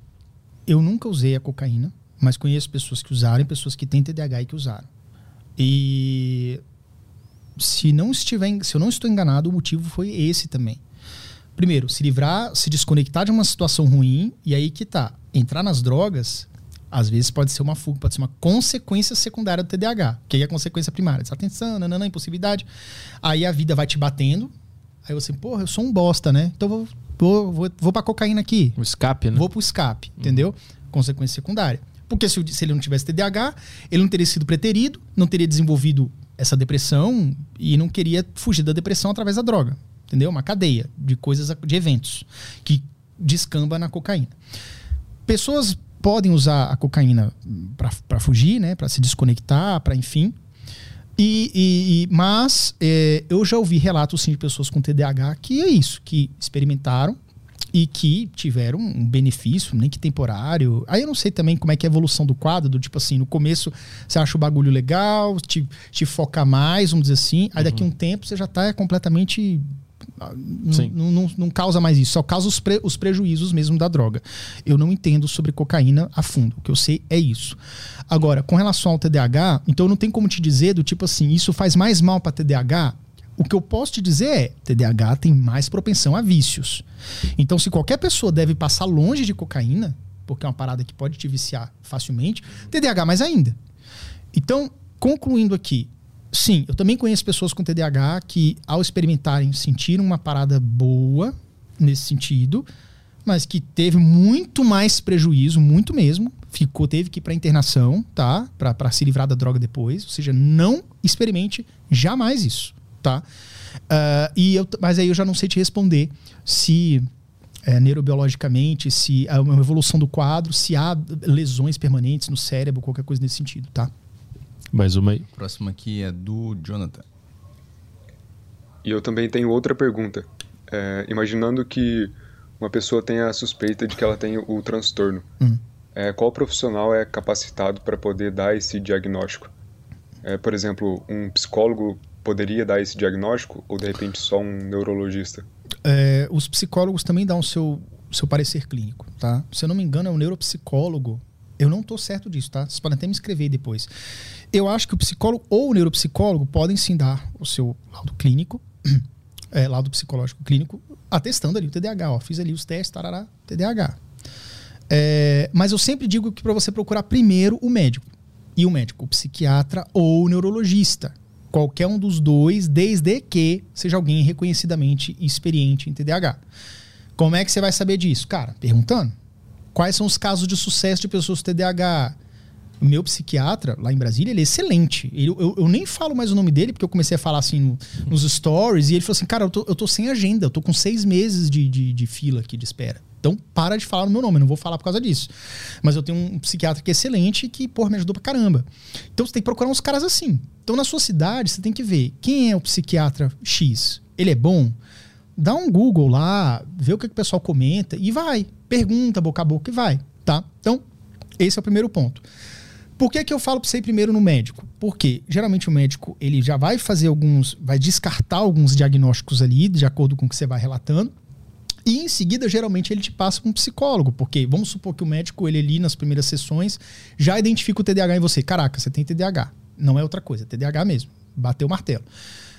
Eu nunca usei a cocaína, mas conheço pessoas que usaram pessoas que têm TDAH e que usaram. E se não estiver, se eu não estou enganado, o motivo foi esse também. Primeiro, se livrar, se desconectar de uma situação ruim e aí que tá, entrar nas drogas às vezes pode ser uma fuga, pode ser uma consequência secundária do TDAH. Que é a consequência primária? Desatenção, nanana, impulsividade. Aí a vida vai te batendo. Aí você, porra, eu sou um bosta, né? Então vou, vou, vou, vou pra cocaína aqui. O escape, né? Vou pro escape, entendeu? Consequência secundária. Porque se, se ele não tivesse TDAH, ele não teria sido preterido, não teria desenvolvido essa depressão e não queria fugir da depressão através da droga. Entendeu? Uma cadeia de coisas, de eventos que descamba na cocaína. Pessoas podem usar a cocaína para fugir, né, para se desconectar, para enfim. E, e, e mas é, eu já ouvi relatos sim, de pessoas com TDAH que é isso, que experimentaram e que tiveram um benefício, nem que temporário. Aí eu não sei também como é que é a evolução do quadro, do tipo assim, no começo você acha o bagulho legal, te, te foca mais, vamos dizer assim, aí daqui a uhum. um tempo você já está completamente não, não, não, causa mais isso, só causa os, pre, os prejuízos mesmo da droga. Eu não entendo sobre cocaína a fundo. O que eu sei é isso. Agora, com relação ao TDAH, então não tem como te dizer do tipo assim, isso faz mais mal para TDAH? O que eu posso te dizer é, TDAH tem mais propensão a vícios. Então, se qualquer pessoa deve passar longe de cocaína, porque é uma parada que pode te viciar facilmente. TDAH mais ainda. Então, concluindo aqui, sim, eu também conheço pessoas com TDAH que, ao experimentarem, sentiram uma parada boa nesse sentido, mas que teve muito mais prejuízo, muito mesmo. Ficou, teve que ir para internação, tá? Para se livrar da droga depois. Ou seja, não experimente jamais isso, tá? Uh, e eu, mas aí eu já não sei te responder se é, neurobiologicamente, se há uma evolução do quadro, se há lesões permanentes no cérebro, qualquer coisa nesse sentido, tá? Mais uma aí. Próximo aqui é do Jonathan. E eu também tenho outra pergunta. É, imaginando que uma pessoa tenha a suspeita de que ela tem o transtorno, hum. é, qual profissional é capacitado para poder dar esse diagnóstico? É, por exemplo, um psicólogo poderia dar esse diagnóstico ou de repente só um neurologista? É, os psicólogos também dão o seu, seu parecer clínico, tá? Se eu não me engano, é um neuropsicólogo. Eu não estou certo disso, tá? Vocês podem até me escrever depois. Eu acho que o psicólogo ou o neuropsicólogo podem sim dar o seu laudo clínico, é, laudo psicológico clínico, atestando ali o TDAH. Ó, fiz ali os testes, tarará, TDAH. É, mas eu sempre digo que para você procurar primeiro o médico. E o médico, o psiquiatra ou o neurologista. Qualquer um dos dois, desde que seja alguém reconhecidamente experiente em TDAH. Como é que você vai saber disso? Cara, perguntando. Quais são os casos de sucesso de pessoas com TDAH? O meu psiquiatra, lá em Brasília, ele é excelente. Ele, eu, eu, nem falo mais o nome dele, porque eu comecei a falar assim no, nos stories, e ele falou assim: Cara, eu tô, eu tô sem agenda, eu tô com seis meses de, de, de fila aqui de espera. Então, para de falar no meu nome, eu não vou falar por causa disso. Mas eu tenho um psiquiatra que é excelente que, porra, me ajudou pra caramba. Então, você tem que procurar uns caras assim. Então, na sua cidade, você tem que ver quem é o psiquiatra X. Ele é bom? Dá um Google lá, vê o que, que o pessoal comenta e vai. Pergunta boca a boca e vai, tá? Então, esse é o primeiro ponto. Por que, que eu falo para você ir primeiro no médico? Porque geralmente o médico ele já vai fazer alguns, vai descartar alguns diagnósticos ali, de acordo com o que você vai relatando. E em seguida, geralmente, ele te passa para um psicólogo, porque vamos supor que o médico, ele ali nas primeiras sessões, já identifica o TDAH em você. Caraca, você tem TDAH. Não é outra coisa, é TDAH mesmo. Bateu o martelo.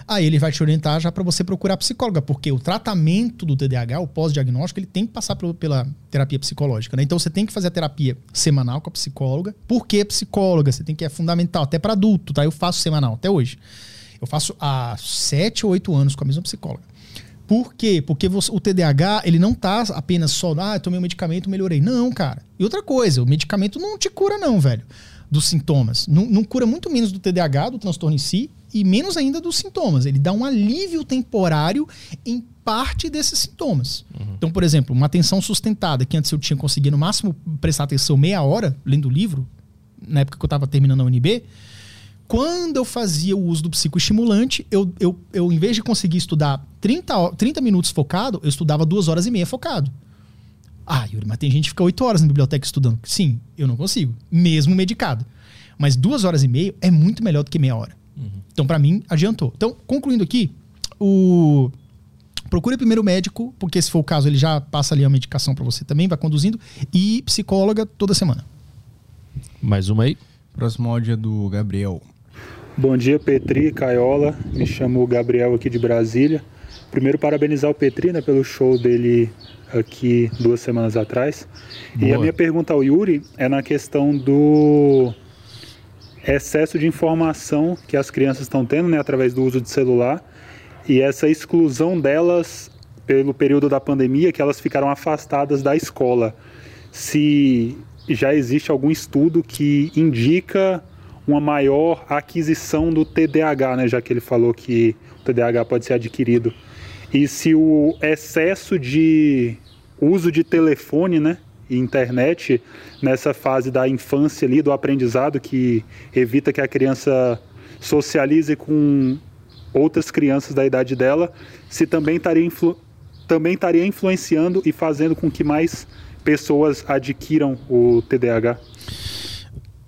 Aí ele vai te orientar já para você procurar psicóloga, porque o tratamento do TDAH, o pós-diagnóstico, ele tem que passar pela terapia psicológica. Né? Então você tem que fazer a terapia semanal com a psicóloga. Por que psicóloga? Você tem que é fundamental, até para adulto, tá? Eu faço semanal até hoje. Eu faço há sete ou oito anos com a mesma psicóloga. Por quê? Porque você, o TDAH, ele não tá apenas só, ah, tomei um medicamento, melhorei. Não, cara. E outra coisa, o medicamento não te cura, não, velho, dos sintomas. Não, não cura muito menos do TDAH, do transtorno em si, e menos ainda dos sintomas. Ele dá um alívio temporário em parte desses sintomas. Uhum. Então, por exemplo, uma atenção sustentada, que antes eu tinha conseguido no máximo prestar atenção meia hora lendo o livro, na época que eu estava terminando a UNB, quando eu fazia o uso do psicoestimulante, eu, eu, eu em vez de conseguir estudar 30, 30 minutos focado, eu estudava duas horas e meia focado. Ah, Yuri, mas tem gente que fica oito horas na biblioteca estudando. Sim, eu não consigo, mesmo medicado. Mas duas horas e meia é muito melhor do que meia hora. Uhum. Então, para mim, adiantou. Então, concluindo aqui, o procure primeiro o médico, porque se for o caso, ele já passa ali a medicação para você também, vai conduzindo, e psicóloga toda semana. Mais uma aí. Próximo áudio é do Gabriel. Bom dia, Petri, Caiola. Me chamo Gabriel aqui de Brasília. Primeiro, parabenizar o Petri né, pelo show dele aqui duas semanas atrás. Boa. E a minha pergunta ao Yuri é na questão do excesso de informação que as crianças estão tendo né, através do uso de celular e essa exclusão delas pelo período da pandemia, que elas ficaram afastadas da escola. Se já existe algum estudo que indica uma maior aquisição do TDAH, né, já que ele falou que o TDAH pode ser adquirido. E se o excesso de uso de telefone, né, e internet nessa fase da infância ali, do aprendizado que evita que a criança socialize com outras crianças da idade dela, se também estaria, influ também estaria influenciando e fazendo com que mais pessoas adquiram o TDAH?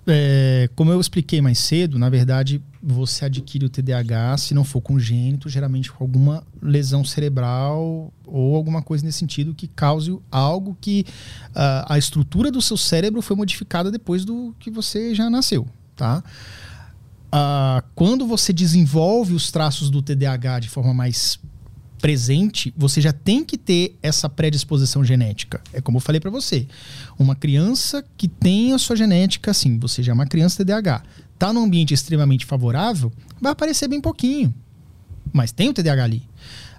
É, como eu expliquei mais cedo, na verdade, você adquire o TDAH se não for congênito, geralmente com alguma lesão cerebral ou alguma coisa nesse sentido que cause algo que uh, a estrutura do seu cérebro foi modificada depois do que você já nasceu, tá? Uh, quando você desenvolve os traços do TDAH de forma mais presente, você já tem que ter essa predisposição genética. É como eu falei para você. Uma criança que tem a sua genética, assim, você já é uma criança TDAH, tá num ambiente extremamente favorável, vai aparecer bem pouquinho. Mas tem o TDAH ali.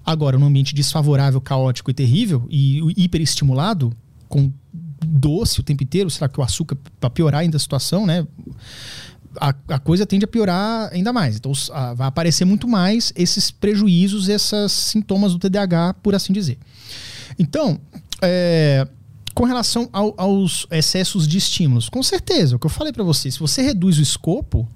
Agora, num ambiente desfavorável, caótico e terrível e hiperestimulado, com doce o tempo inteiro, será que o açúcar para piorar ainda a situação, né? A, a, coisa tende a piorar ainda mais. Então, a, vai aparecer muito mais esses prejuízos, esses sintomas do TDAH, por assim dizer. Então, é, com relação ao, aos excessos de estímulos, com certeza, o que eu falei para você, se você reduz o escopo,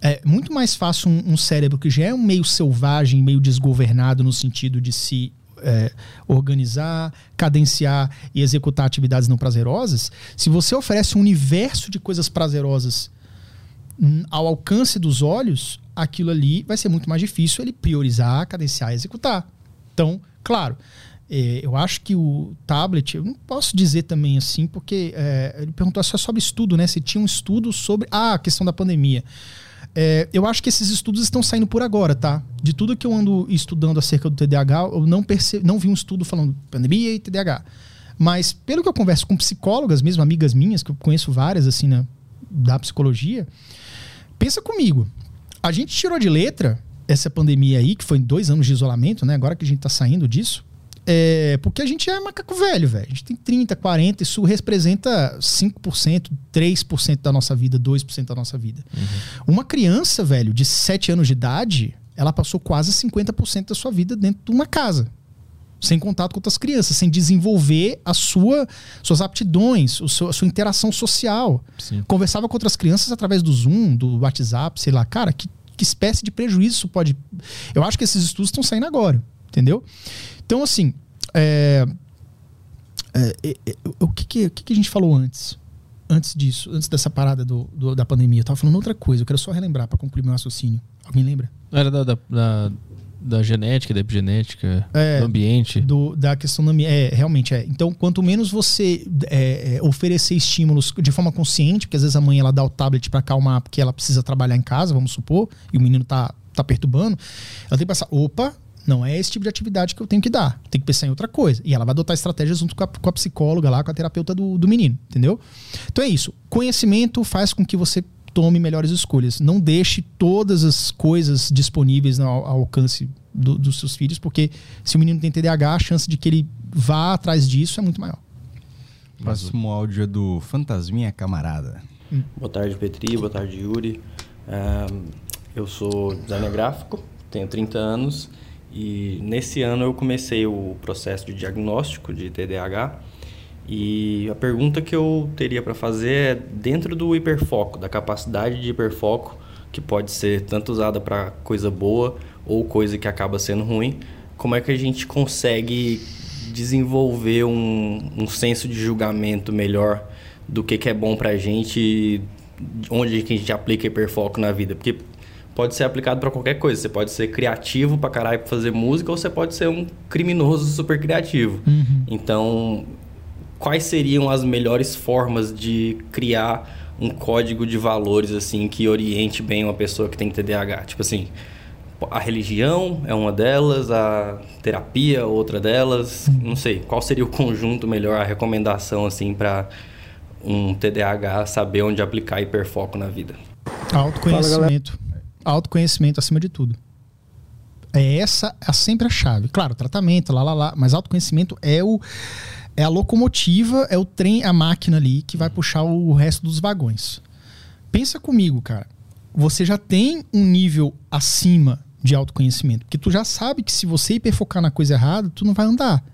é muito mais fácil um, um, cérebro que já é um meio selvagem, meio desgovernado no sentido de se é, organizar, cadenciar e executar atividades não prazerosas. Se você oferece um universo de coisas prazerosas ao alcance dos olhos, aquilo ali vai ser muito mais difícil ele priorizar, cadenciar e executar. Então, claro, eu acho que o tablet, eu não posso dizer também assim, porque é, ele perguntou só sobre estudo, né? Se tinha um estudo sobre ah, a questão da pandemia. É, eu acho que esses estudos estão saindo por agora, tá? De tudo que eu ando estudando acerca do TDAH, eu não, perce... não vi um estudo falando pandemia e TDAH. Mas pelo que eu converso com psicólogas, mesmo amigas minhas, que eu conheço várias, assim, né, da psicologia, pensa comigo. A gente tirou de letra essa pandemia aí, que foi dois anos de isolamento, né? Agora que a gente tá saindo disso. É, porque a gente é macaco velho, velho. A gente tem 30, 40, isso representa 5%, 3% da nossa vida, 2% da nossa vida. Uhum. Uma criança, velho, de 7 anos de idade, ela passou quase 50% da sua vida dentro de uma casa. Sem contato com outras crianças, sem desenvolver a sua, suas aptidões, o seu, a sua interação social. Sim. Conversava com outras crianças através do Zoom, do WhatsApp, sei lá. Cara, que, que espécie de prejuízo isso pode. Eu acho que esses estudos estão saindo agora, entendeu? Então, assim, é, é, é, é, o, que, que, o que, que, a gente falou antes? Antes disso, antes dessa parada do, do da pandemia, eu tava falando outra coisa, eu quero só relembrar para concluir meu raciocínio. Alguém lembra? Era da, da, da, da genética, da epigenética, é, do ambiente. Do, da questão do ambiente. É, realmente é. Então, quanto menos você é, oferecer estímulos de forma consciente, porque às vezes a mãe ela dá o tablet para acalmar porque ela precisa trabalhar em casa, vamos supor, e o menino tá, tá perturbando, ela tem que pensar: opa, não é esse tipo de atividade que eu tenho que dar. Tem que pensar em outra coisa. E ela vai adotar estratégias junto com a, com a psicóloga lá, com a terapeuta do, do menino, entendeu? Então é isso. Conhecimento faz com que você tome melhores escolhas. Não deixe todas as coisas disponíveis ao, ao alcance do, dos seus filhos, porque se o menino tem TDAH, a chance de que ele vá atrás disso é muito maior. Próximo áudio é do Fantasminha Camarada. Hum. Boa tarde, Petri. Boa tarde, Yuri. eu sou designer gráfico, tenho 30 anos e nesse ano eu comecei o processo de diagnóstico de TDAH. E a pergunta que eu teria para fazer é dentro do hiperfoco, da capacidade de hiperfoco, que pode ser tanto usada para coisa boa ou coisa que acaba sendo ruim, como é que a gente consegue desenvolver um, um senso de julgamento melhor do que, que é bom para a gente, onde que a gente aplica hiperfoco na vida? Porque pode ser aplicado para qualquer coisa. Você pode ser criativo para caralho pra fazer música ou você pode ser um criminoso super criativo. Uhum. Então, quais seriam as melhores formas de criar um código de valores assim que oriente bem uma pessoa que tem TDAH? Tipo assim, a religião é uma delas, a terapia outra delas, uhum. não sei. Qual seria o conjunto melhor, a recomendação assim para um TDAH saber onde aplicar hiperfoco na vida? Autoconhecimento. Autoconhecimento acima de tudo. É essa é sempre a chave. Claro, tratamento, lá, lá, lá, mas autoconhecimento é o é a locomotiva, é o trem, a máquina ali que vai puxar o resto dos vagões. Pensa comigo, cara. Você já tem um nível acima de autoconhecimento, porque tu já sabe que se você hiperfocar na coisa errada, tu não vai andar.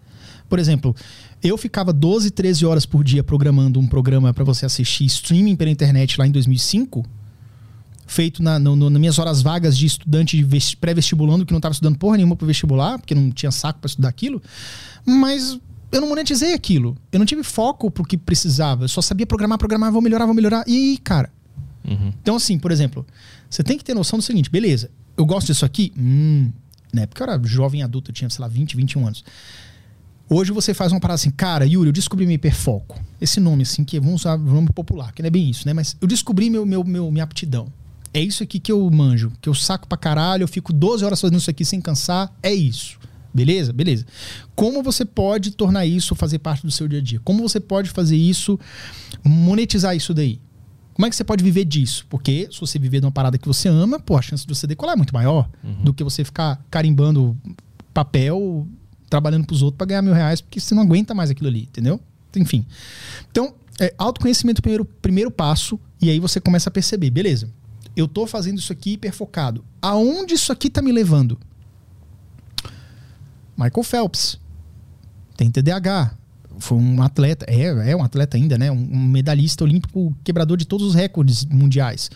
Por exemplo, eu ficava 12, 13 horas por dia programando um programa para você assistir streaming pela internet lá em 2005 feito na, no, no, nas minhas horas vagas de estudante pré-vestibulando, que não estava estudando porra nenhuma para vestibular, porque não tinha saco para estudar aquilo. Mas eu não monetizei aquilo. Eu não tive foco pro que precisava. Eu só sabia programar, programar, vou melhorar, vou melhorar. E aí, cara? Uhum. Então, assim, por exemplo, você tem que ter noção do seguinte: beleza, eu gosto disso aqui. Hum, na época eu era jovem adulto, eu tinha, sei lá, 20, 21 anos. Hoje você faz uma parada assim, cara, Yuri, eu descobri meu hiperfoco. Esse nome, assim, que vamos usar um nome popular, que não é bem isso, né? Mas eu descobri meu, meu, meu, minha aptidão é isso aqui que eu manjo, que eu saco pra caralho, eu fico 12 horas fazendo isso aqui sem cansar, é isso. Beleza? Beleza. Como você pode tornar isso fazer parte do seu dia a dia? Como você pode fazer isso, monetizar isso daí? Como é que você pode viver disso? Porque se você viver de uma parada que você ama, pô, a chance de você decolar é muito maior uhum. do que você ficar carimbando papel, trabalhando pros outros para ganhar mil reais, porque você não aguenta mais aquilo ali, entendeu? Enfim. Então, é, autoconhecimento primeiro, primeiro passo, e aí você começa a perceber, beleza, eu tô fazendo isso aqui hiperfocado. Aonde isso aqui tá me levando? Michael Phelps tem TDAH. Foi um atleta, é, é um atleta ainda, né? Um, um medalhista olímpico, quebrador de todos os recordes mundiais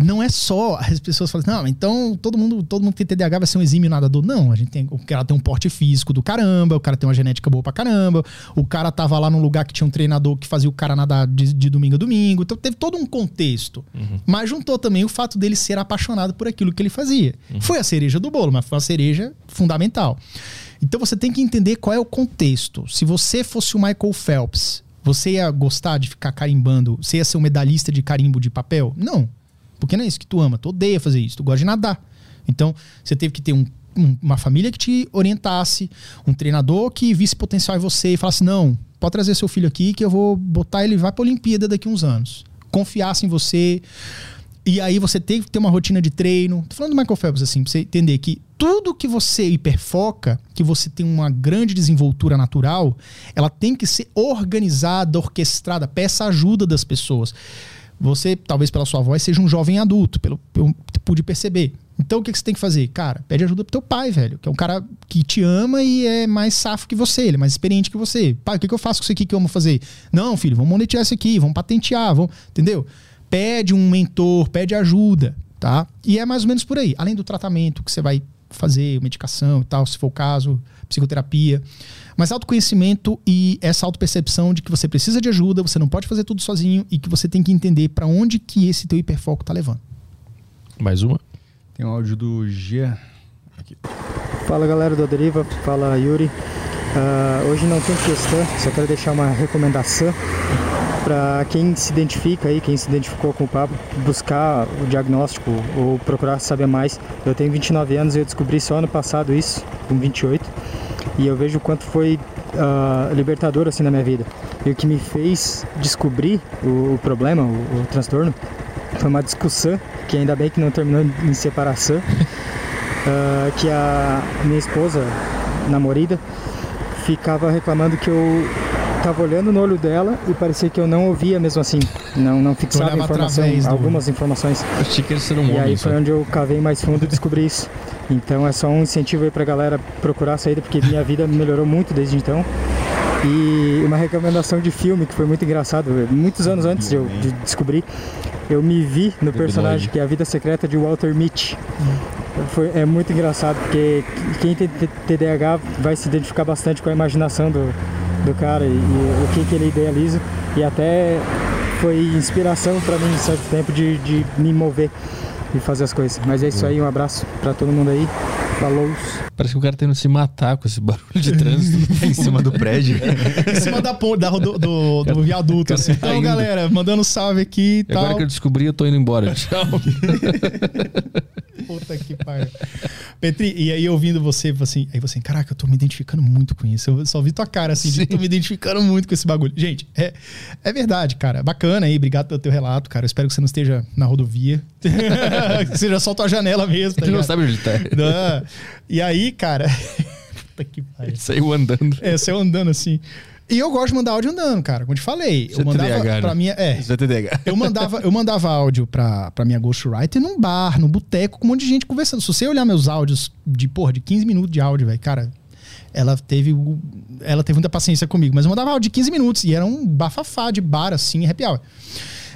não é só as pessoas falam assim, não, então todo mundo, todo mundo que tem TDAH vai ser um exímio nadador. Não, a gente tem, o cara tem um porte físico do caramba, o cara tem uma genética boa pra caramba, o cara tava lá num lugar que tinha um treinador que fazia o cara nadar de, de domingo a domingo. Então teve todo um contexto. Uhum. Mas juntou também o fato dele ser apaixonado por aquilo que ele fazia. Uhum. Foi a cereja do bolo, mas foi uma cereja fundamental. Então você tem que entender qual é o contexto. Se você fosse o Michael Phelps, você ia gostar de ficar carimbando? Você ia ser um medalhista de carimbo de papel? Não. Porque não é isso que tu ama, tu odeia fazer isso, tu gosta de nadar. Então, você teve que ter um, um, uma família que te orientasse, um treinador que visse potencial em você e falasse: não, pode trazer seu filho aqui que eu vou botar ele vai para a Olimpíada daqui uns anos. Confiasse em você. E aí você tem que ter uma rotina de treino. Tô falando do Michael Phelps assim, pra você entender que tudo que você hiperfoca, que você tem uma grande desenvoltura natural, ela tem que ser organizada, orquestrada, peça ajuda das pessoas. Você, talvez pela sua voz, seja um jovem adulto, pelo, eu pude perceber. Então o que, que você tem que fazer? Cara, pede ajuda pro teu pai, velho. Que é um cara que te ama e é mais safo que você, ele é mais experiente que você. Pai, o que, que eu faço com isso aqui que eu amo fazer? Não, filho, vamos monetizar isso aqui, vamos patentear, vamos. Entendeu? Pede um mentor, pede ajuda, tá? E é mais ou menos por aí. Além do tratamento que você vai fazer, medicação e tal, se for o caso, psicoterapia. Mas autoconhecimento e essa autopercepção de que você precisa de ajuda, você não pode fazer tudo sozinho e que você tem que entender para onde que esse teu hiperfoco tá levando. Mais uma? Tem um áudio do Gia. Aqui. Fala galera do Deriva, fala Yuri. Uh, hoje não tem questão, só quero deixar uma recomendação para quem se identifica aí, quem se identificou com o papo, buscar o diagnóstico ou procurar saber mais. Eu tenho 29 anos e eu descobri só ano passado isso, com 28 e eu vejo o quanto foi uh, libertador assim na minha vida. E o que me fez descobrir o, o problema, o, o, transtorno, foi uma discussão que ainda bem que não terminou em separação, uh, que a minha esposa, namorada, ficava reclamando que eu tava olhando no olho dela e parecia que eu não ouvia mesmo assim, não não fixava informação, algumas informações. Eu achei que um e aí foi onde eu cavei mais fundo e descobri isso. Então é só um incentivo aí pra galera procurar a saída, porque minha vida melhorou muito desde então. E uma recomendação de filme que foi muito engraçado, muitos anos antes de eu de descobrir, eu me vi no personagem que é A Vida Secreta de Walter Mitty. Foi, é muito engraçado, porque quem tem TDAH vai se identificar bastante com a imaginação do, do cara e, e o que, que ele idealiza. E até foi inspiração para mim, em certo tempo, de, de me mover e fazer as coisas. Mas é isso aí, um abraço para todo mundo aí. Falou. Parece que o cara tá indo se matar com esse barulho de trânsito. em cima do prédio. em cima da ponte, da, do, do, do viaduto. Assim. Tá então, galera, mandando salve aqui e tal. Agora que eu descobri, eu tô indo embora. Tchau. Puta que pariu. Petri, e aí ouvindo você, assim, aí você, caraca, eu tô me identificando muito com isso. Eu só vi tua cara assim, de, tô me identificando muito com esse bagulho. Gente, é, é verdade, cara. Bacana aí, obrigado pelo teu relato, cara. Eu espero que você não esteja na rodovia. que seja só tua janela mesmo. Tá não sabe onde tá. Não. E aí, cara. Puta que pariu. Saiu andando. É, saiu andando assim. E eu gosto de mandar áudio andando, cara. Como eu te falei. Você eu mandava TDAH, né? pra minha. É. É. Eu mandava, eu mandava áudio pra, pra minha Ghostwriter num bar, num boteco, com um monte de gente conversando. Se você olhar meus áudios de, porra, de 15 minutos de áudio, velho, cara, ela teve. Ela teve muita paciência comigo. Mas eu mandava áudio de 15 minutos e era um bafafá de bar, assim, arrepiava.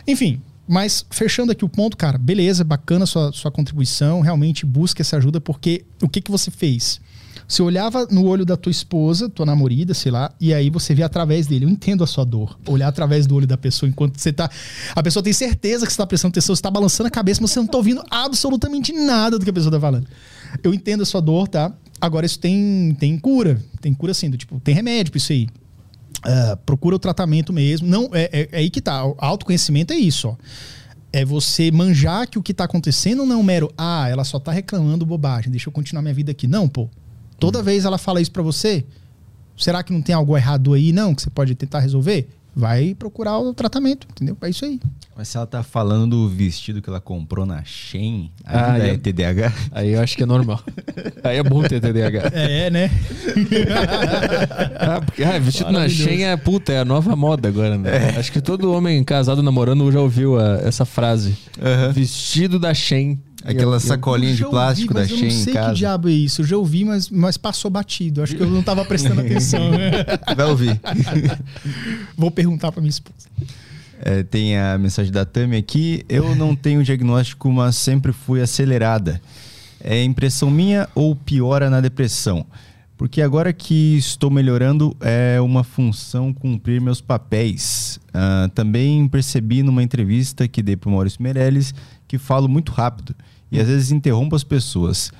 Enfim, mas fechando aqui o ponto, cara, beleza, bacana sua, sua contribuição, realmente busca essa ajuda, porque o que, que você fez? Você olhava no olho da tua esposa, tua namorada, sei lá, e aí você vê através dele. Eu entendo a sua dor. Olhar através do olho da pessoa enquanto você tá. A pessoa tem certeza que você tá prestando atenção, você tá balançando a cabeça, mas você não tá ouvindo absolutamente nada do que a pessoa tá falando. Eu entendo a sua dor, tá? Agora, isso tem, tem cura. Tem cura assim, do tipo, tem remédio pra isso aí. Uh, procura o tratamento mesmo. Não, é, é, é aí que tá. O autoconhecimento é isso, ó é você manjar que o que tá acontecendo não é um mero, ah, ela só tá reclamando bobagem, deixa eu continuar minha vida aqui. Não, pô Toda vez ela fala isso para você, será que não tem algo errado aí, não, que você pode tentar resolver? Vai procurar o tratamento, entendeu? É isso aí. Mas se ela tá falando do vestido que ela comprou na Shein, ainda Ah, é eu- TDAH? Aí eu acho que é normal. Aí é bom ter TDAH. É, né? Ah, porque, ah, vestido na. Shein é puta, é a nova moda agora, né? Acho que todo homem casado namorando já ouviu a- essa frase. Vestido da Shein. Aquela Eu- sacolinha de plástico ouvi, da Shein Eu não em sei casa. que diabo é isso. Eu já ouvi, mas, mas passou batido. Acho que eu não tava prestando atenção. Vai ouvir. Vou perguntar pra minha esposa. É, tem a mensagem da Tami aqui. Eu não tenho diagnóstico, mas sempre fui acelerada. É impressão minha ou piora na depressão? Porque agora que estou melhorando, é uma função cumprir meus papéis. Ah, também percebi numa entrevista que dei para o Maurício Meirelles que falo muito rápido e às vezes interrompo as pessoas.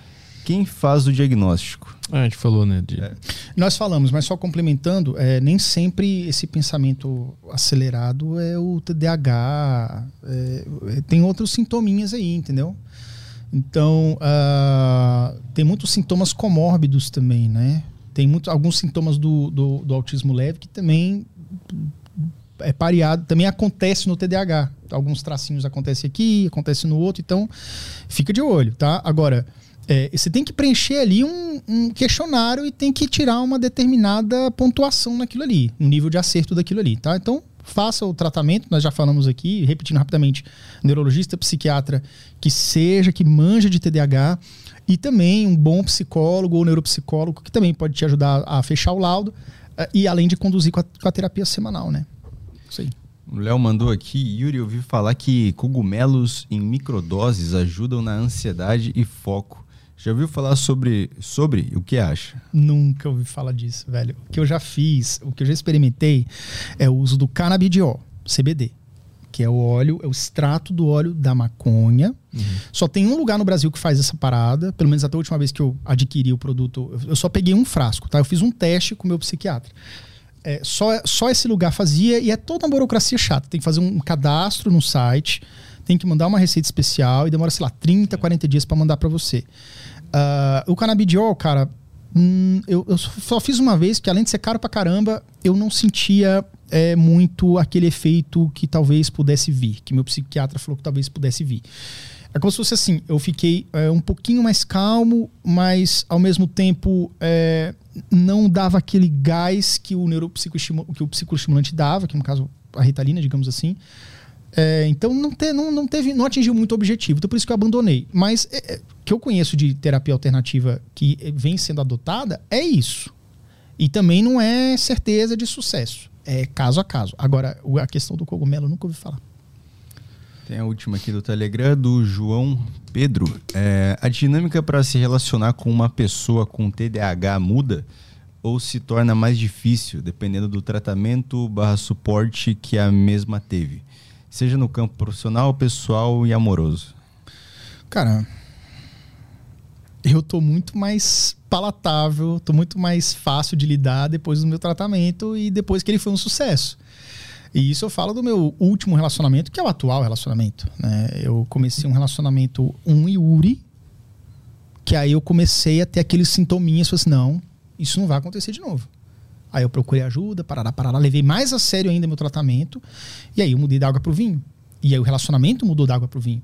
Quem faz o diagnóstico? Ah, a gente falou, né? de- Nós falamos, mas só complementando, é, nem sempre esse pensamento acelerado é o TDAH. é, é, tem outros sintominhas aí, entendeu? Então, ah, tem muitos sintomas comórbidos também, né? Tem muito, alguns sintomas do, do, do autismo leve que também é pareado, também acontece no TDAH. Alguns tracinhos acontecem aqui, acontece no outro, então fica de olho, tá? Agora, é, você tem que preencher ali um, um questionário e tem que tirar uma determinada pontuação naquilo ali, um nível de acerto daquilo ali, tá? Então, faça o tratamento, nós já falamos aqui, repetindo rapidamente, neurologista, psiquiatra que seja, que manja de TDAH, e também um bom psicólogo ou neuropsicólogo que também pode te ajudar a fechar o laudo, eh, e além de conduzir com a, com a terapia semanal, né? O Léo mandou aqui, Yuri, eu ouvi falar que cogumelos em microdoses ajudam na ansiedade e foco. Já ouviu falar sobre, sobre o que acha? Nunca ouvi falar disso, velho. O que eu já fiz, o que eu já experimentei é o uso do canabidiol, CBD, que é o óleo, é o extrato do óleo da maconha. Só tem um lugar no Brasil que faz essa parada, pelo menos até a última vez que eu adquiri o produto, eu- eu só peguei um frasco, tá? Eu fiz um teste com o meu psiquiatra. É, só, só esse lugar fazia e é toda uma burocracia chata. Tem que fazer um cadastro no site, tem que mandar uma receita especial e demora, sei lá, 30, 40 dias pra mandar pra você. Ah, o canabidiol, cara, hum, eu, eu só fiz uma vez, que além de ser caro pra caramba, eu não sentia é, muito aquele efeito que talvez pudesse vir, que meu psiquiatra falou que talvez pudesse vir. É como se fosse assim, eu fiquei é, um pouquinho mais calmo, mas ao mesmo tempo é, não dava aquele gás que o que o psicoestimulante dava, que no caso a Ritalina, digamos assim. É, então não, te- não, não teve, não atingiu muito o objetivo, então por isso que eu abandonei. Mas é, é, que eu conheço de terapia alternativa que é, vem sendo adotada é isso. E também não é certeza de sucesso. É caso a caso. Agora, a questão do cogumelo eu nunca ouvi falar. Tem a última aqui do Telegram, do João Pedro. É, a dinâmica para se relacionar com uma pessoa com TDAH muda ou se torna mais difícil, dependendo do tratamento barra suporte que a mesma teve? Seja no campo profissional, pessoal e amoroso. Cara, eu tô muito mais palatável, tô muito mais fácil de lidar depois do meu tratamento e depois que ele foi um sucesso. E isso eu falo do meu último relacionamento, que é o atual relacionamento. Né? Eu comecei um relacionamento um Yuri, que aí eu comecei a ter aqueles sintominhas, falei assim, não, isso não vai acontecer de novo. Aí eu procurei ajuda, parará, parará, levei mais a sério ainda meu tratamento, e aí eu mudei da água pro vinho. E aí o relacionamento mudou da água pro vinho.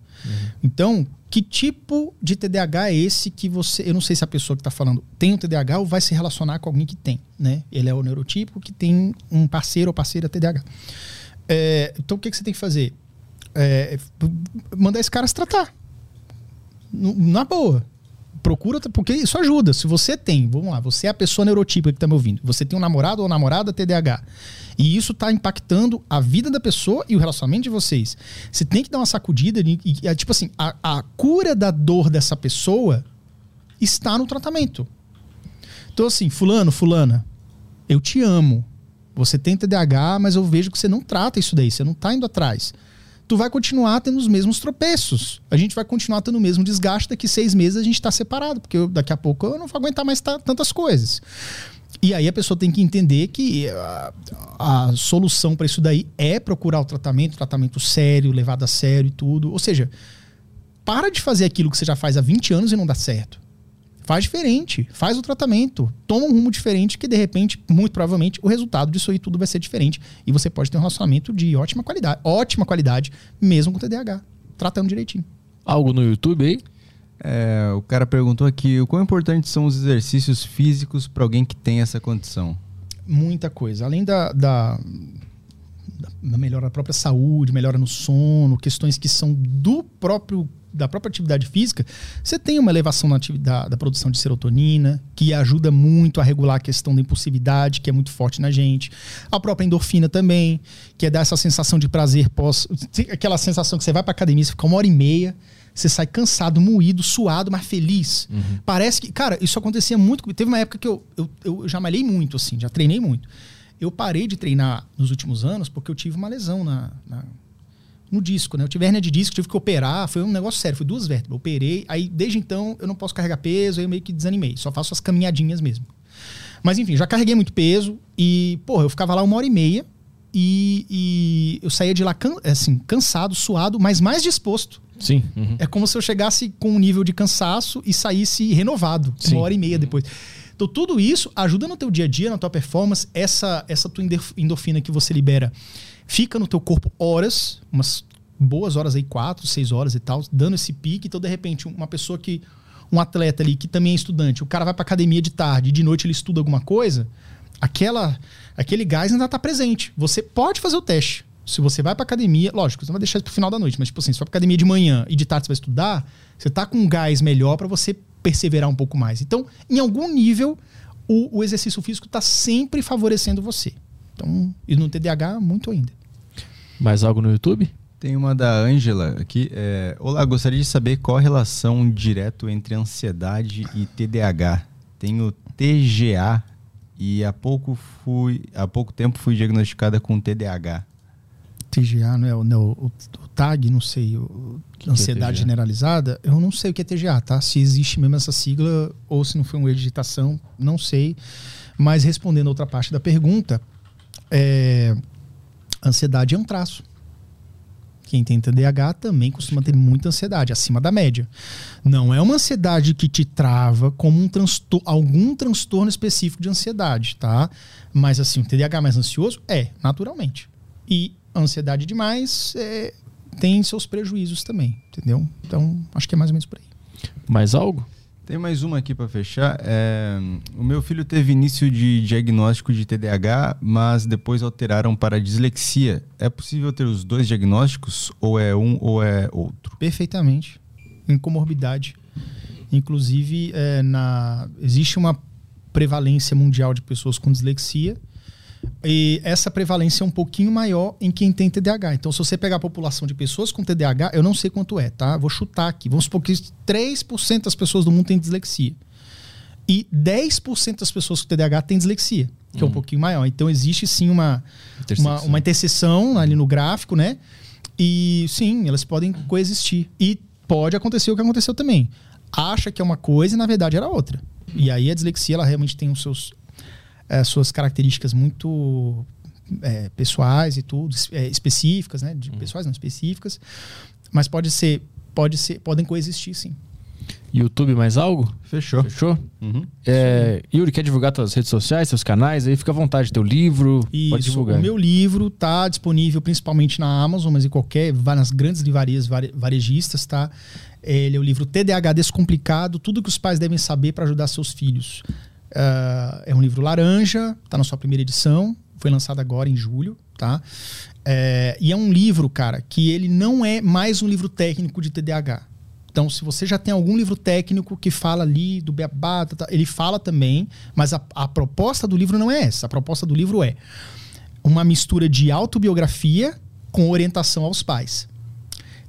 Então, que tipo de TDAH é esse que você. Eu não sei se a pessoa que está falando tem um TDAH ou vai se relacionar com alguém que tem, né? Ele é o neurotípico que tem um parceiro ou parceira TDAH. É, então, o que, que você tem que fazer? É, mandar esse cara se tratar. Na boa. Procura, porque isso ajuda. Se você tem, vamos lá, você é a pessoa neurotípica que está me ouvindo, você tem um namorado ou namorada TDAH, e isso está impactando a vida da pessoa e o relacionamento de vocês, você tem que dar uma sacudida e, e- é tipo assim, a, a cura da dor dessa pessoa está no tratamento. Então, assim, fulano, fulana, eu te amo. Você tem TDAH, mas eu vejo que você não trata isso daí, você não tá indo atrás. Tu vai continuar tendo os mesmos tropeços. A gente vai continuar tendo o mesmo desgaste. Daqui seis meses a gente tá separado, porque eu- daqui a pouco eu não vou aguentar mais ta- tantas coisas. E aí a pessoa tem que entender que a, a solução para isso daí é procurar o tratamento, tratamento sério, levado a sério e tudo. Ou seja, para de fazer aquilo que você já faz há 20 anos e não dá certo. Faz diferente, faz o tratamento, toma um rumo diferente que de repente, muito provavelmente, o resultado disso aí tudo vai ser diferente e você pode ter um relacionamento de ótima qualidade, ótima qualidade, mesmo com TDAH, tratando direitinho. Algo no YouTube aí? É, o cara perguntou aqui o quão importantes são os exercícios físicos para alguém que tem essa condição. Muita coisa. Além da, da, da melhora da própria saúde, melhora no sono, questões que são do próprio da própria atividade física, você tem uma elevação na atividade, da produção de serotonina, que ajuda muito a regular a questão da impulsividade, que é muito forte na gente. A própria endorfina também, que é dar essa sensação de prazer pós. Aquela sensação que você vai pra academia, você fica uma hora e meia, você sai cansado, moído, suado, mas feliz. Uhum. Parece que. Cara, isso acontecia muito. Teve uma época que eu, eu, eu já malhei muito, assim, já treinei muito. Eu parei de treinar nos últimos anos porque eu tive uma lesão na, na no disco, né? Eu tive hernia de disco, tive que operar, foi um negócio sério, foi duas vértebras. Eu operei, aí desde então eu não posso carregar peso, aí eu meio que desanimei, só faço as caminhadinhas mesmo. Mas enfim, já carreguei muito peso e, porra, eu ficava lá uma hora e meia e, e eu saía de lá can, assim, cansado, suado, mas mais disposto. Sim. Uhum. É como se eu chegasse com um nível de cansaço e saísse renovado, Sim. uma hora e meia depois. Então, tudo isso ajuda no teu dia a dia, na tua performance, essa, essa tua endorfina que você libera fica no teu corpo horas, umas boas horas aí, quatro, seis horas e tal, dando esse pique. Então, de repente, uma pessoa que. Um atleta ali que também é estudante, o cara vai pra academia de tarde e de noite ele estuda alguma coisa, aquela, aquele gás ainda tá presente. Você pode fazer o teste. Se você vai pra academia, lógico, você não vai deixar isso pro final da noite, mas tipo assim, se for pra academia de manhã e de tarde você vai estudar, você tá com um gás melhor para você perseverar um pouco mais. Então, em algum nível, o, o exercício físico está sempre favorecendo você. Então, e no TDAH, muito ainda. Mais algo no YouTube? Tem uma da Ângela aqui. É, Olá, gostaria de saber qual a relação direto entre ansiedade e TDAH. Tenho TGA e há pouco fui, há pouco tempo fui diagnosticada com TDAH. TGA, não é, o, não, o, o TAG, não sei, o, que ansiedade que é generalizada, eu não sei o que é TGA, tá? Se existe mesmo essa sigla ou se não foi uma editação, não sei. Mas respondendo a outra parte da pergunta, é, Ansiedade é um traço. Quem tem TDAH também costuma ter muita ansiedade, acima da média. Não é uma ansiedade que te trava como um transtor algum transtorno específico de ansiedade, tá? Mas assim, o TDAH mais ansioso é, naturalmente. E ansiedade demais é, tem seus prejuízos também, entendeu? Então, acho que é mais ou menos por aí. Mais algo? Tem mais uma aqui para fechar. É, o meu filho teve início de diagnóstico de TDAH, mas depois alteraram para dislexia. É possível ter os dois diagnósticos ou é um ou é outro? Perfeitamente. Em comorbidade. Inclusive, é, na, existe uma prevalência mundial de pessoas com dislexia e essa prevalência é um pouquinho maior em quem tem TDAH. Então, se você pegar a população de pessoas com TDAH, eu não sei quanto é, tá? Vou chutar aqui. Vamos supor que 3% das pessoas do mundo têm dislexia. E 10% das pessoas com TDAH têm dislexia, que é um hum. pouquinho maior. Então, existe sim uma, uma, uma interseção ali no gráfico, né? E sim, elas podem coexistir. E pode acontecer o que aconteceu também. Acha que é uma coisa e na verdade era outra. E aí a dislexia ela realmente tem os seus é, suas características muito é, pessoais e tudo, é, específicas, né? De, uhum. Pessoais não específicas. Mas pode ser, pode ser, podem coexistir, sim. YouTube mais algo? Fechou. Fechou? Uhum. É, Yuri, quer divulgar suas redes sociais, seus canais? Aí fica à vontade, teu livro. Isso, pode divulgar. O meu livro tá disponível principalmente na Amazon, mas em qualquer, nas grandes livrarias varejistas, tá? Ele é o livro TDAH Descomplicado, tudo que os pais devem saber para ajudar seus filhos. Uh, é um livro laranja, está na sua primeira edição, foi lançado agora em julho, tá? É, e é um livro, cara, que ele não é mais um livro técnico de TDAH. Então, se você já tem algum livro técnico que fala ali do beabá, tá, tá, ele fala também, mas a, a proposta do livro não é essa. A proposta do livro é uma mistura de autobiografia com orientação aos pais.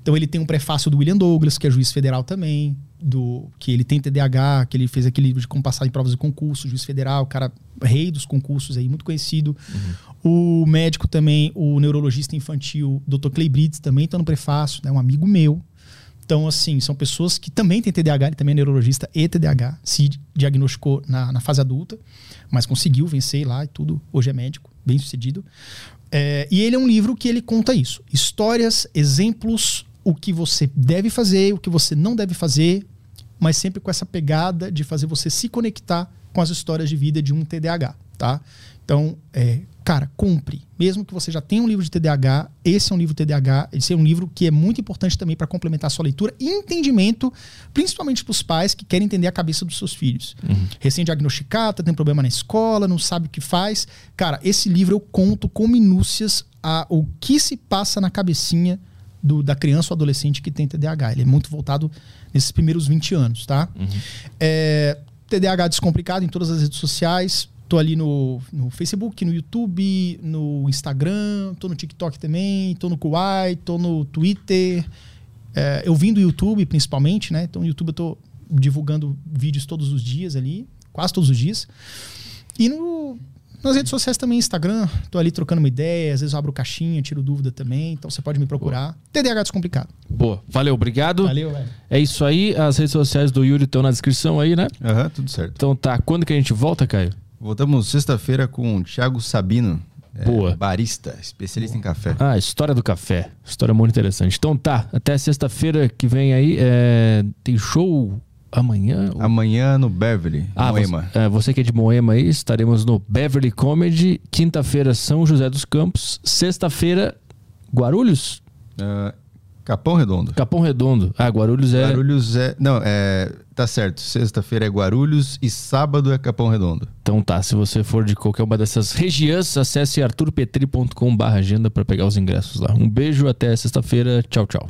Então ele tem um prefácio do William Douglas, que é juiz federal também, do que ele tem TDAH, que ele fez aquele livro de como passar em provas de concurso, juiz federal, cara rei dos concursos aí, muito conhecido. Uhum. O médico também, o neurologista infantil, Dr. Clay Brits, também está no prefácio, né, um amigo meu. Então, assim, são pessoas que também têm TDAH, ele também é neurologista e TDAH, se diagnosticou na, na fase adulta, mas conseguiu vencer lá e tudo, hoje é médico, bem sucedido. É, e ele é um livro que ele conta isso. Histórias, exemplos, o que você deve fazer, o que você não deve fazer, mas sempre com essa pegada de fazer você se conectar com as histórias de vida de um TDAH, tá? Então, é, cara, compre. Mesmo que você já tenha um livro de TDAH, esse é um livro TDAH, esse é um livro que é muito importante também para complementar a sua leitura e entendimento, principalmente para os pais que querem entender a cabeça dos seus filhos. Uhum. Recém-diagnosticado, tem problema na escola, não sabe o que faz. Cara, esse livro eu conto com minúcias a, o que se passa na cabecinha do, da criança ou adolescente que tem TDAH. Ele é muito voltado nesses primeiros 20 anos, tá? Uhum. É, TDAH descomplicado em todas as redes sociais. Tô ali no, no Facebook, no YouTube, no Instagram, tô no TikTok também, tô no Kuwait, tô no Twitter. É, eu vim do YouTube principalmente, né? Então no YouTube eu tô divulgando vídeos todos os dias ali, quase todos os dias. E no, nas redes sociais também, Instagram, tô ali trocando uma ideia, às vezes eu abro caixinha, tiro dúvida também, então você pode me procurar. Boa. TDAH Descomplicado. Boa, valeu, obrigado. Valeu, velho. É isso aí, as redes sociais do Yuri estão na descrição aí, né? Aham, uhum, tudo certo. Então tá, quando que a gente volta, Caio? Voltamos sexta-feira com o Thiago Sabino. É, Boa. Barista, especialista Boa. em café. Ah, história do café. História muito interessante. Então tá, até sexta-feira que vem aí. É... Tem show amanhã? Amanhã no Beverly, ah, Moema. Você, é, você que é de Moema aí, estaremos no Beverly Comedy. Quinta-feira, São José dos Campos. Sexta-feira, Guarulhos? Uh, Capão Redondo. Capão Redondo. Ah, Guarulhos é. Guarulhos é. Não, é. Tá certo. Sexta-feira é Guarulhos e sábado é Capão Redondo. Então tá. Se você for de qualquer uma dessas regiões, acesse arturpetri.com/agenda para pegar os ingressos lá. Um beijo, até sexta-feira. Tchau, tchau.